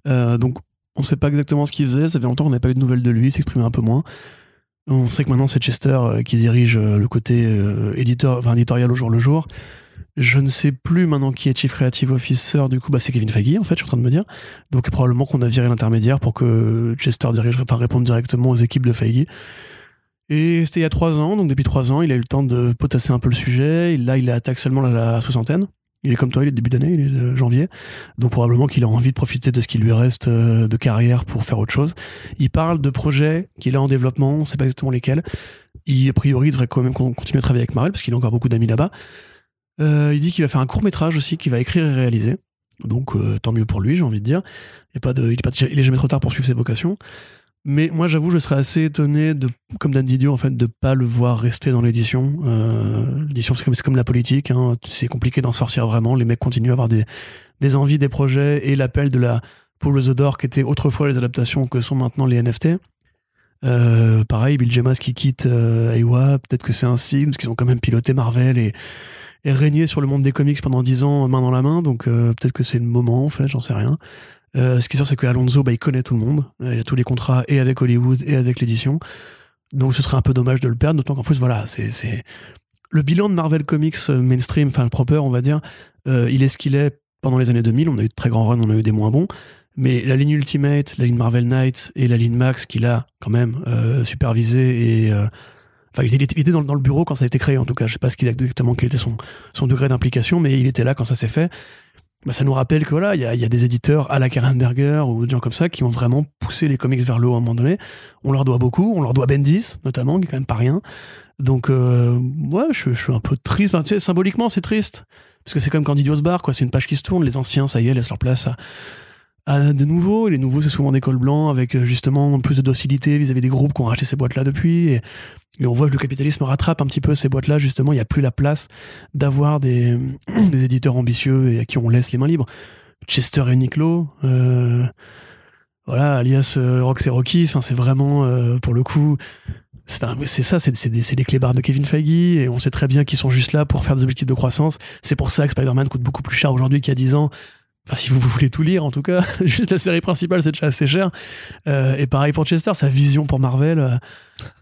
Euh, donc, on sait pas exactement ce qu'il faisait. Ça fait longtemps qu'on n'avait pas eu de nouvelles de lui. Il s'exprimait un peu moins. On sait que maintenant c'est Chester qui dirige le côté éditeur, éditorial au jour le jour. Je ne sais plus maintenant qui est Chief Creative Officer, du coup, bah, c'est Kevin Feige, en fait, je suis en train de me dire. Donc, probablement qu'on a viré l'intermédiaire pour que Chester dirige, enfin, réponde directement aux équipes de Feige. Et c'était il y a trois ans, donc depuis trois ans, il a eu le temps de potasser un peu le sujet. Là, il attaque seulement la, soixantaine. Il est comme toi, il est début d'année, il est janvier. Donc, probablement qu'il a envie de profiter de ce qui lui reste euh, de carrière pour faire autre chose. Il parle de projets qu'il a en développement, on ne sait pas exactement lesquels. Il, a priori, devrait quand même con- continuer à travailler avec Marvel parce qu'il a encore beaucoup d'amis là-bas. Euh, il dit qu'il va faire un court métrage aussi qu'il va écrire et réaliser. Donc euh, tant mieux pour lui, j'ai envie de dire. Il est, pas il, est jamais trop tard pour suivre ses vocations. Mais moi, j'avoue, je serais assez étonné, comme Dan Didio, en fait, de pas le voir rester dans l'édition. Euh, l'édition, c'est comme, comme la politique. hein. C'est compliqué d'en sortir vraiment. Les mecs continuent à avoir des, envies, des projets et l'appel de la of the Door, qui était autrefois les adaptations que sont maintenant les NFT. Pareil, Bill Gemas qui quitte Aiwa, peut-être que c'est un signe, parce qu'ils ont quand même piloté Marvel et, et régné sur le monde des comics pendant 10 ans, main dans la main, donc euh, peut-être que c'est le moment, en fait, j'en sais rien. Euh, ce qui est sûr, c'est que Alonso, bah, il connaît tout le monde, Euh, il a tous les contrats et avec Hollywood et avec l'édition, donc ce serait un peu dommage de le perdre, d'autant qu'en plus, voilà, c'est le bilan de Marvel Comics mainstream, enfin le proper, on va dire, il est ce qu'il est pendant les années 2000, on a eu de très grands runs, on a eu des moins bons, mais la ligne Ultimate, la ligne Marvel Knights et la ligne Max qu'il a quand même euh, supervisé et enfin il était, dans, le bureau quand ça a été créé en tout cas. Je sais pas ce qu'il exactement quel était son degré d'implication, mais il était là quand ça s'est fait. bah, ça nous rappelle que voilà, il y a, des éditeurs à la Berger ou des gens comme ça qui ont vraiment poussé les comics vers le haut à un moment donné. On leur doit beaucoup, on leur doit Bendis notamment, qui est quand même pas rien. Donc euh, ouais, je, suis un peu triste. Symboliquement, c'est triste parce que c'est comme Candidios Bar, quoi. C'est une page qui se tourne. Les anciens, ça y est, laissent leur place à, à de nouveaux. Et les nouveaux, c'est souvent des cols blancs avec euh, justement plus de docilité vis-à-vis des groupes qui ont racheté ces boîtes-là depuis. Et, on voit que le capitalisme rattrape un petit peu ces boîtes-là. Justement, il n'y a plus la place d'avoir des, des éditeurs ambitieux et à qui on laisse les mains libres. Chester et Niclo, euh, voilà, alias euh, Rox et Rocky, c'est vraiment, euh, pour le coup, c'est ça, c'est des, des clébards de Kevin Feige, et on sait très bien qu'ils sont juste là pour faire des objectifs de croissance. C'est pour ça que Spider-Man coûte beaucoup plus cher aujourd'hui qu'il y a 10 ans. Enfin, si vous, vous voulez tout lire, en tout cas, juste la série principale, c'est déjà assez cher. Euh, et pareil pour Chester, sa vision pour Marvel. euh,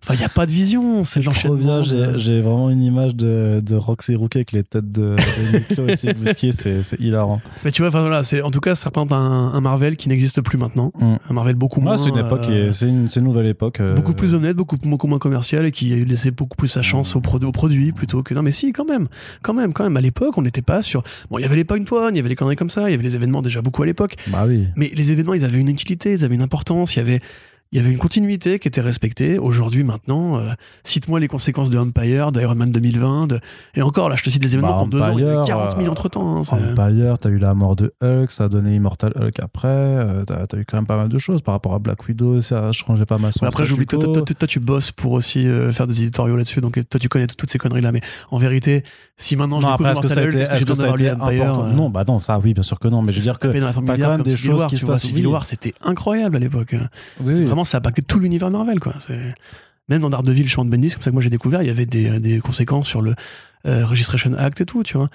Enfin, il n'y a pas de vision, c'est l'enchaînement. bien, j'ai de- j'ai vraiment une image de, de Roxy Rookie avec les têtes de, de et Steve c'est hilarant. Mais tu vois, enfin voilà, en tout cas, ça représente un, un Marvel qui n'existe plus maintenant. Mm. Un Marvel beaucoup Moi, moins. c'est une époque, euh, est- c'est une, une nouvelle époque. beaucoup plus honnête, beaucoup, beaucoup moins commercial et qui a laissé beaucoup plus sa chance au, produ- au produit plutôt que non mais si quand même, quand même, quand même. À l'époque, on n'était pas sur. Bon, il y avait les point one, il y avait les conneries comme ça, il y avait les événements déjà beaucoup à l'époque. Bah oui. Mais les événements, ils avaient une utilité, ils avaient une importance, il y avait. Il y avait une continuité qui était respectée. Aujourd'hui, maintenant, euh, cite-moi les conséquences de Empire, d'Iron Man 2020. de- Et encore, là, je te cite des événements Bah, pour deux ans. Il y Empire, 40 000 euh, entre temps. Empire, t'as eu la mort de Hulk, ça a donné Immortal Hulk après, euh, t'as as eu quand même pas mal de choses par rapport à Black Widow, ça a changé pas mal son après, j'oublie que toi, toi, toi, toi, tu bosses pour aussi euh, faire des éditoriaux là-dessus, donc toi, tu connais toutes ces conneries-là. Mais en vérité, si maintenant je Non, après, est-ce que ça a été, est-ce que ça a été Empire, important euh, Non, bah non, ça oui, bien sûr que non, mais je veux dire que t'as quand même des Civil choses War, qui tu se vois. passent. Civil oui. War, c'était incroyable à l'époque. Oui. Vraiment, ça a impacté tout l'univers Marvel, quoi. C'est- Même dans Daredevil, de Bendis, comme ça que moi j'ai découvert, il y avait des, des conséquences sur le euh, Registration Act et tout, tu vois.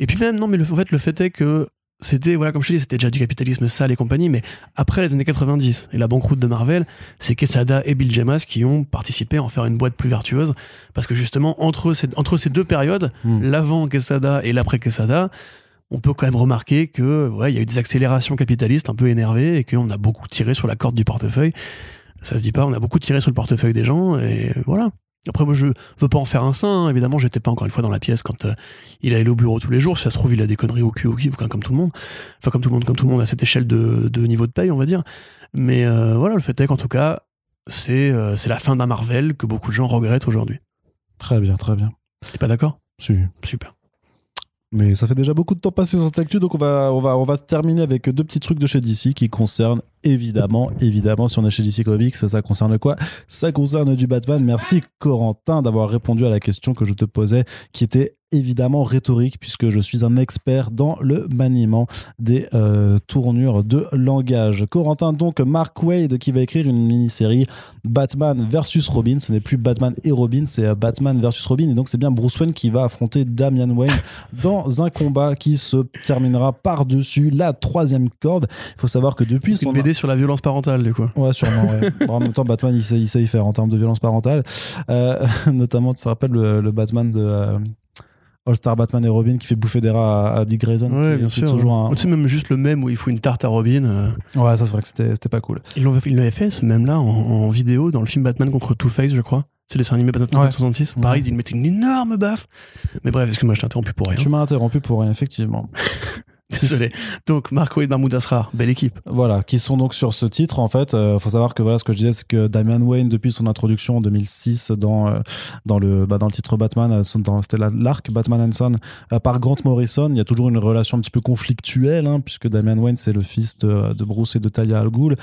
Et puis même, non, mais le, en fait, le fait est que c'était, voilà, comme je te dis, c'était déjà du capitalisme sale et compagnie, mais après les années 90 et la banqueroute de Marvel, c'est Quesada et Bill Jemas qui ont participé à en faire une boîte plus vertueuse, parce que justement, entre ces, entre ces deux périodes, Hmm. l'avant Quesada et l'après Quesada, on peut quand même remarquer que ouais, il y a eu des accélérations capitalistes un peu énervées et qu'on a beaucoup tiré sur la corde du portefeuille. Ça se dit pas, on a beaucoup tiré sur le portefeuille des gens et voilà. Après, moi, je veux pas en faire un saint. hein. Évidemment, j'étais pas encore une fois dans la pièce quand euh, il allait au bureau tous les jours. Si ça se trouve, il a des conneries au cul au kiff, comme tout le monde. Enfin, comme tout le monde, comme tout le monde à cette échelle de, de niveau de paye, on va dire. Mais euh, voilà, le fait est qu'en tout cas, c'est euh, c'est la fin d'un Marvel que beaucoup de gens regrettent aujourd'hui. Très bien, très bien. T'es pas d'accord? Si. Super. Mais ça fait déjà beaucoup de temps passé sur cette actu, donc on va, on va, on va terminer avec deux petits trucs de chez DC qui concernent évidemment, évidemment, si on est chez DC Comics, ça concerne quoi? Ça concerne du Batman. Merci Corentin d'avoir répondu à la question que je te posais, qui était évidemment rhétorique, puisque je suis un expert dans le maniement des euh, tournures de langage. Corentin, donc, Mark Wade qui va écrire une mini-série Batman versus Robin. Ce n'est plus Batman et Robin, c'est euh, Batman versus Robin. Et donc, c'est bien Bruce Wayne qui va affronter Damian Wayne dans un combat qui se terminera par-dessus la troisième corde. Il faut savoir que depuis son une BD sur la violence parentale, du coup. Ouais, sûrement. Ouais. Bon, en même temps, Batman, il sait, il sait y faire en termes de violence parentale. Euh, notamment, tu te rappelles le, le Batman de euh, All-Star Batman et Robin qui fait bouffer des rats à, à Dick Grayson Ouais, bien sûr. Toujours un... Tu sais, même juste le même où il faut une tarte à Robin. euh, Ouais, ça, c'est vrai que c'était pas cool. Ils l'avaient fait, ce même-là, en, en vidéo, dans le film Batman contre Two-Face, je crois. C'est le dessin animé Batman Ouais. 66. Ouais. Pareil, ils mettaient une énorme baffe. Mais bref, excuse-moi, je t'ai interrompu pour rien. Tu m'as interrompu pour rien, effectivement. Désolé. Donc, Mark Wade, Mahmoud Asrar, belle équipe. Voilà, qui sont donc sur ce titre en fait. Euh, faut savoir que voilà ce que je disais, c'est que Damian Wayne depuis son introduction en 2006 dans euh, dans le bah, dans le titre Batman, euh, c'était la- l'arc Batman and Son euh, par Grant Morrison. Il y a toujours une relation un petit peu conflictuelle hein, puisque Damian Wayne c'est le fils de, Bruce et de Talia Al Ghul,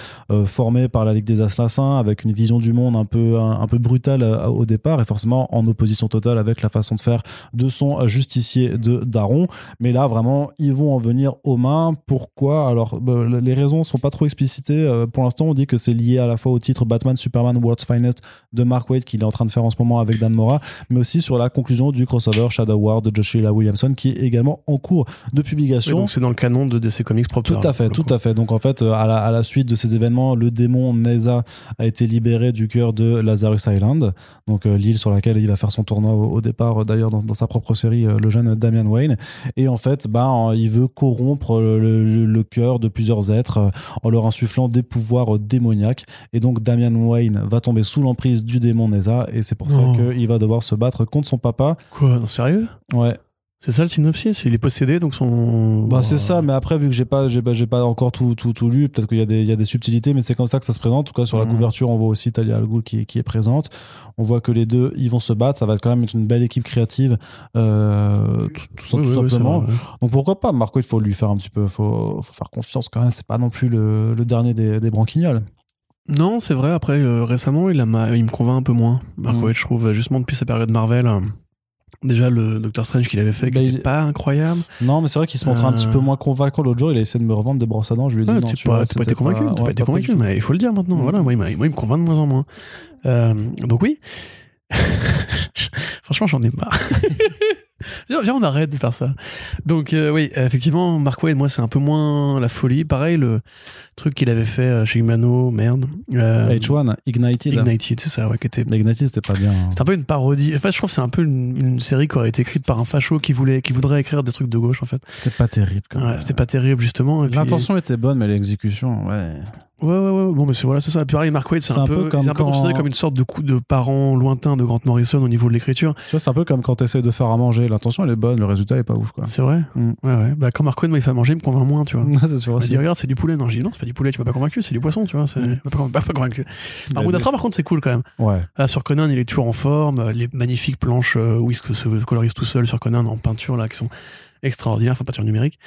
formé par la Ligue des Assassins avec une vision du monde un peu un, peu brutale au départ et forcément en opposition totale avec la façon de faire de son justicier de Daron. Mais là, vraiment, ils vont en venir aux mains. Pourquoi? Alors, bah, les raisons sont pas trop explicitées. Euh, pour l'instant, on dit que c'est lié à la fois au titre Batman Superman World's Finest de Mark Waid qu'il est en train de faire en ce moment avec Dan Mora, mais aussi sur la conclusion du crossover Shadow War de Joshua Williamson qui est également en cours de Oui, publication. donc, c'est dans le canon de DC Comics propre. Tout à fait, tout à fait. Donc en fait, euh, à la, à la suite de ces événements, le démon Neza a été libéré du cœur de Lazarus Island, donc euh, l'île sur laquelle il va faire son tournoi au, au départ, euh, d'ailleurs dans, dans sa propre série, euh, le jeune Damian Wayne. Et en fait, bah, il veut corrompre le, le- le cœur de plusieurs êtres euh, en leur insufflant des pouvoirs euh, démoniaques. Et donc Damian Wayne va tomber sous l'emprise du démon Neza, et c'est pour Non. ça qu'il va devoir se battre contre son papa. Quoi, non, sérieux? Ouais. C'est ça le synopsis? Il est possédé, donc son. Bah, c'est ça, mais après, vu que j'ai pas, j'ai pas, j'ai pas encore tout, tout, tout lu, peut-être qu'il y, a des- il y a des subtilités, mais c'est comme ça que ça se présente. En tout cas, sur la Mhm. couverture, on voit aussi Talia Al Ghul qui, qui est présente. On voit que les deux, ils vont se battre. Ça va quand même être une belle équipe créative, euh, tout, tout, Oui, tout oui, oui, simplement. vrai. Donc pourquoi pas Marco, il faut lui faire un petit peu, faut, faut faire confiance quand même. C'est pas non plus le, le dernier des, des branquignoles. Non, c'est vrai. Après, euh, récemment, il, a ma- il me convainc un peu moins. Mark Mm. Waid, je trouve, justement depuis sa période Marvel. Euh, Déjà, le Doctor Strange qu'il avait fait, qui Bah, était il- pas incroyable. Non, mais c'est vrai qu'il se montre un Euh. petit peu moins convaincant. L'autre jour, il a essayé de me revendre des brosses à dents. Je lui ai dit non, tu pas, vois, pas été convaincu, ouais, pas été pas convaincu, mais il faut le dire maintenant. Voilà, moi, il, moi, il me convainc de moins en moins. Euh, donc oui. Franchement, j'en ai marre. viens, viens, on arrête de faire ça. Donc euh, oui, effectivement, Mark Waid, moi, c'est un peu moins la folie. Pareil, le truc qu'il avait fait euh, chez Humano, merde. Euh, H1, Ignited. Ignited, c'est ça, ouais, qui était Ignited, c'était pas bien. hein. c'est un peu une parodie. En fait, je trouve que c'est un peu une, une série qui aurait été écrite par un facho qui voulait, qui voudrait écrire des trucs de gauche, en fait. C'était pas terrible. quand Ouais, c'était pas terrible, justement. puis- L'intention était bonne, mais l'exécution, ouais. Ouais, ouais, ouais. Bon, mais c'est voilà, c'est ça. Pareil, Mark Waid, c'est un, peu, comme c'est un peu considéré comme une sorte de coup de parent lointain de Grant Morrison au niveau de l'écriture. Tu vois, c'est un peu comme quand tu essaies de faire à manger. L'intention, elle est bonne, le résultat est pas ouf, quoi. C'est vrai? Mm. Ouais, ouais. Bah, quand Mark Waid, moi, il fait à manger, il me convainc moins, tu vois. c'est sûr Il dit, regarde, c'est du poulet. Non, j'ai dit, non, c'est pas du poulet, tu m'as pas convaincu, c'est du poisson, tu vois. C'est Mm. pas, pas, pas convaincu. Il a Mahmoud Asra, par contre, c'est cool quand même. Ouais. Ah, sur Conan, il est toujours en forme. Les magnifiques planches euh, où il se se colorise tout seul sur Conan en peinture, là, qui sont extraordinaires, enfin, peinture numérique.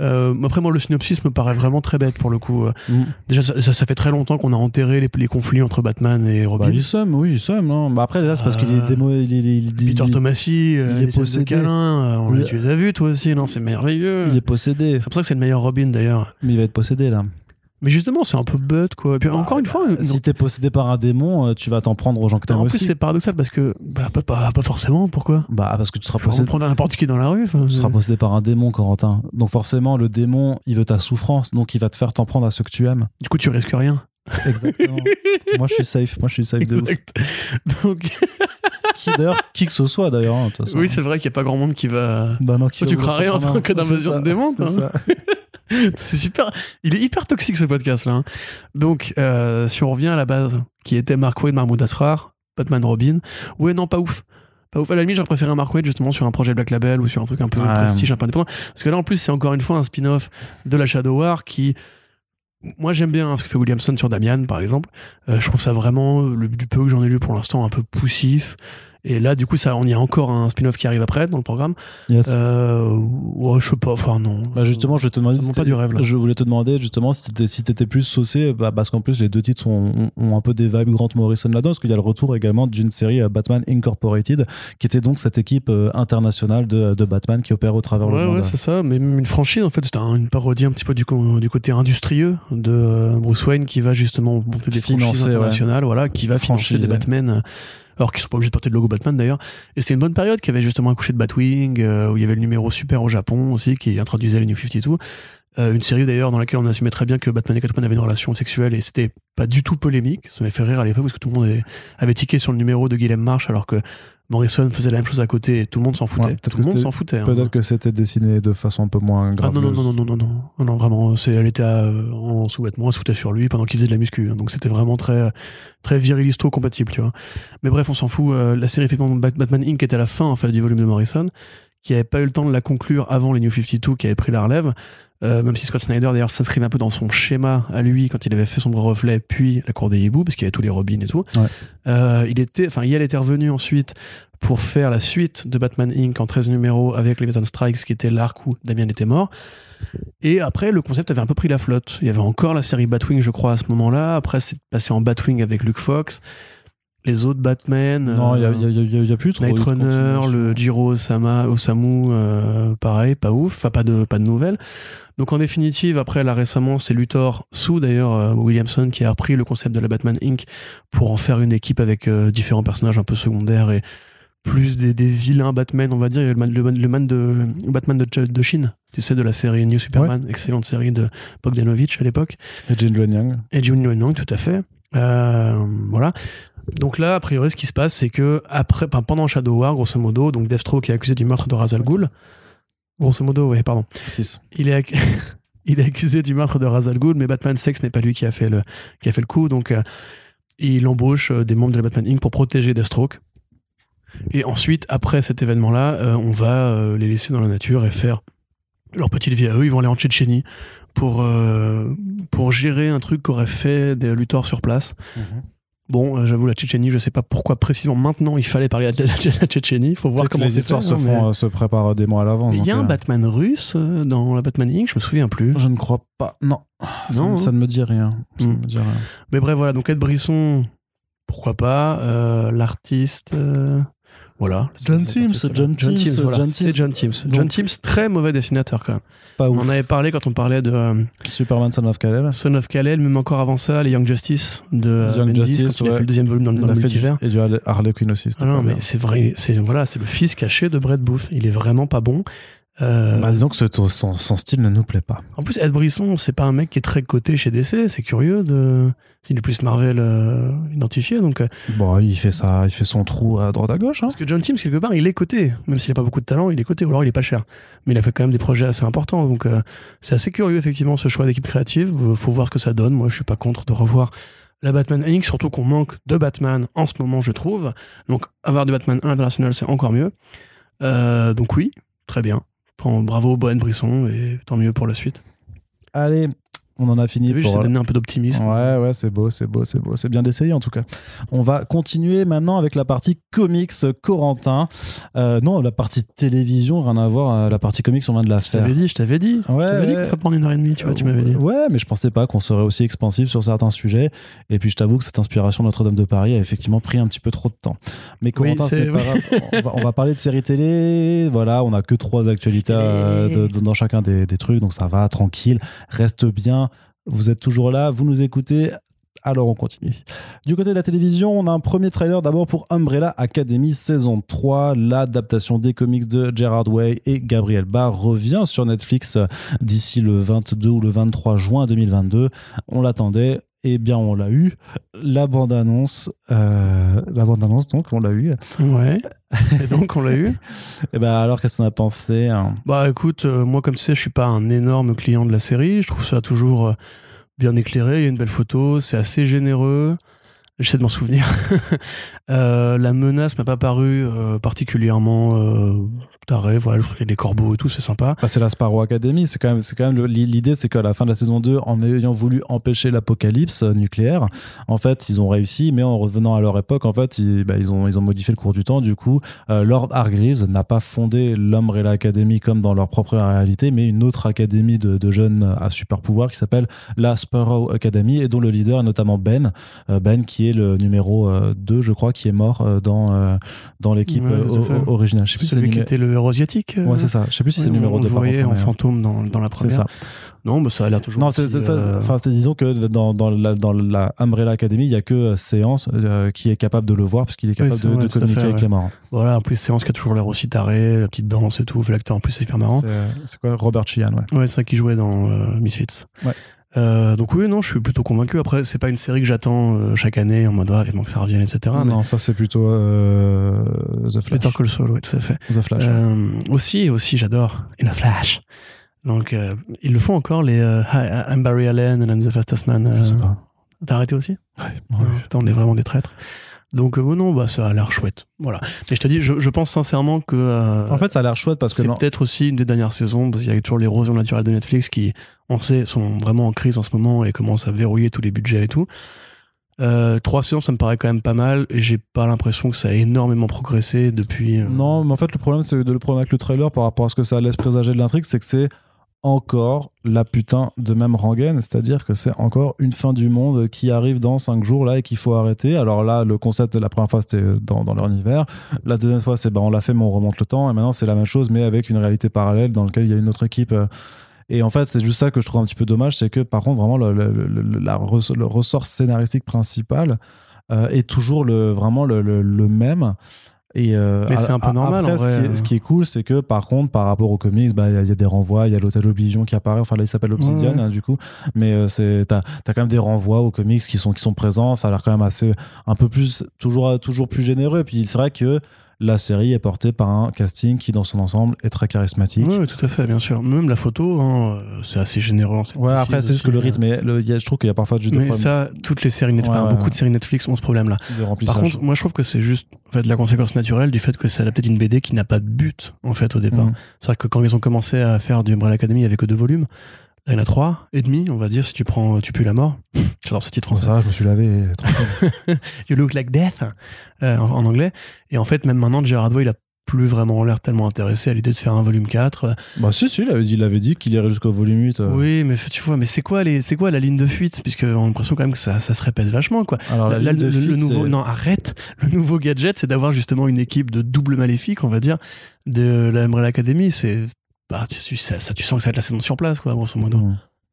Euh, après, moi, le synopsis me paraît vraiment très bête pour le coup. Euh, Mm. Déjà, ça, ça- ça fait très longtemps qu'on a enterré les, les conflits entre Batman et Robin. Bah, il somme, oui, il somme. hein. Bah, après, là, c'est parce qu'il est Euh, démo. Il, il- il- Peter euh, il est possédé. câlins, on- Le- tu les as vus toi aussi, non C'est merveilleux. il est possédé. C'est pour ça que c'est le meilleur Robin d'ailleurs. Mais il va être possédé, là. Mais justement, c'est un peu butt quoi. Et puis encore une fois, Si t'es possédé par un démon, euh, tu vas t'en prendre aux gens que t'aimes en plus aussi. c'est paradoxal parce que bah, pas, pas, pas forcément. Pourquoi? Bah, parce que tu seras possédé. prendre n'importe qui dans la rue. Tu seras c'est- possédé par un démon, Corentin. Donc forcément, le démon, il veut ta souffrance, donc il va te faire t'en prendre à ceux que tu aimes. Du coup, tu risques rien. Exactement. moi, je suis safe. Moi, je suis safe de ouf. Donc, Qui d'ailleurs, qui que ce soit d'ailleurs. hein, oui, c'est vrai qu'il n'y a pas grand monde qui va. Bah non, qui va tu crois rien en tant que d'invasion de toi, c'est super. Il est hyper toxique ce podcast là. hein. Donc, euh, si on revient à la base, qui était Mark Waid, Mahmoud Asrar, Batman Robin. Ouais, non, pas ouf. Pas ouf. À la limite, j'aurais préféré un Mark Waid justement sur un projet Black Label ou sur un truc un peu Ouais. prestige, un peu indépendant. Parce que là, en plus, c'est encore une fois un spin-off de la Shadow War qui. Moi, j'aime bien hein, ce que fait Williamson sur Damian, par exemple. Euh, je trouve ça vraiment, le, du peu que j'en ai lu pour l'instant, un peu poussif. Et là, du coup, ça, on y a encore un spin-off qui arrive après dans le programme. Yes. Euh, ouais, je sais pas, enfin non. Bah justement, je vais te demander. Ça si pas du rêve, là. Je voulais te demander justement si t'étais si plus saucé, bah, parce qu'en plus les deux titres ont, un peu des vibes Grant Morrison là-dedans, parce qu'il y a le retour également d'une série euh, Batman Incorporated, qui était donc cette équipe euh, internationale de, de Batman qui opère au travers Ouais, le monde. ouais, c'est ça. Mais même une franchise, en fait, c'était un- une parodie un petit peu du, côté industrieux de euh, Bruce Wayne qui va justement monter des franchises Financer, ouais. internationales, voilà, qui va financer des. Batman. Alors qu'ils sont pas obligés de porter le logo Batman d'ailleurs. Et c'est une bonne période qui avait justement accouché de Batwing, euh, où il y avait le numéro super au Japon aussi, qui introduisait les New 52. Euh, une série d'ailleurs dans laquelle on assumait très bien que Batman et Catwoman avaient une relation sexuelle et c'était pas du tout polémique. Ça m'avait fait rire à l'époque parce que tout le monde avait, avait tiqué sur le numéro de Guillaume Marsh alors que Morrison faisait la même chose à côté et tout le monde s'en foutait. Hein. Peut-être que c'était dessiné de façon un peu moins ah, grave. Non, non, non, non, non, non, vraiment. Elle était à, euh, en sous-vêtements, elle se sur lui pendant qu'il faisait de la muscu. Hein. Donc c'était vraiment très, très virilisto compatible, tu vois. Mais bref, on s'en fout. Euh, la série effectivement Batman Inc. était à la fin en fait, du volume de Morrison, qui n'avait pas eu le temps de la conclure avant les New 52 qui avait pris la relève. Euh, même si Scott Snyder d'ailleurs s'inscrivait un peu dans son schéma à lui quand il avait fait Sombre Reflet puis La Cour des Hiboux parce qu'il y avait tous les Robins et tout. Ouais. Euh, il était, enfin, Yale était revenu ensuite pour faire la suite de Batman Inc. en 13 numéros avec les Batman Strikes qui était l'arc où Damien était mort. Et après, le concept avait un peu pris la flotte. Il y avait encore la série Batwing, je crois, à ce moment-là. Après, c'est passé en Batwing avec Luke Fox. Les autres Batman. Non, il y a, euh, a- plus trop. Night Runner, le Jiro Osama, Osamu, euh, pareil, pas ouf, enfin pas de, pas de nouvelles. Donc en définitive, après là récemment, c'est Luthor Sue d'ailleurs, euh, Williamson, qui a repris le concept de la Batman Inc. pour en faire une équipe avec euh, différents personnages un peu secondaires et plus des, des vilains Batman, on va dire. Il y a le man, le man- le man de, Batman de, de Chine, tu sais, de la série New Superman, excellente série de Bogdanovich à l'époque. Et Jane John Young. Et Jun Young, tout à fait. Voilà. Donc là, a priori, ce qui se passe, c'est que après, enfin, pendant Shadow War, grosso modo, donc Deathstroke est accusé du meurtre de Ra's al Ghul. Grosso modo, oui, pardon. 6. Il est, il est accusé du meurtre de Ra's al Ghul, mais Batman sait que ce n'est pas lui qui a fait le, qui a fait le coup, donc euh, il embauche euh, des membres de la Batman Inc. pour protéger Deathstroke. Et ensuite, après cet événement-là, euh, on va euh, les laisser dans la nature et faire leur petite vie à eux. Ils vont aller en Tchétchénie pour, euh, pour gérer un truc qu'auraient fait des lutteurs sur place. Bon, euh, j'avoue, la Tchétchénie, je sais pas pourquoi précisément maintenant il fallait parler de la, de la Tchétchénie. Il faut voir comment les histoires fait, se, hein, font, mais- euh, se préparent des mois à l'avance. Il y a un euh, Batman russe euh, dans la Batman Inc., je me souviens plus. Je ne crois pas. Non. Ça, Non, ne- hein. ça ne me dit rien. Ça ne Hmm. me dit rien. Mais bref, voilà, donc Ed Brisson, pourquoi pas. euh, L'artiste, euh, voilà. John Timms, John Timms, voilà, John Timms. John. Donc- John Timms, très mauvais dessinateur quand même. Pas On ouf. en avait parlé quand on parlait de euh, Superman Son of Kal-El. Son of Kal-El, même encore avant ça, les Young Justice de euh, Young Bendis, Justice, quand il a fait le deuxième volume dans, dans le multivers. Et du Harley- Quinn aussi. Ah non, mais c'est vrai, c'est voilà, c'est le fils caché de Brett Booth. Il est vraiment pas bon. Euh, Bah, disons que ce- son, son style ne nous plaît pas. En plus, Ed Brisson, c'est pas un mec qui est très coté chez DC. C'est curieux de. S'il est plus Marvel euh, identifié. Donc, euh, Bon, il fait ça, il fait son trou à droite à gauche. Hein. parce que John Timms, quelque part, il est coté. Même s'il a pas beaucoup de talent, il est coté. Ou alors il est pas cher. Mais il a fait quand même des projets assez importants. Donc, euh, c'est assez curieux, effectivement, ce choix d'équipe créative. Faut voir ce que ça donne. Moi, je suis pas contre de revoir la Batman Inc. Surtout qu'on manque de Batman en ce moment, je trouve. Donc, avoir du Batman international, c'est encore mieux. Euh, donc, oui, très bien. Bravo, Brian Brisson. Et tant mieux pour la suite. Allez, on en a fini j'essaie d'amener un peu d'optimisme. Ouais, ouais, c'est beau, c'est beau, c'est beau. C'est bien d'essayer en tout cas. On va continuer maintenant avec la partie comics Corentin. Euh, non, la partie télévision, rien à voir. euh, La partie comics, on vient de la Je faire. t'avais dit, je t'avais dit. Ouais, je t'avais dit que ça prendre une heure et demie, tu vois, tu m'avais dit. Ouais, mais je pensais pas qu'on serait aussi expansif sur certains sujets. Et puis je t'avoue que cette inspiration Notre-Dame de Paris a effectivement pris un petit peu trop de temps. Mais Corentin, c'est- c'est pas grave. On va, on va parler de séries télé. Voilà, on a que trois actualités euh, de- de- dans chacun des, des trucs, donc ça va, tranquille. Reste bien. Vous êtes toujours là, vous nous écoutez. Alors on continue. Du côté de la télévision, on a un premier trailer d'abord pour Umbrella Academy saison 3. L'adaptation des comics de Gerard Way et Gabriel Barr revient sur Netflix d'ici le 22 ou le 23 juin 2022. On l'attendait. Eh bien, on l'a eu. La bande-annonce, euh, la bande-annonce, donc, on l'a eu. Ouais. Et donc, on l'a eu. Et ben, alors, qu'est-ce qu'on a pensé hein? Bah écoute, euh, moi, comme tu sais, je suis pas un énorme client de la série. Je trouve ça toujours euh, bien éclairé. Il y a une belle photo. C'est assez généreux. J'essaie de m'en souvenir. Euh, la menace m'a pas paru euh, particulièrement euh, tarée. Voilà, je y a des corbeaux et tout, c'est sympa. Bah, c'est la Sparrow Academy. C'est quand même, c'est quand même l'idée, c'est qu'à la fin de la saison 2, en ayant voulu empêcher l'apocalypse euh, nucléaire, en fait, ils ont réussi, mais en revenant à leur époque, en fait, ils, bah, ont, ils ont modifié le cours du temps. Du coup, Lord Hargreaves n'a pas fondé l'Umbrella Academy comme dans leur propre réalité, mais une autre académie de, jeunes à super pouvoir qui s'appelle la Sparrow Academy et dont le leader est notamment Ben. Ben, qui est le numéro euh, 2, je crois, qui est mort euh, dans, euh, dans l'équipe Ouais, euh, originale. Je sais plus c'est Celui qui était le héros asiatique. euh, Ouais, c'est ça. Je sais plus si c'est le numéro on 2 le voyait en fantôme dans, dans la C'est première. ça. Non, mais ça a l'air toujours. Non, c'est c'est euh, Enfin, c'est- disons que dans, dans, la, dans la Umbrella Academy, il y a que euh, Séance euh, qui est capable de le voir parce qu'il est capable c'est de, de communiquer fait, avec les morts. Voilà, en plus, séance qui a toujours l'air aussi taré, la petite danse et tout. L'acteur en plus, c'est hyper marrant. C'est euh, c'est quoi? Robert Sheehan, ouais. Ouais, c'est ça qui jouait dans euh, Misfits. Ouais. Euh, donc oui, non, je suis plutôt convaincu. Après, c'est pas une série que j'attends euh, chaque année en mode ah, vivement que ça revienne, etc. mais non, ça c'est plutôt euh, The Flash. Better Call Saul, oui, tout à fait. The Flash. Euh, aussi, aussi, j'adore In a Flash. Donc, euh, ils le font encore, les euh, I'm Barry Allen and I'm the Fastest Man. Je sais pas. T'as arrêté aussi? Ouais. Ouais, Putain, on est vraiment des traîtres. Donc, euh, non, bah, ça a l'air chouette. Voilà. Mais je te dis, je, je pense sincèrement que. euh, En fait, ça a l'air chouette parce que c'est non- peut-être aussi une des dernières saisons, parce qu'il y a toujours l'érosion naturelle de Netflix qui, on sait, sont vraiment en crise en ce moment et commencent à verrouiller tous les budgets et tout. Euh, trois saisons, ça me paraît quand même pas mal et j'ai pas l'impression que ça a énormément progressé depuis. euh, Non, mais en fait, le problème, c'est de le problème avec le trailer par rapport à ce que ça laisse présager de l'intrigue, c'est que c'est encore la putain de même rengaine, c'est-à-dire que c'est encore une fin du monde qui arrive dans cinq jours là et qu'il faut arrêter. Alors là, le concept de la première fois c'était dans, dans leur la deuxième fois c'est bah on l'a fait mais on remonte le temps et maintenant c'est la même chose mais avec une réalité parallèle dans laquelle il y a une autre équipe. et en fait, c'est juste ça que je trouve un petit peu dommage, c'est que par contre, vraiment, le, la ressort scénaristique principal euh, est toujours le, vraiment le même. Et euh, Mais c'est un peu normal, Après, en ce, vrai. qui est, ce qui est cool, c'est que par contre, par rapport aux comics, bah, il y, a- il y a des renvois, il y a l'hôtel Oblivion qui apparaît. Enfin, là, il s'appelle Obsidian, Ouais, ouais. hein, du coup. Mais euh, c'est, t'as, t'as quand même des renvois aux comics qui sont, qui sont présents. Ça a l'air quand même assez, un peu plus, toujours, toujours plus généreux. Et puis, c'est vrai que la série est portée par un casting qui, dans son ensemble, est très charismatique. Oui, tout à fait, bien sûr. Même la photo, hein, euh, c'est assez généreux. en scène Ouais, après, c'est juste que le aussi, rythme, est- le- il y a- je trouve qu'il y a parfois juste Mais ça, toutes les séries Netflix, Ouais, enfin, ouais, beaucoup de séries Netflix ont ce problème-là. Par contre, moi, je trouve que c'est juste en fait, la conséquence naturelle du fait que c'est adapté d'une BD qui n'a pas de but, en fait, au départ. Mhm. C'est vrai que quand ils ont commencé à faire du Umbrella Academy, il n'y avait que deux volumes. Il y en a trois et demi, on va dire, si tu prends Tu pues la mort. J'adore ce titre français. ça je me suis lavé. You look like death, euh, en, en anglais. Et en fait, même maintenant, Gerard Way, il a plus vraiment l'air tellement intéressé à l'idée de faire un volume 4. bah, si, si, il avait dit, il avait dit qu'il irait jusqu'au volume 8. euh. Oui, mais tu vois, mais c'est quoi, les, c'est quoi la ligne de fuite? Puisque on a l'impression quand même que ça, ça se répète vachement, quoi. Alors, la Là, ligne le, de le- le fuite, nouveau, non, arrête. Le nouveau gadget, c'est d'avoir justement une équipe de double maléfique, on va dire, de la Umbrella Academy. C'est, bah, tu, ça, ça- tu sens que ça va être la saison sur place, quoi, grosso modo.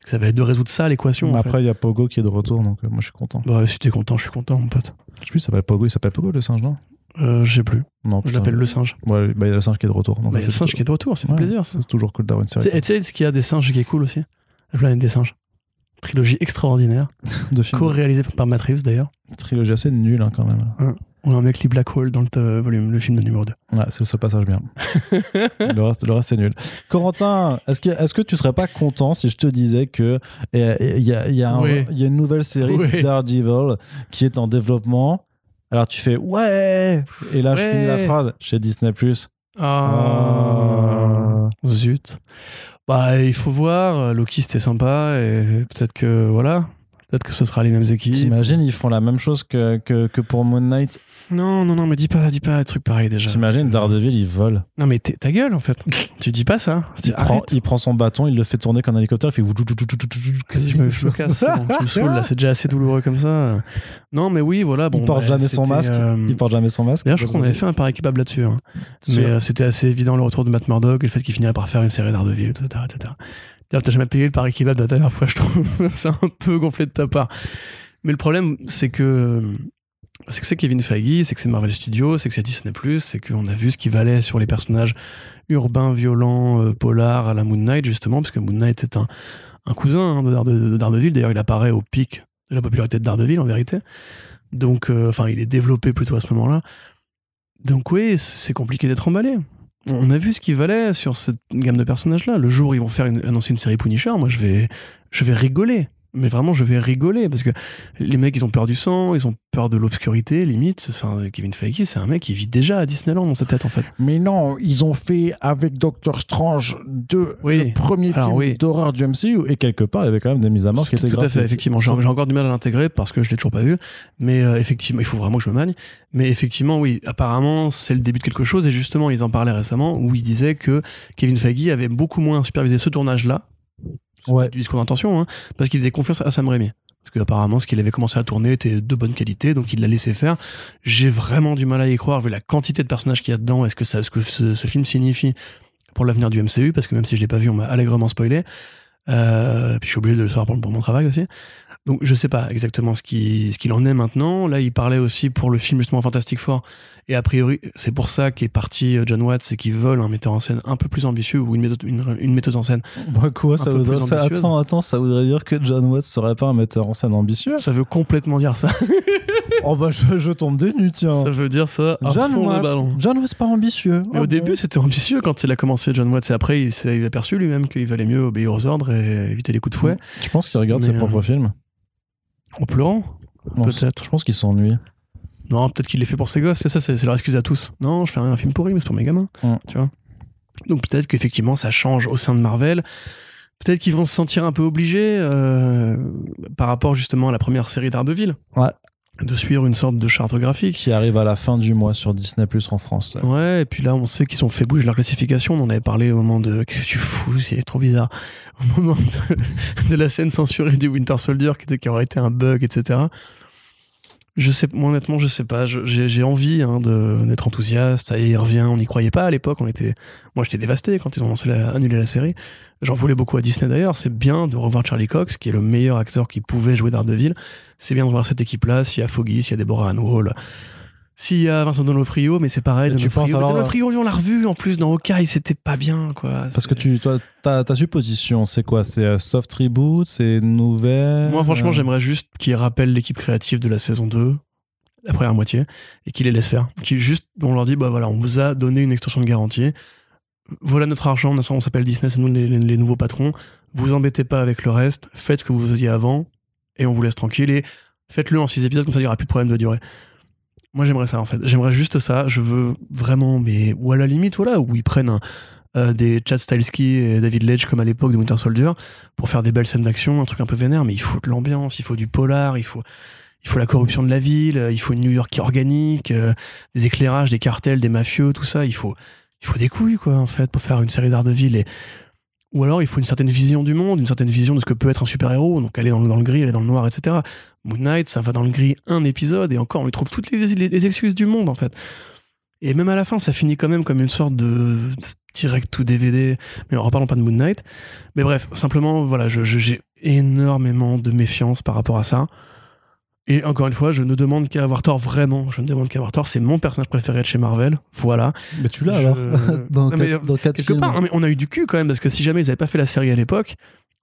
Que Ça va être de résoudre ça, l'équation. Après, il y a Pogo qui est de retour, donc euh, moi, je suis content. Bah, si t'es content, je suis content, mon pote. Je sais plus, il s'appelle Pogo, il s'appelle Pogo le singe, non? Euh, je sais plus. Non, Je l'appelle le singe. Ouais, bah, il y a le singe qui est de retour. donc Bah, c'est le singe plutôt- qui est de retour, c'est Ouais, plaisir. C'est toujours cool d'avoir une série tu sais ce qu'il y a des singes qui est cool aussi? La planète des singes. Trilogie extraordinaire, de films. co-réalisée par Matt Reeves d'ailleurs. Trilogie assez nulle, hein, quand même. On a un mec Lee Black Hole dans le volume, le film de numéro 2. Ouais, c'est le seul passage bien. le reste, le reste c'est nul. Corentin, est-ce que, est-ce que tu serais pas content si je te disais que il y, a, il y, a un- Oui. il y a une nouvelle série Oui. Daredevil qui est en développement Alors tu fais ouais et là je finis la phrase chez Disney Plus. Ah. Zut. Bah, il faut voir. Loki, c'était sympa. Et peut-être que, voilà. Peut-être que ce sera les mêmes équipes. T'imagines ils font la même chose que, que, que pour Moon Knight. Non, non, non, mais dis pas, dis pas un truc pareil déjà. T'imagines Daredevil il vole. Non, mais t'es- ta gueule, en fait. tu dis pas ça. Il prend, il prend son bâton, il le fait tourner comme un hélicoptère, il fait Vas-y, je me, je me casse. c'est bon, tu me saoules, là, c'est déjà assez douloureux comme ça. Non, mais oui, voilà. Bon, il porte bah, jamais son masque. euh, Il porte jamais son masque. D'ailleurs, je crois qu'on avait fait un pari équipable là-dessus. hein. Mais euh, c'était assez évident le retour de Matt Murdock et le fait qu'il finirait par faire une série d'Ardeville, etc. etc. D'ailleurs, t'as jamais payé le pari équipable la dernière fois, je trouve. c'est un peu gonflé de ta part. Mais le problème, c'est que c'est que c'est Kevin Feige, c'est que c'est Marvel Studios, c'est que c'est Disney+, c'est qu'on a vu ce qui valait sur les personnages urbains, violents, euh, polars à la Moon Knight, justement, parce que Moon Knight est un, cousin hein, de, de Daredevil. D'ailleurs, il apparaît au pic de la popularité de Daredevil, en vérité. Donc, euh, enfin, il est développé plutôt à ce moment-là. Donc oui, c'est compliqué d'être emballé. On a vu ce qui valait sur cette gamme de personnages-là. Le jour où ils vont faire annoncer une série Punisher, moi je vais, je vais rigoler. Mais vraiment, je vais rigoler parce que les mecs, ils ont peur du sang, ils ont peur de l'obscurité, limite. Enfin, Kevin Feige, c'est un mec qui vit déjà à Disneyland dans sa tête, en fait. Mais non, ils ont fait avec Doctor Strange 2, Oui. le premier Alors film oui. d'horreur du MCU. Et quelque part, il y avait quand même des mises à mort qui Tout étaient à fait, graphiques. effectivement. J'ai encore du mal à l'intégrer parce que je l'ai toujours pas vu. Mais euh, effectivement, il faut vraiment que je me magne. Mais effectivement, oui, apparemment, c'est le début de quelque chose. Et justement, ils en parlaient récemment où ils disaient que Kevin Feige avait beaucoup moins supervisé ce tournage-là. C'est Ouais. du discours d'intention, hein, parce qu'il faisait confiance à Sam Raimi. Parce qu'apparemment, ce qu'il avait commencé à tourner était de bonne qualité, donc il l'a laissé faire. J'ai vraiment du mal à y croire, vu la quantité de personnages qu'il y a dedans, est-ce que ça, ce que ce, ce film signifie pour l'avenir du MCU, parce que même si je l'ai pas vu, on m'a allègrement spoilé. Euh, puis je suis obligé de le savoir pour, pour mon travail aussi. Donc je sais pas exactement ce qu'il ce qu'il en est maintenant. Là, il parlait aussi pour le film justement Fantastic Four. Et a priori, c'est pour ça qu'est parti euh, John Watts et qu'ils veulent un metteur en scène un peu plus ambitieux ou une, méthode, une, une metteuse en scène. Bah, quoi, ça peu voudrait plus ça- ambitieuse. Attends, attends, ça voudrait dire que John Watts serait pas un metteur en scène ambitieux? Ça veut complètement dire ça. Oh bah je, je tombe des nues, tiens. ça veut dire ça. à John fond le Watts, ballon. John Watts pas ambitieux. Mais Ah au bon. début, c'était ambitieux quand il a commencé John Watts. Et après, il s'est il a aperçu lui-même qu'il valait mieux obéir aux ordres et éviter les coups de fouet. Tu penses qu'il regarde Mais, ses euh, propres films En pleurant peut-être. Je pense qu'il s'ennuie. Non, peut-être qu'il les fait pour ses gosses. C'est ça, c'est c'est leur excuse à tous. Non, je fais un film pourri, mais c'est pour mes gamins. Mm. Tu vois Donc peut-être qu'effectivement, ça change au sein de Marvel. Peut-être qu'ils vont se sentir un peu obligés euh, par rapport justement à la première série d'Ardeville. Ouais. De suivre une sorte de charte graphique. Qui arrive à la fin du mois sur Disney Plus en France. Ouais, et puis là, on sait qu'ils ont fait bouger leur classification. On en avait parlé au moment de. Qu'est-ce que tu fous C'est trop bizarre. Au moment de, de la scène censurée du Winter Soldier, qui, était- qui aurait été un bug, etc. Je sais, moi, honnêtement, je sais pas. J'ai envie hein, d'être enthousiaste. Ça y revient. On n'y croyait pas à l'époque. On était. Moi, j'étais dévasté quand ils ont la, annulé la série. J'en voulais beaucoup à Disney d'ailleurs. C'est bien de revoir Charlie Cox, qui est le meilleur acteur qui pouvait jouer Daredevil. C'est bien de voir cette équipe-là. S'il y a Foggy, s'il y a Deborah Ann Wall, s'il y a Vincent Donofrio, mais c'est pareil. Tu penses Donofrio, alors- Donofrio, on l'a revu en plus dans Hawkeye, c'était pas bien, quoi. Parce que tu, toi, ta, ta supposition, c'est quoi? C'est euh, soft reboot C'est nouvelle Moi, franchement, Euh, j'aimerais juste qu'il rappelle l'équipe créative de la saison 2. la première moitié, et qui les laisse faire. Qui juste, on leur dit, bah voilà, on vous a donné une extension de garantie. Voilà notre argent, on s'appelle Disney, c'est nous les, les- les nouveaux patrons. Vous embêtez pas avec le reste, faites ce que vous faisiez avant, et on vous laisse tranquille. Et faites-le en six épisodes, comme ça il n'y aura plus de problème de durée. Moi j'aimerais ça en fait. J'aimerais juste ça. Je veux vraiment, mais ou à la limite, voilà, où ils prennent un- euh, des Chad Stahelski et David Ledge comme à l'époque de Winter Soldier pour faire des belles scènes d'action, un truc un peu vénère, mais il faut de l'ambiance, il faut du polar, il faut, il faut la corruption de la ville, il faut une New York qui organique, euh, des éclairages, des cartels, des mafieux, tout ça. Il faut, il faut des couilles, quoi, en fait, pour faire une série d'art de ville. Et... Ou alors, il faut une certaine vision du monde, une certaine vision de ce que peut être un super-héros. Donc, aller dans, dans le gris, aller dans le noir, etc. Moon Knight, ça va dans le gris un épisode, et encore, on lui trouve toutes les, excuses du monde, en fait. Et même à la fin, ça finit quand même comme une sorte de, direct to DVD. Mais en reparlons pas de Moon Knight. Mais bref, simplement, voilà, j'ai énormément de méfiance par rapport à ça. Et encore une fois, je ne demande qu'à avoir tort vraiment. Je ne demande qu'à avoir tort. C'est mon personnage préféré de chez Marvel. Voilà. Mais tu l'as Je- alors dans, Non, mais, quatre, dans quatre Quelque films. part, mais on a eu du cul quand même, parce que si jamais ils n'avaient pas fait la série à l'époque,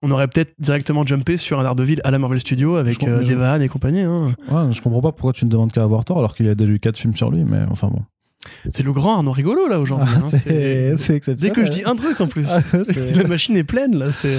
on aurait peut-être directement jumpé sur un Daredevil à la Marvel Studio avec euh, et compagnie. hein. Ouais, je comprends pas pourquoi tu ne demandes qu'à avoir tort alors qu'il y a déjà eu quatre films sur lui, mais enfin bon. C'est le grand Arnaud rigolo là aujourd'hui. Ah, hein. c'est C'est- c'est Dès exceptionnel. que je dis un truc en plus, Ah, ouais, c'est- la machine est pleine là. C'est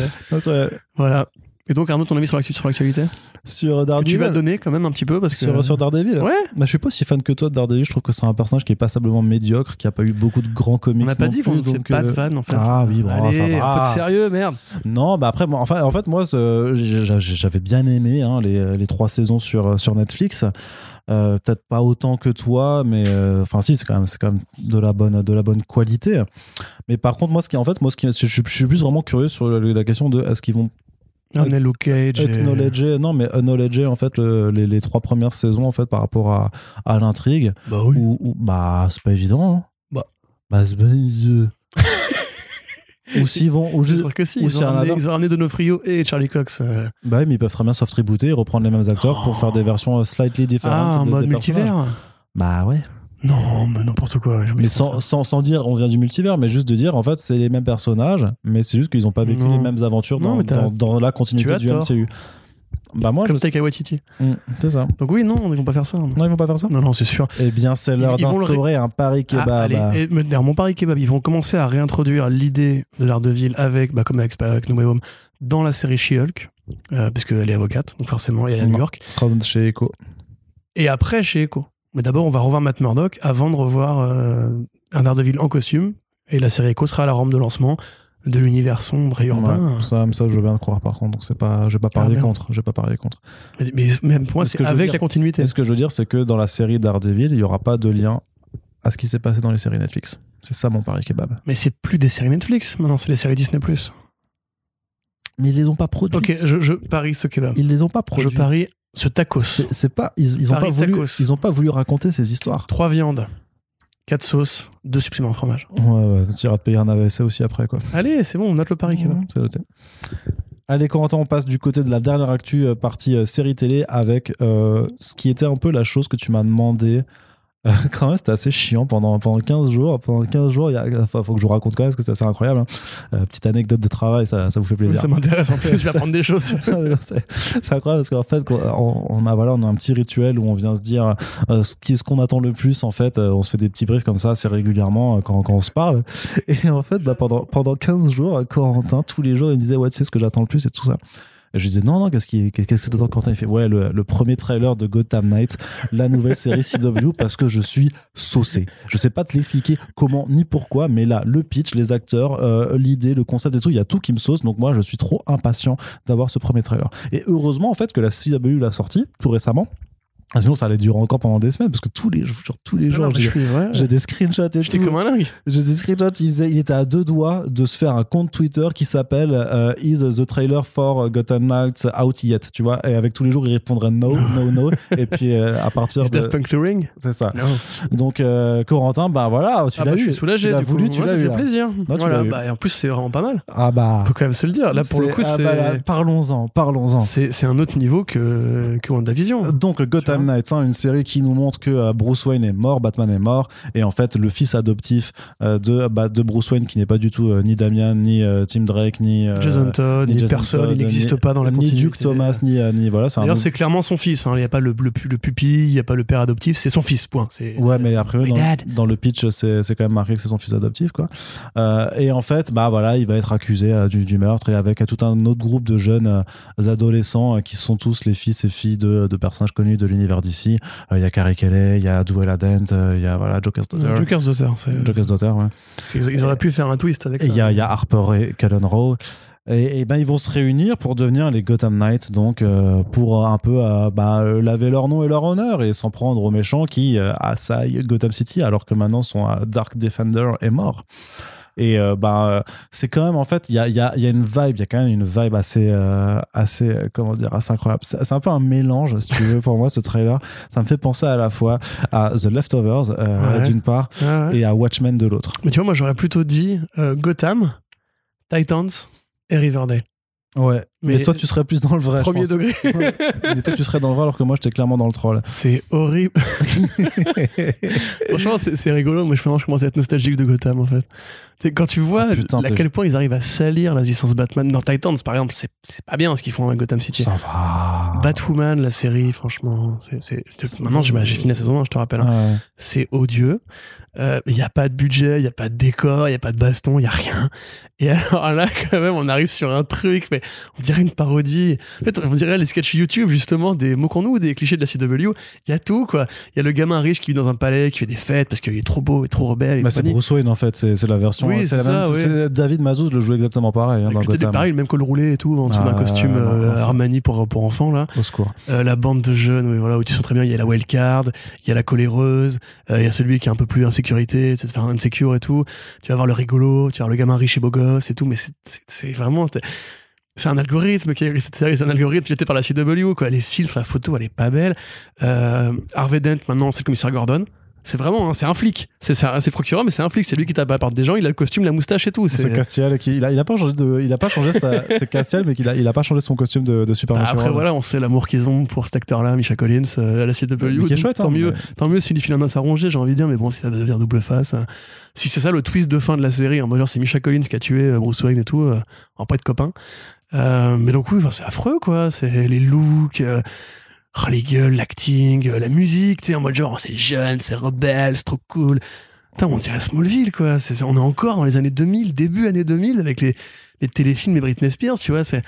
voilà. Et donc Arnaud, ton avis sur l'actu- sur l'actualité? Sur Que Daredevil. Tu vas donner quand même un petit peu parce que sur, sur Daredevil ouais. bah, Je suis pas aussi fan que toi de Daredevil. Je trouve que c'est un personnage qui est passablement médiocre, qui a pas eu beaucoup de grands comics. On n'a pas dit qu'on donc, pas de euh, vanne en fait. Ah oui, bon, Allez, ça va. un peu de sérieux, merde. Non, bah après, moi, enfin, en fait, moi, j'avais bien aimé hein, les, les trois saisons sur, sur Netflix. Euh, Peut-être pas autant que toi, mais euh, enfin si, c'est quand même, c'est quand même de la bonne, de la bonne qualité. Mais par contre, moi, ce qui, en fait, moi, ce qui, je, je suis plus vraiment curieux sur la, la question de est-ce qu'ils vont On est Luke Cage. et- non, mais acknowledger en fait le- les, les trois premières saisons en fait par rapport à, à l'intrigue. Bah oui. Ou, ou- bah, c'est pas évident. hein. Bah. bah c'est pas évident. ou s'ils vont, ou juste, que si. ou Ils ont, un ramené, ils ont ramené Donofrio et Charlie Cox. euh, Bah oui, mais ils peuvent très bien soft rebooter et reprendre les mêmes acteurs pour Oh. faire des versions euh, slightly différentes. Ah, en de- mode multivers Bah ouais. Non, mais n'importe quoi. je Mais sans, sans, sans dire on vient du multivers, mais juste de dire en fait c'est les mêmes personnages, mais c'est juste qu'ils n'ont pas vécu Non. les mêmes aventures Non, dans, dans, dans la continuité du tort. MCU. Bah moi Comme je Taika Waititi. Mm, c'est ça. Donc oui, non, ils vont pas faire ça. Non, Non, ils vont pas faire ça. non, non, c'est sûr. Eh bien, c'est l'heure le d'instaurer un pari Ah, kebab. allez, et, mais mon pari kebab, ils vont commencer à réintroduire l'idée de l'art de ville avec, bah, comme avec, avec No Way Home, dans la série She-Hulk, euh, parce qu'elle est avocate, donc forcément, elle est à New. York. Ce sera chez Echo. Et après, chez Echo. Mais d'abord, on va revoir Matt Murdock avant de revoir euh, un Daredevil en costume. Et la série Echo sera la rampe de lancement de l'univers sombre et urbain. Ouais, ça, ça, je veux bien le croire par contre. Donc c'est pas, je vais pas parier bien. contre. Je vais pas parier contre. Mais, mais même pour moi, ce c'est je avec dire- la continuité. Ce que je veux dire, c'est que dans la série Daredevil, il y aura pas de lien à ce qui s'est passé dans les séries Netflix. C'est ça mon pari kebab. Mais c'est plus des séries Netflix, maintenant, c'est les séries Disney+. Mais ils les ont pas produites. Ok, je, je parie ce kebab. Ils les ont pas Je produites. parie ce tacos. C'est pas, ils, ils ont pas voulu, tacos. ils ont pas voulu raconter ces histoires. Trois viandes, quatre sauces, deux suppléments de fromage. Ouais, ouais, tu iras te payer un AVC aussi après, quoi. Allez, c'est bon, on note le pari kebab. C'est noté. Allez, Corentin, on passe du côté de la dernière actu euh, partie euh, série télé avec euh, ce qui était un peu la chose que tu m'as demandé. Euh, quand même, c'était assez chiant pendant, pendant 15 jours. Pendant 15 jours, il enfin, faut que je vous raconte quand même parce que c'est assez incroyable. hein. Euh, petite anecdote de travail, ça, ça vous fait plaisir. Ça m'intéresse en plus, je vais apprendre des choses. C'est incroyable parce qu'en fait on, on a voilà on a un petit rituel où on vient se dire euh, ce qui est ce qu'on attend le plus en fait euh, on se fait des petits briefs comme ça assez régulièrement quand, quand on se parle et en fait bah, pendant pendant 15 jours Corentin tous les jours il me disait ouais tu sais ce que j'attends le plus et tout ça je lui disais non non qu'est-ce qui qu'est-ce que t'attends Corentin il fait ouais le, le premier trailer de Gotham Knights la nouvelle série CW parce que je suis saucé je sais pas te l'expliquer comment ni pourquoi mais là le pitch les acteurs euh, l'idée le concept et tout il y a tout qui me sauce donc moi je suis trop impatient d'avoir ce premier trailer. Et heureusement, en fait, que la CW l'a sorti tout récemment. Ah, Sinon, ça allait durer encore pendant des semaines parce que tous les jours, tous les jours, mais je j'ai ouais. des screenshots et J'étais tout. comme un dingue. J'ai des screenshots. Il, faisait, il était à deux doigts de se faire un compte Twitter qui s'appelle euh, Is the trailer for Gotham Knights out yet Tu vois, et avec tous les jours, il répondrait no, no, no. et puis euh, à partir Is de. Daft Punk touring C'est ça. Donc, euh, Corentin, bah voilà, tu Ah l'as bah, eu. je suis soulagé. Tu l'as coup. voulu, tu Ouais, l'as ça eu. fait là. plaisir. Voilà, bah, et en plus, c'est vraiment pas mal. Ah bah. On peut quand même se le dire. Là, pour le c'est- coup, ah c'est bah là, parlons-en, parlons-en. c'est c'est un autre niveau que, que WandaVision. Donc Gotham Gotham Knights, hein, une série qui nous montre que euh, Bruce Wayne est mort, Batman est mort, et en fait le fils adoptif euh, de, bah, de Bruce Wayne, qui n'est pas du tout euh, ni Damian, ni Tim Drake, ni, Jason Todd, ni ni, Jason personne, Todd, il n'existe ni- pas dans la ni continuité. Duke Thomas, ni, ni voilà. D'ailleurs, c'est clairement son fils. hein. Il n'y a pas le, le, pu- le pupille, il n'y a pas le père adoptif, c'est son fils, point. Ouais, mais après, dans, dans le pitch, c'est c'est quand même marqué que c'est son fils adoptif, quoi. Euh, et en fait, bah voilà, il va être accusé euh, du, du meurtre et avec euh, tout un autre groupe de jeunes adolescents qui sont tous les fils et filles de, de personnages connus de l'univers d'ici. Euh, Il y a Carrie Kelly, il y a Duella Dent, euh, il y a voilà Joker's Daughter. Joker's Daughter. c'est- Joker's Daughter, ouais. Ils, ils auraient pu faire un twist avec ça. il y a, il y a Harper et Cullen Rowe. Et, et ben ils vont se réunir pour devenir les Gotham Knights, donc euh, pour un peu euh, bah, euh, laver leur nom et leur honneur et s'en prendre aux méchants qui euh, assaillent Gotham City, alors que maintenant son euh, Dark Defender est mort. Et euh, bah, euh, c'est quand même en fait, il y a, y, a, y a une vibe, il y a quand même une vibe assez, euh, assez comment dire, assez incroyable. C'est un peu un mélange, si tu veux, pour moi, ce trailer. Ça me fait penser à la fois à The Leftovers Ouais. d'une part Ah ouais. et à Watchmen de l'autre. Mais tu vois, moi, j'aurais plutôt dit Gotham, Titans et Riverdale. Ouais. Mais, Mais- toi, tu serais plus dans le vrai. je Premier pense. degré. Mais toi, tu serais dans le vrai alors que moi, j'étais clairement dans le troll. C'est horrible. Franchement, c'est c'est rigolo. Moi, je commence à être nostalgique de Gotham, en fait. Tu sais, quand tu vois Ah, putain, à quel point ils arrivent à salir la licence Batman. Dans Titans, par exemple, c'est c'est pas bien ce qu'ils font avec Gotham City. Ça va. Batwoman, la série, franchement, c'est c'est- maintenant j'ai fini la saison 1, je te rappelle. hein. Ouais. C'est odieux. Il n'y a pas de budget, il n'y a pas de décor, il n'y a pas de baston, il n'y a rien. Et alors là, quand même, on arrive sur un truc, mais on dirait une parodie. En fait, on dirait les sketchs YouTube, justement, des moquons-nous ou des clichés de la CW. Il y a tout, quoi. Il y a le gamin riche qui vit dans un palais, qui fait des fêtes parce qu'il est trop beau et trop rebelle. Et Bah, c'est. Bruce Wayne en fait, c'est la version. Oui, c'est même- ça, David Mazouz le joue exactement pareil hein, télé- Gotham. pareil, le même col roulé et tout, en dessous Ah, d'un costume euh. Armani pour, pour enfants, là. Au secours. Euh, la bande de jeunes, oui, voilà, où tu sens très bien, il y a la wildcard, il y a la coléreuse, euh, il y a celui qui est un peu plus insécurité, c'est enfin, insecure et tout. Tu vas voir le rigolo, tu vas voir le gamin riche et beau gosse et tout, mais c'est vraiment. C'est- un algorithme qui a écrit cette série, c'est un algorithme jeté par la CW, quoi. Les filtres, la photo, elle est pas belle. Euh, Harvey Dent, maintenant, c'est le commissaire Gordon. C'est vraiment, hein, c'est un flic. C'est c'est procureur, mais c'est un flic. C'est lui qui tape à la porte des gens, il a le costume, la moustache et tout. C'est Castiel qui il a, il a pas changé de il a pas changé sa c'est Castiel mais qu'il a il a pas changé son costume de, de Bah, Supernatural. après voilà, on sait l'amour qu'ils ont pour cet acteur-là, Misha Collins, euh, à la CW. Mais qui est chouette, tant hein, mieux, tant mieux s'il file un os à ronger, j'ai envie de dire, mais bon, si ça devient double face, euh, si c'est ça le twist de fin de la série, en mode genre c'est Misha Collins qui a tué euh, Bruce Wayne et tout, euh, va pas être copains. Euh, mais donc oui, enfin, c'est affreux quoi, c'est les looks, euh, oh, les gueules, l'acting, euh, la musique, tu sais, en mode genre c'est jeune, c'est rebelle, c'est trop cool. Putain, on dirait Smallville quoi, c'est, on est encore dans les années 2000, début années 2000 avec les, les téléfilms et Britney Spears, tu vois, c'est...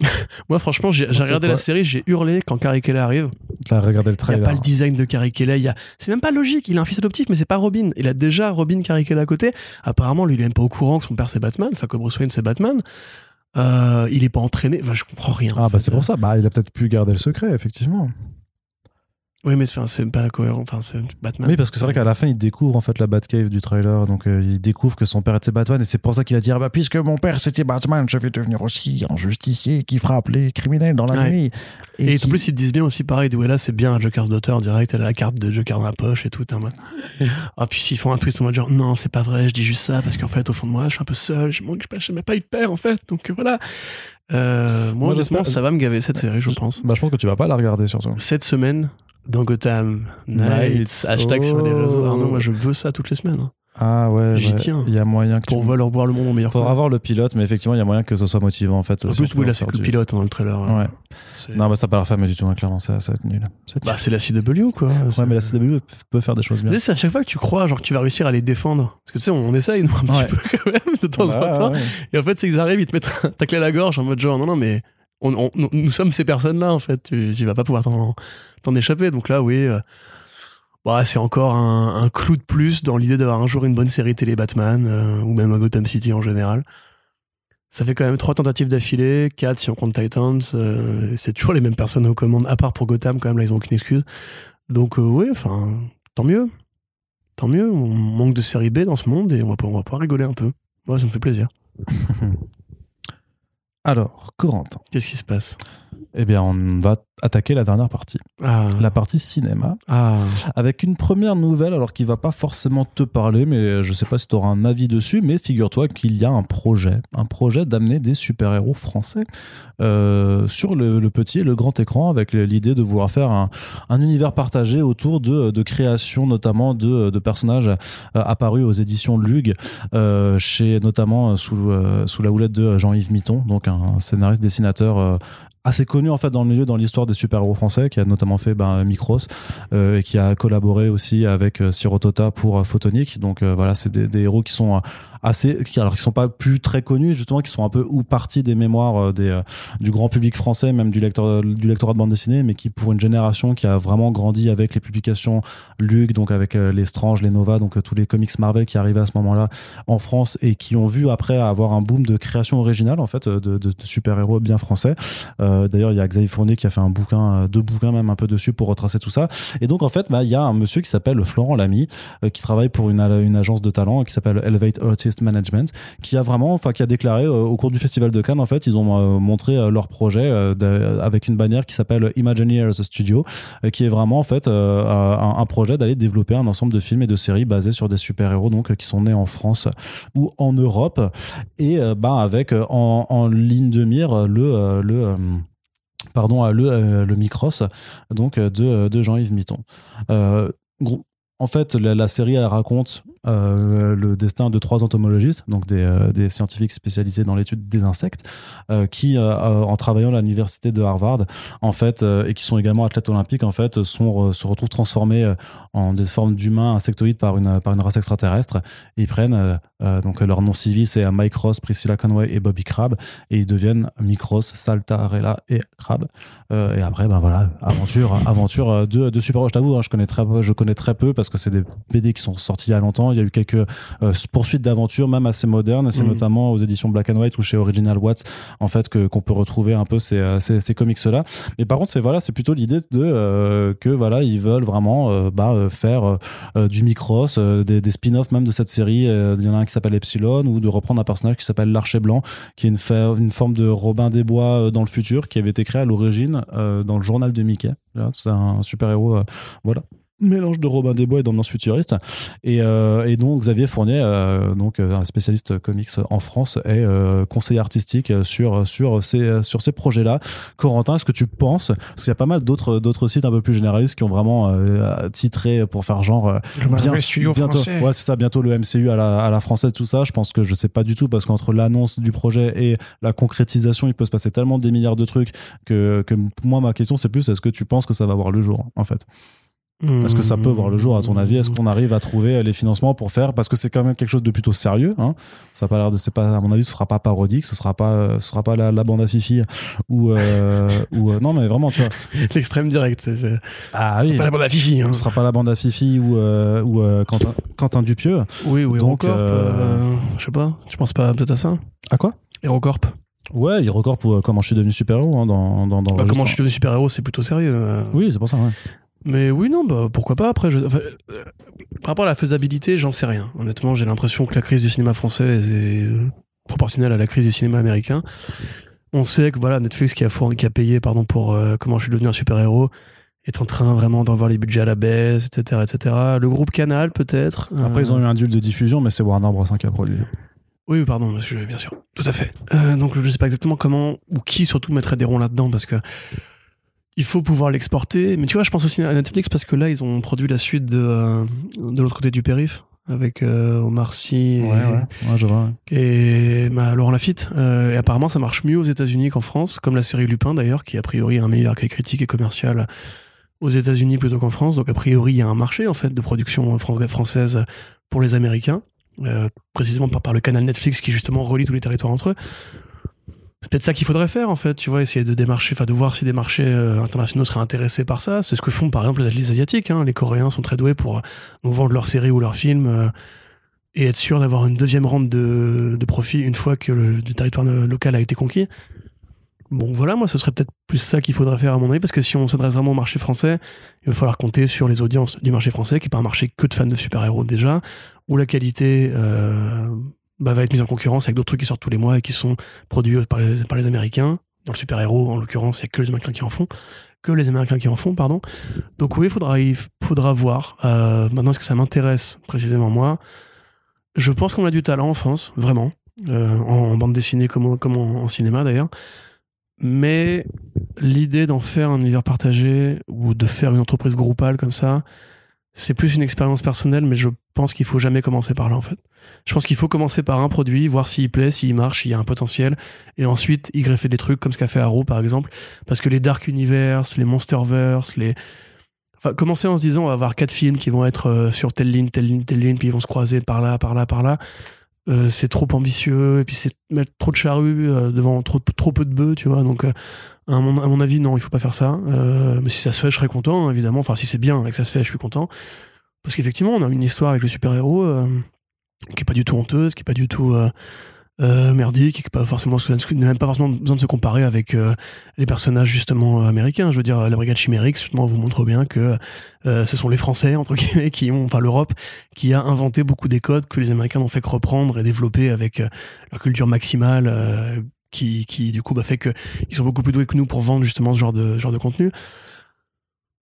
Moi, franchement, j'ai, regardé la série, j'ai hurlé quand Carrie Kelly arrive. T'as regardé le Il n'y a trailer. pas le design de Carrie Kelly. il y a- C'est même pas logique. Il a un fils adoptif, mais c'est pas Robin. Il a déjà Robin Carrie Kelly à côté. Apparemment, lui, il est même pas au courant que son père c'est Batman. Enfin, que Bruce Wayne c'est Batman. Euh, il est pas entraîné. Enfin, je comprends rien. Ah bah c'est pour ça. Bah il a peut-être pu garder le secret effectivement. Oui, mais c'est, pas cohérent. Enfin, c'est Batman. Oui, parce que c'est vrai qu'à la fin, il découvre en fait la Batcave du trailer. Donc, euh, il découvre que son père était Batman. Et c'est pour ça qu'il va dire bah, Puisque mon père c'était Batman, je vais devenir aussi un justicier qui frappe les criminels dans la Ouais. nuit. Et, qui- en plus, ils te disent bien aussi pareil. Là, c'est bien un Joker's Daughter direct. Elle a la carte de Joker dans la poche et tout. Ah, puis s'ils font un twist en mode genre, non, c'est pas vrai, je dis juste ça parce qu'en fait, au fond de moi, je suis un peu seul. Je manque, je n'ai pas eu de père en fait. Donc voilà. Euh, moi, Moi, honnêtement, ça va me gaver cette série, je pense. bah je pense que tu vas pas la regarder surtout. Cette semaine, dans Gotham Nights, hashtag sur les réseaux. Oh. Arnaud, moi, je veux ça toutes les semaines. hein, Ah ouais. J'y ouais. tiens. Il y a moyen que pour tu... voir leur voir le monde en meilleur. Faudra voir le pilote, mais effectivement, il y a moyen que ce soit motivant en fait. En si on plus, oui, là, c'est que le pilote hein, dans le trailer. hein. Ouais. Non, bah ça pas la fameux du tout, hein, clairement, ça, ça va être nul. C'est Bah, c'est la CW, quoi. Ouais, mais la CW peut faire des choses bien. Mais c'est à chaque fois que tu crois genre que tu vas réussir à les défendre. Parce que tu sais, on, on essaye nous un petit Ouais. peu quand même de temps en Bah, temps. ouais. Et en fait, c'est qu'ils arrivent, ils te mettent un tacle à la gorge en mode genre non non mais on, nous, sommes ces personnes-là en fait. Tu, tu vas pas pouvoir t'en, échapper. Donc là, oui. euh, bah, c'est encore un, clou de plus dans l'idée d'avoir un jour une bonne série télé Batman euh, ou même à Gotham City en général. Ça fait quand même trois tentatives d'affilée, quatre si on compte Titans. euh, c'est toujours les mêmes personnes aux commandes, à part pour Gotham quand même là ils ont aucune excuse. Donc oui, enfin tant mieux, tant mieux. On manque de série B dans ce monde et on va, pouvoir- on va pouvoir rigoler un peu. Moi, ça me fait plaisir. Alors, Corentin, Qu'est-ce qui se passe? Eh bien, on va attaquer la dernière partie, Ah. la partie cinéma, Ah. avec une première nouvelle, alors qui va pas forcément te parler, mais je sais pas si tu auras un avis dessus, mais figure-toi qu'il y a un projet, un projet d'amener des super-héros français euh, sur le, le petit et le grand écran, avec l'idée de vouloir faire un, un univers partagé autour de, de création, notamment de, de personnages euh, apparus aux éditions Lug, euh, chez notamment sous, sous la houlette de Jean-Yves Mitton, donc un scénariste dessinateur assez connu en fait dans le milieu, dans l'histoire des super-héros français, qui a notamment fait ben, Micros euh, et qui a collaboré aussi avec euh, Sirotota pour euh, Photonic. Donc voilà, c'est des, héros qui sont assez, qui, alors qui sont pas plus très connus justement, qui sont un peu ou partie des mémoires euh, des, euh, du grand public français, même du lecteur, du lectorat de bande dessinée, mais qui pour une génération qui a vraiment grandi avec les publications Lug, donc avec euh, les Strange, les Nova, donc tous les comics Marvel qui arrivaient à ce moment-là en France et qui ont vu après avoir un boom de création originale en fait de, super-héros bien français. D'ailleurs, il y a Xavier Fournier qui a fait un bouquin, deux bouquins même un peu dessus pour retracer tout ça. Et donc en fait, bah, il y a un monsieur qui s'appelle Florent Lamy qui travaille pour une, une agence de talent qui s'appelle Elevate Management, qui a vraiment, enfin qui a déclaré euh, au cours du festival de Cannes en fait, ils ont euh, montré euh, leur projet avec une bannière qui s'appelle Imagineers Studio, qui est vraiment en fait un, projet d'aller développer un ensemble de films et de séries basés sur des super-héros donc qui sont nés en France ou en Europe et bah avec en, ligne de mire le le pardon le le Micros donc de, de Jean-Yves Mitton. En fait, la série, elle raconte euh, le destin de trois entomologistes, donc des, euh, scientifiques spécialisés dans l'étude des insectes, euh, qui, en travaillant à l'université de Harvard, en fait, et qui sont également athlètes olympiques, en fait, se retrouvent transformés en des formes d'humains insectoïdes par une, par une race extraterrestre. Ils prennent, donc leur nom civil, c'est Mike Ross, Priscilla Conway et Bobby Crabbe, et ils deviennent Micros, Saltarella et Crabbe. Et après, ben voilà, aventure, aventure de, de super. Je t'avoue, hein, je connais très je connais très peu parce que c'est des BD qui sont sortis il y a longtemps. Il y a eu quelques euh, poursuites d'aventures, même assez modernes. C'est Mhm. notamment aux éditions Black and White ou chez Original Watts, en fait, que qu'on peut retrouver un peu ces, euh, ces, ces comics-là. Mais par contre, c'est voilà, c'est plutôt l'idée de euh, que voilà, ils veulent vraiment bah, faire du micros, des, des spin-offs même de cette série. Il y en a un qui s'appelle Epsilon ou de reprendre un personnage qui s'appelle l'Archer Blanc, qui est une, une forme de Robin des Bois dans le futur, qui avait été créé à l'origine dans le journal de Mickey. Là, C'est un super-héros, euh, voilà. Mélange de Robin des Bois et d'ambiance futuriste. Et, euh, et donc, Xavier Fournier, euh, donc, euh, un spécialiste comics en France, est euh, conseiller artistique sur, sur ces, sur ces projets-là. Corentin, est-ce que tu penses, parce qu'il y a pas mal d'autres d'autres sites un peu plus généralistes qui ont vraiment euh, titré pour faire genre euh, Le Marvel Studio bientôt, français. ouais, c'est ça, bientôt le MCU à la, à la française, tout ça. Je pense que je sais pas du tout parce qu'entre l'annonce du projet et la concrétisation, il peut se passer tellement des milliards de trucs que, que moi, ma question, c'est plus est-ce que tu penses que ça va voir le jour, en fait? Est-ce que ça peut voir le jour, à ton avis? Est-ce qu'on arrive à trouver les financements pour faire? Parce que c'est quand même quelque chose de plutôt sérieux. Hein ça a pas l'air de, c'est pas, à mon avis, ce sera pas parodique, ce sera pas, ce sera pas la, la bande à Fifi ou, euh, ou euh, non, mais vraiment, tu vois. L'extrême direct. C'est Ah c'est pas la bande à Fifi. Hein. Ce sera pas la bande à Fifi ou, euh, ou Quentin, Quentin Dupieux. Oui, oui, Donc, Hérocorp. je sais pas. Tu penses pas peut-être à ça? À quoi? Hérocorp. Ouais, il record pour comment je suis devenu super-héros hein, dans, dans, dans Bah, comment je suis devenu super-héros, c'est plutôt sérieux. Oui, c'est pour ça. Ouais. Mais oui, non, bah, pourquoi pas après. je- enfin, euh, par rapport à la faisabilité, j'en sais rien. Honnêtement, j'ai l'impression que la crise du cinéma français est euh, proportionnelle à la crise du cinéma américain. On sait que voilà, Netflix qui a, fourni, qui a payé pardon, pour euh, comment je suis devenu un super-héros est en train vraiment d'en voir les budgets à la baisse, etc. etc. Le groupe Canal, peut-être. Après, euh, ils ont eu un deal de diffusion, mais c'est Warner Bros. qui a produit. Oui, pardon, monsieur, bien sûr, tout à fait. Donc je sais pas exactement comment ou qui surtout mettrait des ronds là-dedans parce que il faut pouvoir l'exporter. Mais tu vois, je pense aussi à Netflix parce que là, ils ont produit la suite de, euh, de l'autre côté du périph avec euh, Omar Sy et, Ouais, je vois. ouais. et bah, Laurent Lafitte. Euh, et apparemment, ça marche mieux aux États-Unis qu'en France, comme la série Lupin d'ailleurs, qui a priori a un meilleur accueil critique et commercial aux États-Unis plutôt qu'en France. Donc a priori, il y a un marché en fait de production fran- française pour les Américains, euh, précisément par, par le canal Netflix qui justement relie tous les territoires entre eux. C'est peut-être ça qu'il faudrait faire en fait, tu vois, essayer de démarcher, enfin de voir si des marchés euh, internationaux seraient intéressés par ça. C'est ce que font par exemple les Asiatiques. hein. Les Coréens sont très doués pour nous vendre leurs séries ou leurs films euh, et être sûr d'avoir une deuxième rente de, profit une fois que le, le territoire local a été conquis. Bon voilà, moi ce serait peut-être plus ça qu'il faudrait faire à mon avis, parce que si on s'adresse vraiment au marché français, il va falloir compter sur les audiences du marché français, qui n'est pas un marché que de fans de super-héros déjà, où la qualité euh, bah, va être mise en concurrence avec d'autres trucs qui sortent tous les mois et qui sont produits par les, par les Américains, Dans le super-héros, en l'occurrence, il n'y a que les Américains qui en font. Que les Américains qui en font, pardon. Donc oui, faudra, il faudra voir. Euh, maintenant, est-ce que ça m'intéresse précisément moi? Je pense qu'on a du talent en France, vraiment. Euh, en, bande dessinée comme, comme en, en cinéma d'ailleurs. Mais l'idée d'en faire un univers partagé ou de faire une entreprise groupale comme ça, c'est plus une expérience personnelle, mais je pense qu'il faut jamais commencer par là en fait. Je pense qu'il faut commencer par un produit, voir s'il plaît, s'il marche, s'il y a un potentiel, et ensuite y greffer des trucs comme ce qu'a fait Arrow par exemple, parce que les Dark Universe, les Monsterverse, les Enfin, commencer en se disant on va avoir quatre films qui vont être euh, sur telle ligne, telle ligne, telle ligne, puis ils vont se croiser par là, par là, par là. Euh, c'est trop ambitieux, et puis c'est mettre trop de charrues euh, devant trop, peu de bœufs, tu vois. Donc, à, mon, avis, non, il faut pas faire ça. Mais si ça se fait, je serais content, hein, évidemment. Enfin, si c'est bien et que ça se fait, je suis content. Parce qu'effectivement, on a une histoire avec le super-héros qui est pas du tout honteuse, qui est pas du tout euh, euh, merdique, qui est pas forcément, même pas forcément besoin de se comparer avec euh, les personnages justement euh, américains. Je veux dire, la brigade chimérique, justement, vous montre bien que ce sont les Français, entre guillemets, qui ont, enfin l'Europe, qui a inventé beaucoup des codes que les Américains n'ont fait que reprendre et développer avec leur culture maximale, qui, qui du coup bah, fait que ils sont beaucoup plus doués que nous pour vendre justement ce genre de, ce genre de contenu.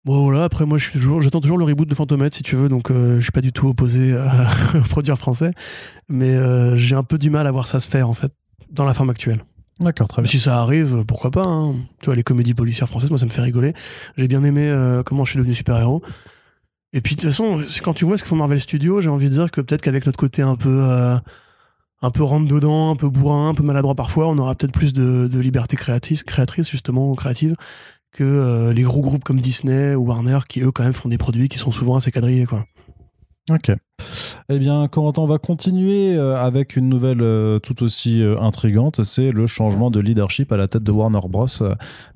Bon voilà, après moi je suis toujours, j'attends toujours le reboot de Fantomètre si tu veux, donc euh, je suis pas du tout opposé à produire français, mais euh, j'ai un peu du mal à voir ça se faire en fait dans la forme actuelle. D'accord, très bien. Si ça arrive, pourquoi pas. hein. Tu vois, les comédies policières françaises, moi, ça me fait rigoler. J'ai bien aimé euh, comment je suis devenu super-héros. Et puis, de toute façon, quand tu vois ce que font Marvel Studios, j'ai envie de dire que peut-être qu'avec notre côté un peu, euh, un peu rentre-dedans, un peu bourrin, un peu maladroit parfois, on aura peut-être plus de, de liberté créatrice, créatrice, justement, ou créative, que euh, les gros groupes comme Disney ou Warner, qui eux, quand même, font des produits qui sont souvent assez quadrillés, quoi. Ok. Eh bien, Corentin, on va continuer euh, avec une nouvelle euh, tout aussi euh, intrigante. C'est le changement de leadership à la tête de Warner Bros.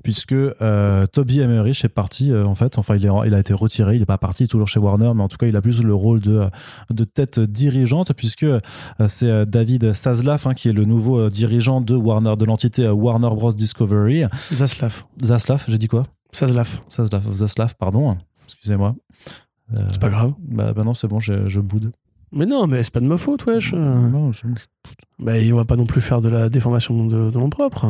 puisque euh, Toby Emmerich est parti, en fait. Enfin, il, est, il a été retiré. Il n'est pas parti toujours chez Warner, mais en tout cas, il a plus le rôle de, de tête dirigeante, puisque c'est David Zaslav hein, qui est le nouveau dirigeant de Warner, de l'entité Warner Bros. Discovery. Zaslav. Zaslav, j'ai dit quoi? Zaslav. Zaslav, Zaslav, pardon. Excusez-moi. Euh, C'est pas grave. bah, bah non, c'est bon, je, je boude. Mais non, mais c'est pas de ma faute, wesh. Non, je- Bah, on va pas non plus faire de la déformation de, de nom propre.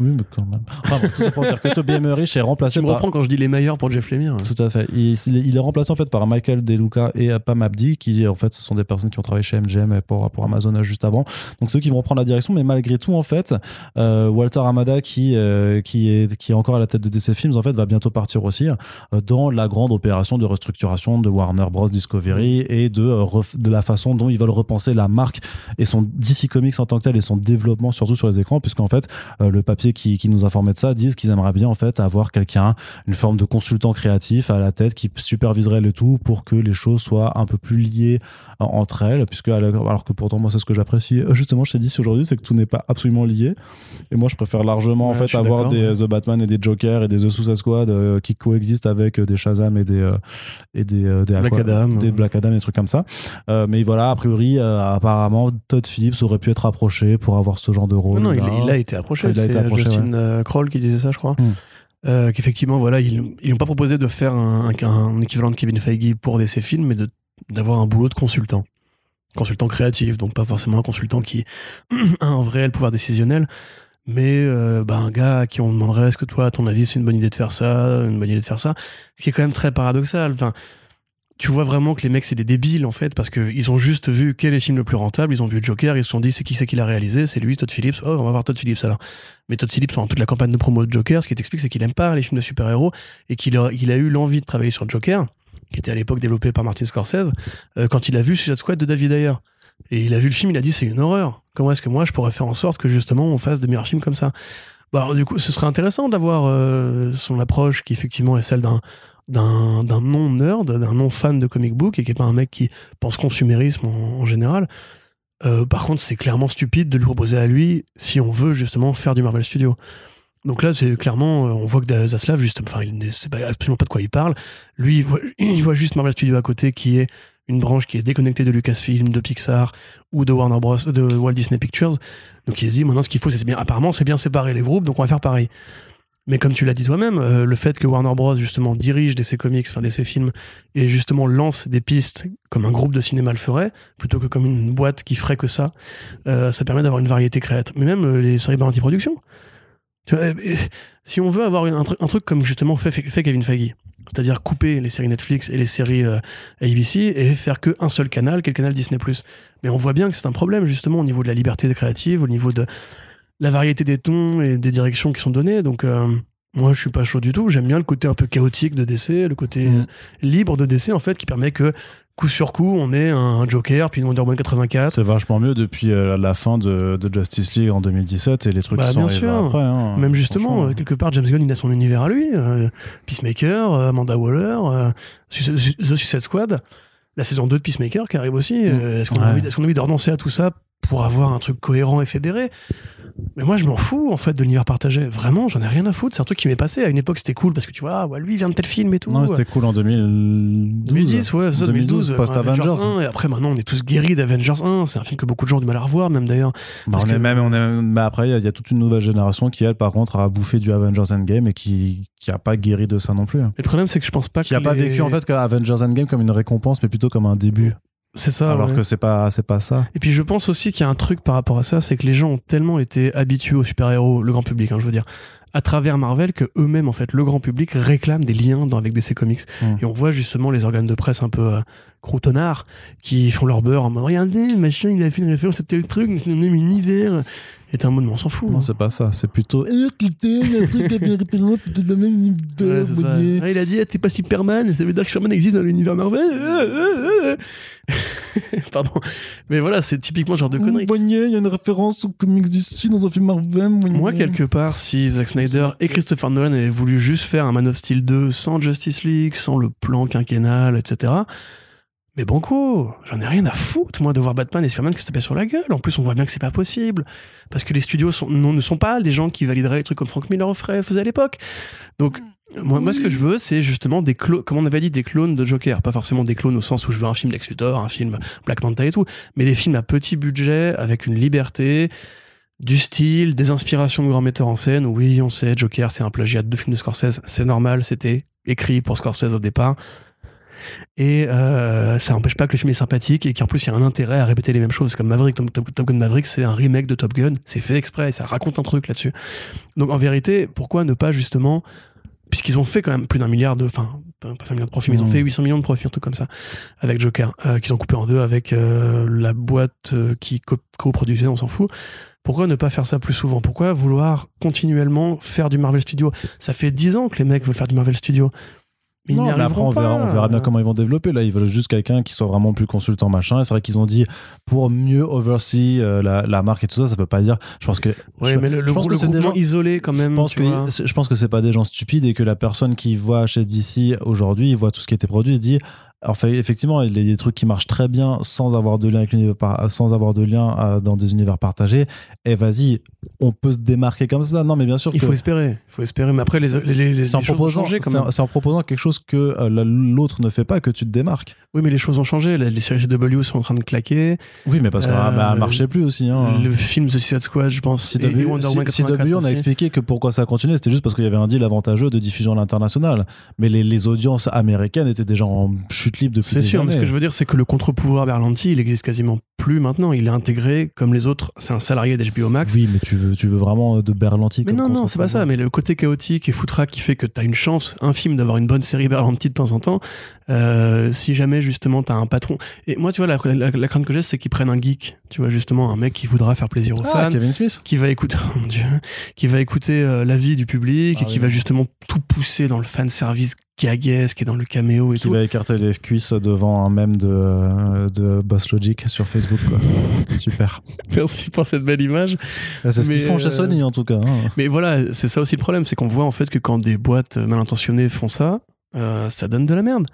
Oui, mais quand même. Enfin, bon, tout ça pour dire que Toby Emmerich est remplacé Tu me par. reprends quand je dis les meilleurs pour Jeff Lemire. Tout à fait. Il, il est- remplacé en fait par Michael DeLuca et Pam Abdi, qui en fait ce sont des personnes qui ont travaillé chez MGM pour, pour Amazon juste avant. Donc c'est eux qui vont reprendre la direction, mais malgré tout en fait, euh, Walter Amada qui euh, qui est qui est encore à la tête de DC Films en fait va bientôt partir aussi euh, dans la grande opération de restructuration de Warner Bros Discovery et de de la façon dont ils veulent repenser la marque et son DC Comics en tant que tel et son développement surtout sur les écrans puisqu'en fait euh, le papier qui, qui nous informait de ça disent qu'ils aimeraient bien en fait avoir quelqu'un une forme de consultant créatif à la tête qui superviserait le tout pour que les choses soient un peu plus liées en- entre elles puisque alors que pourtant moi c'est ce que j'apprécie euh, justement chez DC aujourd'hui c'est que tout n'est pas absolument lié et moi je préfère largement en Ouais, fait avoir des ouais. The Batman et des Joker et des The Suicide Squad euh, qui coexistent avec euh, des Shazam et des euh, et des, euh, des Black Aqua- Adam. des Black Adam et des trucs comme ça Euh, mais voilà a priori euh, apparemment Todd Phillips aurait pu être approché pour avoir ce genre de rôle Non, non, il, là. il a été approché. C'est approché, Justin euh, Kroll qui disait ça, je crois. Hmm. Euh, Qu'effectivement, voilà, ils n'ont pas proposé de faire un, un- un équivalent de Kevin Feige pour DC films, mais d'avoir un boulot de consultant. Consultant créatif, donc pas forcément un consultant qui a un vrai pouvoir décisionnel, mais euh, bah, un gars à qui on demanderait est-ce que toi, à ton avis, c'est une bonne idée de faire ça, une bonne idée de faire ça, ce qui est quand même très paradoxal. Enfin, tu vois vraiment que les mecs c'est des débiles en fait parce qu'ils ont juste vu quel est le film le plus rentable ils ont vu Joker ils se sont dit c'est qui c'est qui l'a réalisé c'est lui Todd Phillips. Oh on va voir Todd Phillips alors. Mais Todd Phillips pendant toute la campagne de promo de Joker ce qui t'explique c'est qu'il aime pas les films de super-héros et qu'il a, eu l'envie de travailler sur Joker qui était à l'époque développé par Martin Scorsese euh, quand il a vu Suicide Squad de David Ayer. Et il a vu le film il a dit c'est une horreur. Comment est-ce que moi je pourrais faire en sorte que justement on fasse des meilleurs films comme ça? Bah, du coup ce serait intéressant d'avoir euh, son approche qui effectivement est celle d'un d'un non-nerd, d'un non-fan de comic book et qui est pas un mec qui pense consumérisme en, général. Euh, par contre, c'est clairement stupide de lui proposer à lui si on veut justement faire du Marvel Studio. Donc là, c'est clairement, euh, on voit que Zaslav, juste, enfin, il ne sait absolument pas de quoi il parle. Lui, il voit, il voit juste Marvel Studio à côté, qui est une branche qui est déconnectée de Lucasfilm, de Pixar ou de Warner Bros, de Walt Disney Pictures. Donc il se dit, maintenant, ce qu'il faut, c'est bien, apparemment, c'est bien séparer les groupes, donc on va faire pareil. Mais comme tu l'as dit toi-même, euh, le fait que Warner Bros justement dirige DC Comics, enfin DC Films, et justement lance des pistes comme un groupe de cinéma le ferait, plutôt que comme une boîte qui ferait que ça, euh, ça permet d'avoir une variété créative. Mais même euh, les séries et si on veut avoir un, truc, comme justement fait, Kevin Feige, c'est-à-dire couper les séries Netflix et les séries ABC et faire que un seul canal, quel canal Disney+. Mais on voit bien que c'est un problème justement au niveau de la liberté créative, au niveau de la variété des tons et des directions qui sont données. Donc euh, moi je suis pas chaud du tout. J'aime bien le côté un peu chaotique de DC, le côté Mm. euh, libre de DC en fait qui permet que coup sur coup on ait un Joker puis une Wonder Woman 84. C'est vachement mieux depuis euh, la fin de, de Justice League en 2017 et les trucs Bah, qui sont bien sûr. après. hein. Même justement, quelque part, James Gunn, il a son univers à lui. euh, Peacemaker, Amanda Waller, The Suicide Squad, la saison 2 de Peacemaker qui arrive aussi. euh, Est-ce qu'on a, envie- est-ce qu'on a envie de renoncer à tout ça pour avoir un truc cohérent et fédéré? Mais moi, je m'en fous, en fait, de l'univers partagé. Vraiment, j'en ai rien à foutre. C'est un truc qui m'est passé. À une époque, c'était cool parce que tu vois, ah, ouais, lui, il vient de tel film et tout. Non, c'était cool en 2012. 2010, ouais, ça, 2012, euh, post-Avengers. 1, et après, maintenant, on est tous guéris d'Avengers 1. C'est un film que beaucoup de gens ont du mal à revoir, même d'ailleurs. Bah, on que- on est même- mais après, il y a- il y, a toute une nouvelle génération qui, elle, par contre, a bouffé du Avengers Endgame et qui, qui a pas guéri de ça non plus. Et le problème, c'est que je pense pas Qui a que pas les- vécu, en fait, que Avengers Endgame comme une récompense, mais plutôt comme un début. C'est ça. alors ouais. que c'est pas, c'est pas ça. Et puis je pense aussi qu'il y a un truc par rapport à ça, c'est que les gens ont tellement été habitués aux super-héros, le grand public, hein, je veux dire, à travers Marvel, que eux-mêmes, en fait, le grand public réclament des liens dans, avec DC Comics. Mm. Et on voit justement les organes de presse un peu euh, croutonnards qui font leur beurre en mode regardez, machin, il a fait une référence à tel truc, le même univers. Et t'es un mode, on s'en fout. Non, hein. c'est pas ça. C'est plutôt. Eh, le c'était le Ouais, univers, il a dit ah, t'es pas Superman, ça veut dire que Superman existe dans l'univers Marvel. Euh, euh, euh. Pardon. Mais voilà, c'est typiquement ce genre de conneries. Il y a une référence aux comics d'ici dans un film Marvel. Moi, quelque part, si Zack Snyder et Christopher Nolan avaient voulu juste faire un Man of Steel 2 sans Justice League, sans le plan quinquennal, etc. Mais banco, j'en ai rien à foutre, moi, de voir Batman et Superman qui se tapaient sur la gueule. En plus, on voit bien que c'est pas possible. Parce que les studios sont, non, ne sont pas des gens qui valideraient les trucs comme Frank Miller faisait à l'époque. Donc, moi, moi, ce que je veux, c'est justement des clones, comme on avait dit, des clones de Joker. Pas forcément des clones au sens où je veux un film Lex Luthor, un film Black Manta et tout, mais des films à petit budget, avec une liberté, du style, des inspirations de grands metteurs en scène. Oui, on sait, Joker, c'est un plagiat de films de Scorsese, c'est normal, c'était écrit pour Scorsese au départ. Et euh, ça n'empêche pas que le film est sympathique et qu'en plus il y a un intérêt à répéter les mêmes choses. Comme Maverick, Top, Gun Maverick, c'est un remake de Top Gun, c'est fait exprès ça raconte un truc là-dessus. Donc en vérité, pourquoi ne pas justement, puisqu'ils ont fait quand même plus d'un milliard de, enfin, pas pas un milliard de profits, mais ils ont fait 800 millions de profits, un truc comme ça, avec Joker, euh, qu'ils ont coupé en deux avec euh, la boîte euh, qui co- coproduisait, on s'en fout. Pourquoi ne pas faire ça plus souvent? Pourquoi vouloir continuellement faire du Marvel Studio Ça fait 10 ans que les mecs veulent faire du Marvel Studio. Mais ils Non, n'y mais après, on verra, on verra bien comment ils vont développer. Là, ils veulent juste quelqu'un qui soit vraiment plus consultant, machin. Et c'est vrai qu'ils ont dit pour mieux oversee euh, la, la marque et tout ça, ça veut pas dire. Je pense que. Mais le, le, je pense que le c'est des gens- isolé quand même. je pense que je pense que c'est pas des gens stupides et que la personne qui voit chez DC aujourd'hui, il voit tout ce qui a été produit, il se dit. Enfin, effectivement, il y a des trucs qui marchent très bien sans avoir de lien avec l'univers sans avoir de lien euh, dans des univers partagés. Et vas-y, on peut se démarquer comme ça. Non, mais bien sûr Il que faut espérer. Il faut espérer. Mais après, les, les, les, c'est en choses ont proposant, c'est en- proposant quelque chose que euh, la- l'autre ne fait pas que tu te démarques. Oui, mais les choses ont changé. Les, séries CW sont en train de claquer. Oui, mais parce que Euh, ah, bah, marchait plus aussi. Hein. Le film The Suicide Squad, je pense. et CW, Wonder Woman C- 84 CW, on a expliqué que pourquoi ça continuait, c'était juste parce qu'il y avait un deal avantageux de diffusion à l'international. Mais les, les audiences américaines étaient déjà en chute libre depuis C'est sûr, mais ce que je veux dire, c'est que le contre-pouvoir Berlanti, il existe quasiment plus maintenant. Il est intégré comme les autres. C'est un salarié d'HBO Max. Oui, mais tu veux, tu veux vraiment de Berlanti Mais comme non, non, c'est pas ça. Mais le côté chaotique et foutraque qui fait que t'as une chance infime d'avoir une bonne série Berlanti de temps en temps, euh, si jamais justement t'as un patron. Et moi, tu vois, la, la- la crainte que j'ai, c'est qu'ils prennent un geek. Tu vois, justement, un mec qui voudra faire plaisir aux Ah, fans. Kevin Smith qui va écouter, oh mon Dieu, qui va écouter euh, l'avis du public Ah et qui oui. va justement tout pousser dans le fan service gaguesque et dans le caméo et qui tout. va écarter les cuisses devant un mème de, de Boss Logic sur Facebook. Quoi. Super. Merci pour cette belle image. C'est ce qu'ils font chez euh, Sony en tout cas. hein. Mais voilà, c'est ça aussi le problème, c'est qu'on voit en fait que quand des boîtes mal intentionnées font ça, euh, ça donne de la merde.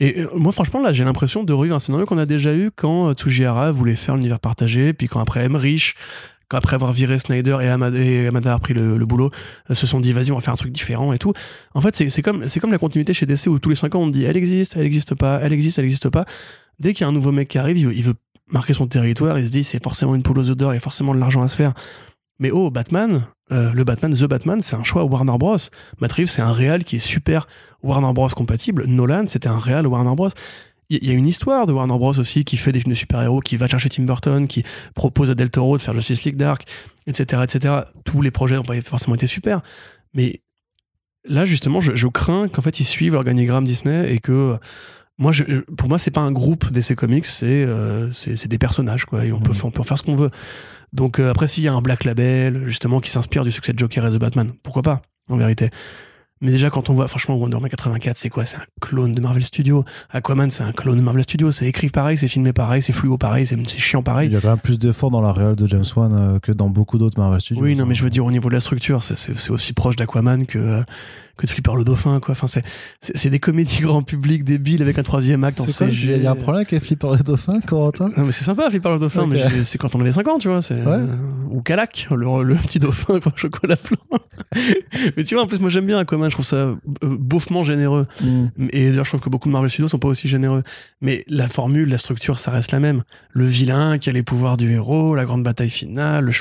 Et euh, moi, franchement, là, j'ai l'impression de revivre un scénario qu'on a déjà eu quand Tsujihara voulait faire l'univers partagé, puis quand après Emmerich, quand après avoir viré Snyder et Amada, Amada a pris le, boulot, euh, se sont dit, vas-y, on va faire un truc différent et tout. En fait, c'est comme, comme la continuité chez DC où tous les 5 ans, on dit, elle existe, elle existe pas, elle existe, elle existe pas. Dès qu'il y a un nouveau mec qui arrive, il veut, marquer son territoire, il se dit, c'est forcément une poule aux d'or, il y a forcément de l'argent à se faire. Mais oh, Batman, euh, le Batman, The Batman, c'est un choix Warner Bros. Matt Reeves, c'est un réal qui est super Warner Bros compatible. Nolan, c'était un réal Warner Bros. Il y, a une histoire de Warner Bros aussi qui fait des films de super-héros, qui va chercher Tim Burton, qui propose à Del Toro de faire Justice League Dark, etc., etc. Tous les projets n'ont pas forcément été super, mais là justement, je, je crains qu'en fait ils suivent l'organigramme Disney et que moi, je, pour moi, c'est pas un groupe d'essais comics, c'est euh, c'est des personnages quoi, et on peut faire- on peut faire ce qu'on veut. Donc euh, après, s'il y a un Black Label justement qui s'inspire du succès de Joker et The Batman, pourquoi pas en vérité. Mais déjà, quand on voit, franchement, Wonder Woman 84, c'est quoi? C'est un clone de Marvel Studios. Aquaman, c'est un clone de Marvel Studios. C'est écrit pareil, c'est filmé pareil, c'est fluo pareil, c'est chiant pareil. Il y a quand même plus d'efforts dans la réal de James Wan euh, que dans beaucoup d'autres Marvel Studios. Oui, non, mais je veux dire, au niveau de la structure, c'est aussi proche d'Aquaman que, euh, que de Flipper le Dauphin, quoi. Enfin, c'est- c'est des comédies grand public débiles avec un troisième acte en CG. Il y a un problème avec Flipper le Dauphin, Corentin? Non, mais c'est sympa, Flipper le Dauphin, mais c'est quand on avait 5 ans, tu vois. c'est Ouais. euh, Ou Calac, le, le petit dauphin, quoi, chocolat blanc. mais tu vois, en plus, moi, j'aime bien Aquaman, je trouve ça euh, beaufement généreux. Et d'ailleurs, je trouve que beaucoup de Marvel Studios sont pas aussi généreux. Mais la formule, la structure, ça reste la même. Le vilain qui a les pouvoirs du héros, la grande bataille finale, le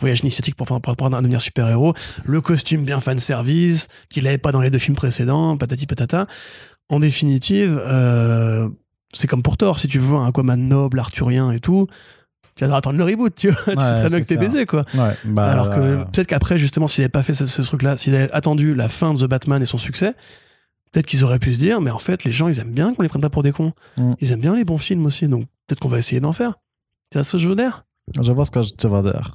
voyage initiatique pour, pour, pour devenir super-héros, le costume bien fan service qu'il n'avait pas dans les deux films précédents, patati patata. En définitive, euh, c'est comme pour Thor, si tu veux un Aquaman noble, arthurien et tout. Tu vas attendre le reboot, tu vois. tu sais très bien que t'es baisé, quoi. Ouais, bah, Alors que euh, peut-être qu'après, justement, s'ils n'avaient pas fait ce, ce truc-là, s'ils avaient attendu la fin de The Batman et son succès, peut-être qu'ils auraient pu se dire, mais en fait, les gens, ils aiment bien qu'on les prenne pas pour des cons. Mm. Ils aiment bien les bons films aussi, donc peut-être qu'on va essayer d'en faire. Tu vois ce que je veux dire? Je vois ce que je veux dire.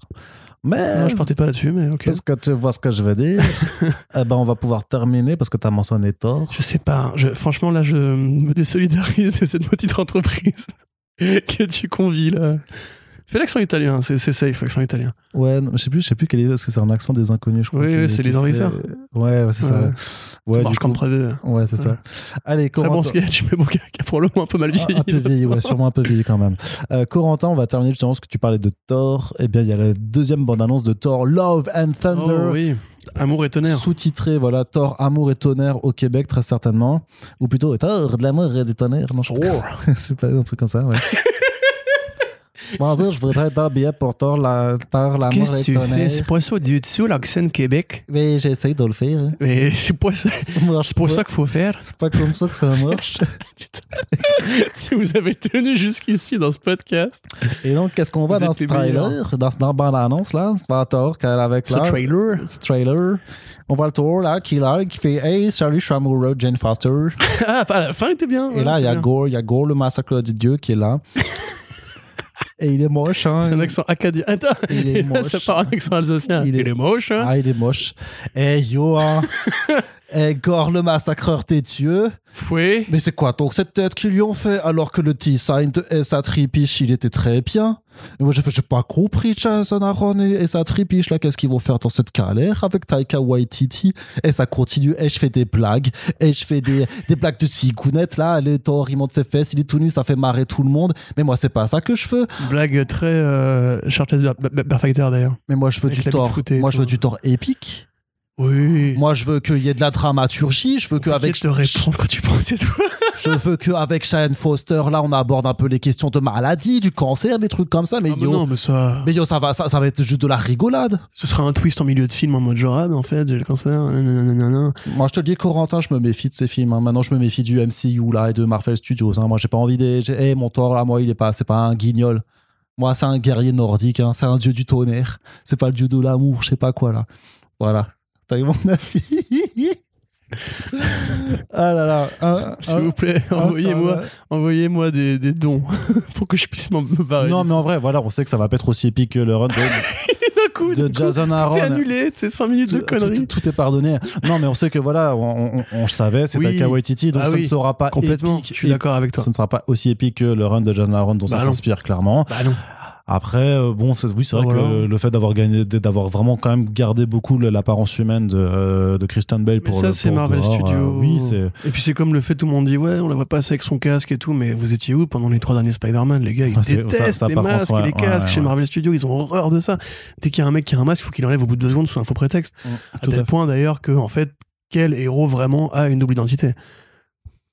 Mais Je partais pas là-dessus, mais ok. Est-ce que tu vois ce que je veux dire Eh ben, on va pouvoir terminer parce que tu as mentionné Thor. Je sais pas. Je, franchement, là, je me désolidarise de cette petite entreprise que tu convies, là. Fais l'accent italien, c'est safe, l'accent italien. Ouais, non, je sais plus, je sais plus quel est, est-ce que c'est un accent des inconnus, je crois. Oui, c'est les fait- envahisseurs. Ouais, ouais, c'est ça. Ouais. Ouais, ça marche comme prévu. Ouais, c'est ça. Allez, Très Corentin. bon sketch, mais bon, qui a probablement un peu mal Ah, vieilli. un peu vieilli, ouais, sûrement un peu vieilli quand même. Euh, Corentin, on va terminer justement ce que tu parlais de Thor. Eh bien, il y a la deuxième bande-annonce de Thor, Love and Thunder. Oh, oui. Amour et tonnerre. Sous-titré, voilà, Thor, Amour et Tonnerre au Québec, très certainement. Ou plutôt Thor, de l'amour et du tonnerre. Non, je c'est pas un truc comme ça, ouais. Bonjour, je voudrais être un billet pour Thor, la, Thor, l'amour Qu'est-ce que tu fais? C'est pas ça du dessous, l'accent Québec? Mais j'essaye de le faire. hein. Mais c'est pas ça. C'est pas. ça qu'il faut faire. C'est pas comme ça que ça marche. si vous avez tenu jusqu'ici dans ce podcast, Et donc, qu'est-ce qu'on voit dans ce trailer, dans, dans la bande-annonce, là? C'est pas Thor qu'elle avec ce là. trailer. ce trailer. On voit le tour là qui là, qui fait Hey, salut, je suis amoureux de Jane Foster. Ah, à la fin, était bien. Et là, il y a. Gore, il y a Gore, le massacre du dieu qui est là. Et il est moche, hein. C'est un accent acadien. Attends, Il est moche. ça part un accent alsacien. Il Il est- est, moche. hein. Ah, il est moche. Eh yo, hein. Eh, Gore, le massacreur des dieux. Fouet. Mais c'est quoi donc cette tête qu'ils lui ont fait alors que le design de et sa tripiche, il était très bien Et moi, j'ai fait, j'ai pas compris, Jason Aaron et, et sa tripiche, là, qu'est-ce qu'ils vont faire dans cette galère avec Taika Waititi Et ça continue, et je fais des blagues, et je fais des, des blagues de cigounette, là, le Thor, il monte ses fesses, il est tout nu, ça fait marrer tout le monde. Mais moi, c'est pas ça que je veux. Blague très euh, Charles d'ailleurs. Mais moi, je veux du et Moi, je veux du Thor épique. Oui. Moi, je veux qu'il y ait de la dramaturgie. Je veux Avec qu'avec te répondre quand tu penses, tout. Je veux qu'avec Shane Foster, là, on aborde un peu les questions de maladie, du cancer, des trucs comme ça. Mais Ah, mais yo, non, mais ça. mais yo, ça va, ça, ça va être juste de la rigolade. Ce sera un twist en milieu de film en mode Jorad, en fait. J'ai le cancer. nanana. Moi, je te le dis, Corentin, je me méfie de ces films. hein. Maintenant, je me méfie du MCU là et de Marvel Studios. hein. Moi, j'ai pas envie des. hey, mon Thor là, moi, il est pas, c'est pas un guignol. Moi, c'est un guerrier nordique. hein. C'est un dieu du tonnerre. C'est pas le dieu de l'amour, je sais pas quoi là. Voilà. T'as eu mon avis. ah là là. Un- S'il un- vous plaît, envoyez-moi un- envoyez-moi des, des dons pour que je puisse m'en- me barrer. Non, mais en vrai, voilà, on sait que ça va pas être aussi épique que le run de, d'un coup, de d'un coup, Jason Aaron. tout est annulé. C'est 5 minutes de conneries. tout- tout est pardonné. Non, mais on sait que voilà, on, on- savait, c'est Oui. Waititi, donc Ah ça oui, ne sera pas Complètement. épique. Je suis d'accord avec toi. Ce ne sera pas aussi épique que le run de Jason Aaron dont ça Bah non. s'inspire clairement. Bah non. Après, euh, bon, c'est- oui, c'est vrai que le, le fait d'avoir gagné, d'avoir vraiment quand même gardé beaucoup l'apparence humaine de, euh, de Christian Bale Mais pour ça, le- c'est pour Marvel Gore, euh, Studios. oui, c'est. Et puis c'est comme le fait tout le monde dit ouais, on la voit pas assez avec son casque et tout, mais vous étiez où pendant les trois derniers Spider-Man Les gars, ils Ah, c'est- détestent ça- ça, les contre, masques ouais, et les casques ouais, chez. Marvel Studios, ils ont horreur de ça. Dès qu'il y a un mec qui a un masque, il faut qu'il enlève au bout de deux secondes sous un faux prétexte. À Tout tel point d'ailleurs que en fait, quel héros vraiment a une double identité?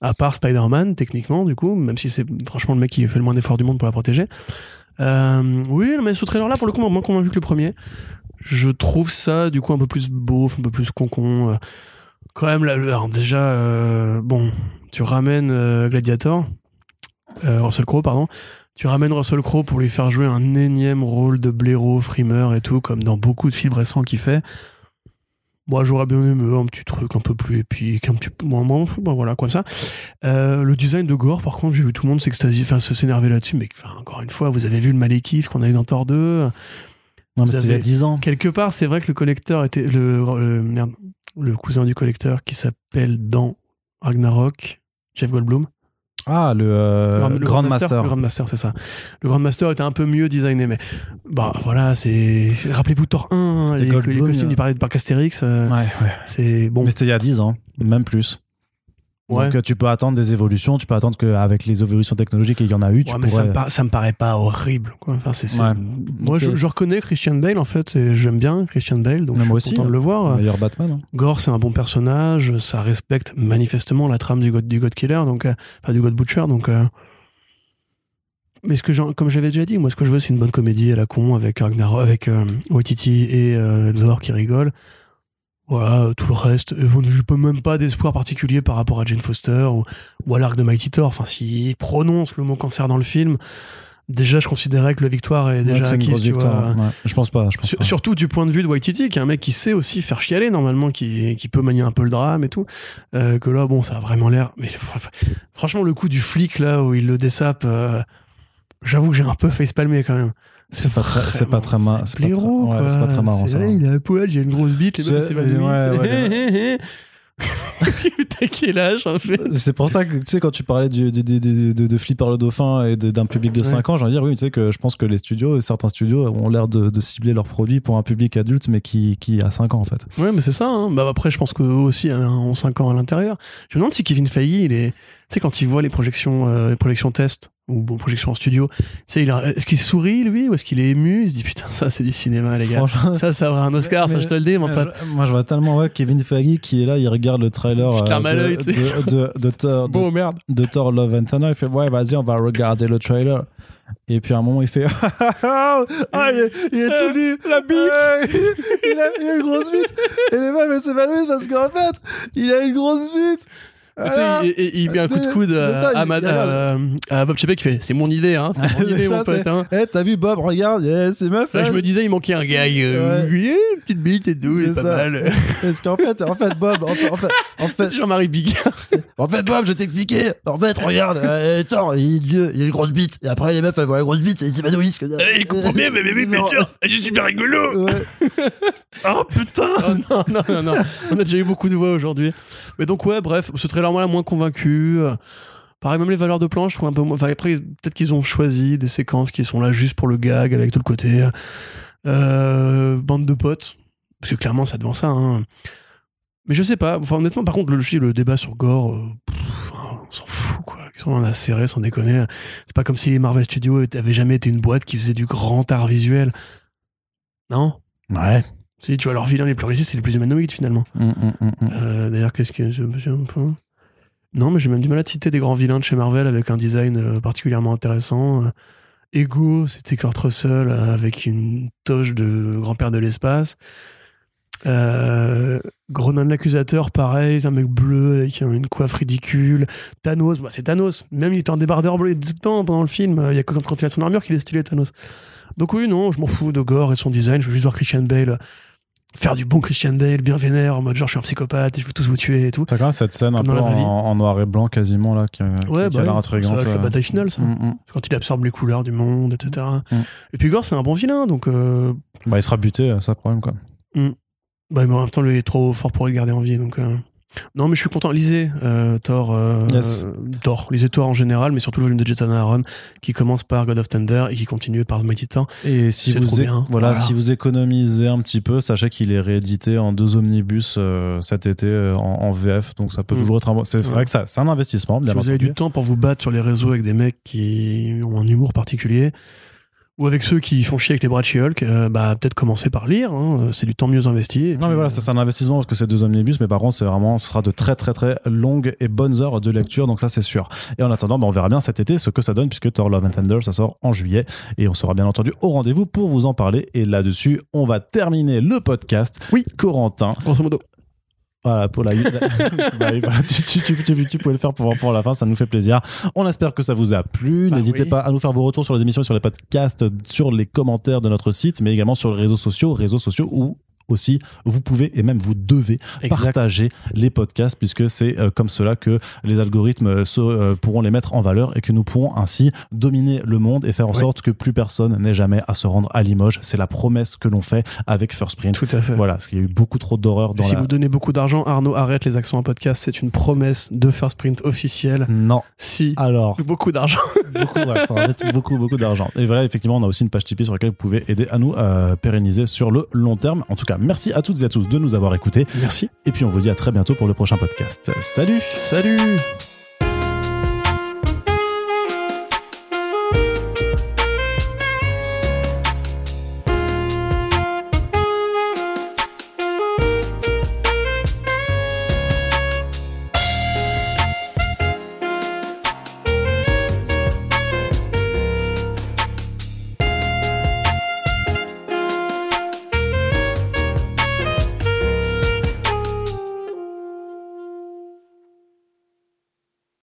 À part Spider-Man, techniquement, du coup, même si c'est franchement le mec qui fait le moins d'efforts du monde pour la protéger. Euh, oui, mais ce trailer-là, pour le coup, moins convaincu que le premier. Je trouve ça, du coup, un peu plus beauf, un peu plus concon. euh. Quand même, là, alors déjà, euh, bon, tu ramènes euh, Gladiator. Russell Crowe, pardon. Tu ramènes Russell Crowe pour lui faire jouer un énième rôle de blaireau, frimeur et tout, comme dans beaucoup de films récents qu'il fait. Moi, j'aurais bien aimé un petit truc un peu plus épique, un petit peu moins, moins bon, voilà, comme ça. Euh, le design de Gore, par contre, j'ai vu tout le monde s'extasier, enfin, se s'énerver là-dessus, mais enfin, encore une fois, vous avez vu le Malekith qu'on a eu dans Thor 2. Non, mais c'était il y a avez- 10 ans. Quelque part, c'est vrai que le collecteur était le, le- merde, le cousin du collecteur qui s'appelle dans Ragnarok, Jeff Goldblum. Ah, le, euh, Le Grand Master. Le Grand Master, c'est ça. Le Grand Master était un peu mieux designé, mais bah voilà, c'est. Rappelez-vous Thor 1, hein, C'était les, les costumes euh. du parc Parc Astérix, euh, Ouais, ouais. c'est bon. Mais c'était il y a 10 ans, même plus. Ouais. Donc euh, tu peux attendre des évolutions, tu peux attendre qu'avec les évolutions technologiques, il y en a eu, tu Ouais, mais ça, me par- ça me paraît pas horrible. Quoi. Enfin, c'est, c'est- Ouais. Moi, je, je reconnais Christian Bale, en fait, et j'aime bien Christian Bale, donc Mais je suis moi aussi, content de hein. le voir. Meilleur Batman. hein. Gore, c'est un bon personnage, ça respecte manifestement la trame du God, du God Killer, donc, euh, enfin du God Butcher, donc. euh, Mais ce que j'en- comme j'avais déjà dit, moi, ce que je veux, c'est une bonne comédie à la con avec Ragnarok, avec euh, Waititi et euh, Thor qui rigolent. Voilà, tout le reste, je peux même pas d'espoir particulier par rapport à Jane Foster ou, ou à l'arc de Mighty Thor. Enfin, s'il prononce le mot cancer dans le film, déjà, je considérais que la victoire est déjà acquise. tu vois. ouais. Je pense pas. Je pense Sur- pas. surtout du point de vue de Waititi, qui est un mec qui sait aussi faire chialer normalement, qui, qui peut manier un peu le drame et tout. Euh, que là, bon, ça a vraiment l'air. Mais franchement, le coup du flic là où il le dessape, euh, j'avoue que j'ai un peu facepalmé quand même. C'est pas très- c'est pas très marrant. mar- c'est pas ouais, pas très marrant, ça. vrai, Il a un poil, j'ai une grosse bite, les meufs C'est- s'évanouissent. ouais, ouais, T'as quel âge en fait C'est pour ça que, tu sais, quand tu parlais du, du- du- de, de Flipper le dauphin et d'un public de Ouais. 5 ans, j'ai envie de dire, oui, tu sais, que je pense que les studios, certains studios ont l'air de, de cibler leurs produits pour un public adulte, mais qui, qui a 5 ans, en fait. Ouais, mais c'est ça. hein. Bah, après, je pense qu'eux aussi hein, ont 5 ans à l'intérieur. Je me demande si Kevin Feige, il est. Tu sais, quand il voit les projections, euh, les projections test ou bon, projections en studio, tu sais, il a- est-ce qu'il sourit lui ou est-ce qu'il est ému? Il se dit putain, ça c'est du cinéma, les gars. Ça, ça aura un Oscar, Mais- ça je te le dis, mon pote. Moi, je vois tellement ouais, Kevin Feige qui est là, il regarde le trailer euh, de, de, de, de Thor, de, merde. de Thor Love and Thunder. Il fait Ouais, vas-y, on va regarder le trailer. Et puis à un moment, il fait Ah, il est, il est tout nu La bite il, a, il a une grosse bite Et les meufs, elles s'évanouissent parce qu'en fait, il a une grosse bite Il, met un coup de coude C'est à, ça, à il- Mad- il regarde. à- à Bob Chapek qui fait C'est mon idée, hein, c'est mon C'est idée, ça, mon pote. c'est- Hein. Eh, t'as vu Bob, regarde, il y a ces meufs Là, là, je me disais, il manquait un gars. Euh, Ouais. petite bite et tout, est C'est pas mal. Parce qu'en fait, en fait, Bob, en fait, en fait, en fait, Jean-Marie Bigard. En fait, Bob, je t'ai expliqué. En fait, regarde, euh, Thor, il est Dieu, il a une grosse bite. Et après, les meufs, elles voient la grosse bite et ils s'évanouissent. Eh, il comprend bien, mais, mais, mais, tiens, c'est super rigolo. Ouais. Oh putain. Oh non, non, non, non. On a déjà eu beaucoup de voix aujourd'hui. Mais donc, ouais, bref, ce trailer moi moins convaincu. Euh, Pareil, même les valeurs de plan, je trouve un peu moins. Enfin, après, peut-être qu'ils ont choisi des séquences qui sont là juste pour le gag, avec tout le côté. euh, bande de potes. Parce que clairement, ça devant ça. hein. Mais je sais pas. Enfin, honnêtement, par contre, le, le débat sur Gore, euh, pff, on s'en fout, quoi. Qu'on en a serré, sans déconner. C'est pas comme si les Marvel Studios avaient jamais été une boîte qui faisait du grand art visuel. Non? Ouais. si, tu vois, leurs vilains les plus réussis, c'est les plus humanoïdes finalement. Hum, hum. Euh, D'ailleurs, qu'est-ce que. je. Non, mais j'ai même du mal à citer des grands vilains de chez Marvel avec un design euh, particulièrement intéressant. Euh, Ego, c'était Kurt Russell euh, avec une toge de grand-père de l'espace. Euh, l'accusateur, pareil, un mec bleu avec une coiffe ridicule. Thanos, bah, c'est Thanos. Même il était en débardeur bleu tout le pendant le film. Il y a que quand, il a son armure qu'il est stylé, Thanos. Donc oui, non, je m'en fous de Gore et son design. Je veux juste voir Christian Bale faire du bon Christian Bale, bien vénère, en mode genre je suis un psychopathe et je veux tous vous tuer et tout. T'as quand même cette scène un peu en, en noir et blanc quasiment là qui, Ouais, qui bah a l'air intrigante. C'est la euh. bataille finale, ça. Hum. C'est Quand il absorbe les couleurs du monde, etc. Mm. Et puis Gore, c'est un bon vilain, donc euh, Bah, il sera buté, euh, ça le problème quoi. bah, mais en même temps, lui, il est trop fort pour le garder en vie. Donc, euh, Non, mais je suis content. Lisez euh, Thor, euh, Yes. Thor. Lisez Thor en général, mais surtout le volume de Jason Aaron, qui commence par God of Thunder et qui continue par Mighty Thor. Et si vous, voilà, Voilà. si vous économisez un petit peu, sachez qu'il est réédité en deux omnibus euh, cet été en, en VF, donc ça peut Mm. toujours être un bon. C'est Ouais. vrai que ça, c'est un investissement, bien Si vous avez du temps pour vous battre sur les réseaux avec des mecs qui ont un humour particulier, ou avec ceux qui font chier avec les bras de She-Hulk, euh, bah, peut-être commencer par lire. hein. C'est du temps mieux investi. Non mais voilà, ça c'est un investissement parce que c'est deux omnibus, mais par contre c'est vraiment, ce sera de très très très longues et bonnes heures de lecture, donc ça c'est sûr. Et en attendant, bah, on verra bien cet été ce que ça donne puisque Thor Love and Thunder ça sort en juillet et on sera bien entendu au rendez-vous pour vous en parler. Et là-dessus, on va terminer le podcast. Oui, Corentin, Grosso modo. Voilà, pour la. Bah voilà, tu, tu, tu, tu- tu pouvais le faire pour, pour la fin, ça nous fait plaisir. On espère que ça vous a plu. Bah N'hésitez oui. pas à nous faire vos retours sur les émissions, sur les podcasts, sur les commentaires de notre site, mais également sur les réseaux sociaux, réseaux sociaux où aussi vous pouvez et même vous devez Exact. partager les podcasts puisque c'est euh, comme cela que les algorithmes euh, se- euh, pourront les mettre en valeur et que nous pourrons ainsi dominer le monde et faire en Oui. sorte que plus personne n'ait jamais à se rendre à Limoges. C'est la promesse que l'on fait avec First Print. Tout à fait. Voilà, parce qu'il y a eu beaucoup trop d'horreur dans si la... vous donnez beaucoup d'argent, Arnaud arrête les actions en podcast. C'est une promesse de First Print officielle. Non. Si Alors, beaucoup d'argent. beaucoup, ouais, beaucoup, beaucoup d'argent. Et voilà, effectivement, on a aussi une page Tipeee sur laquelle vous pouvez aider à nous euh, pérenniser sur le long terme. En tout cas, merci à toutes et à tous de nous avoir écoutés. Merci. Et puis, on vous dit à très bientôt pour le prochain podcast. Salut Salut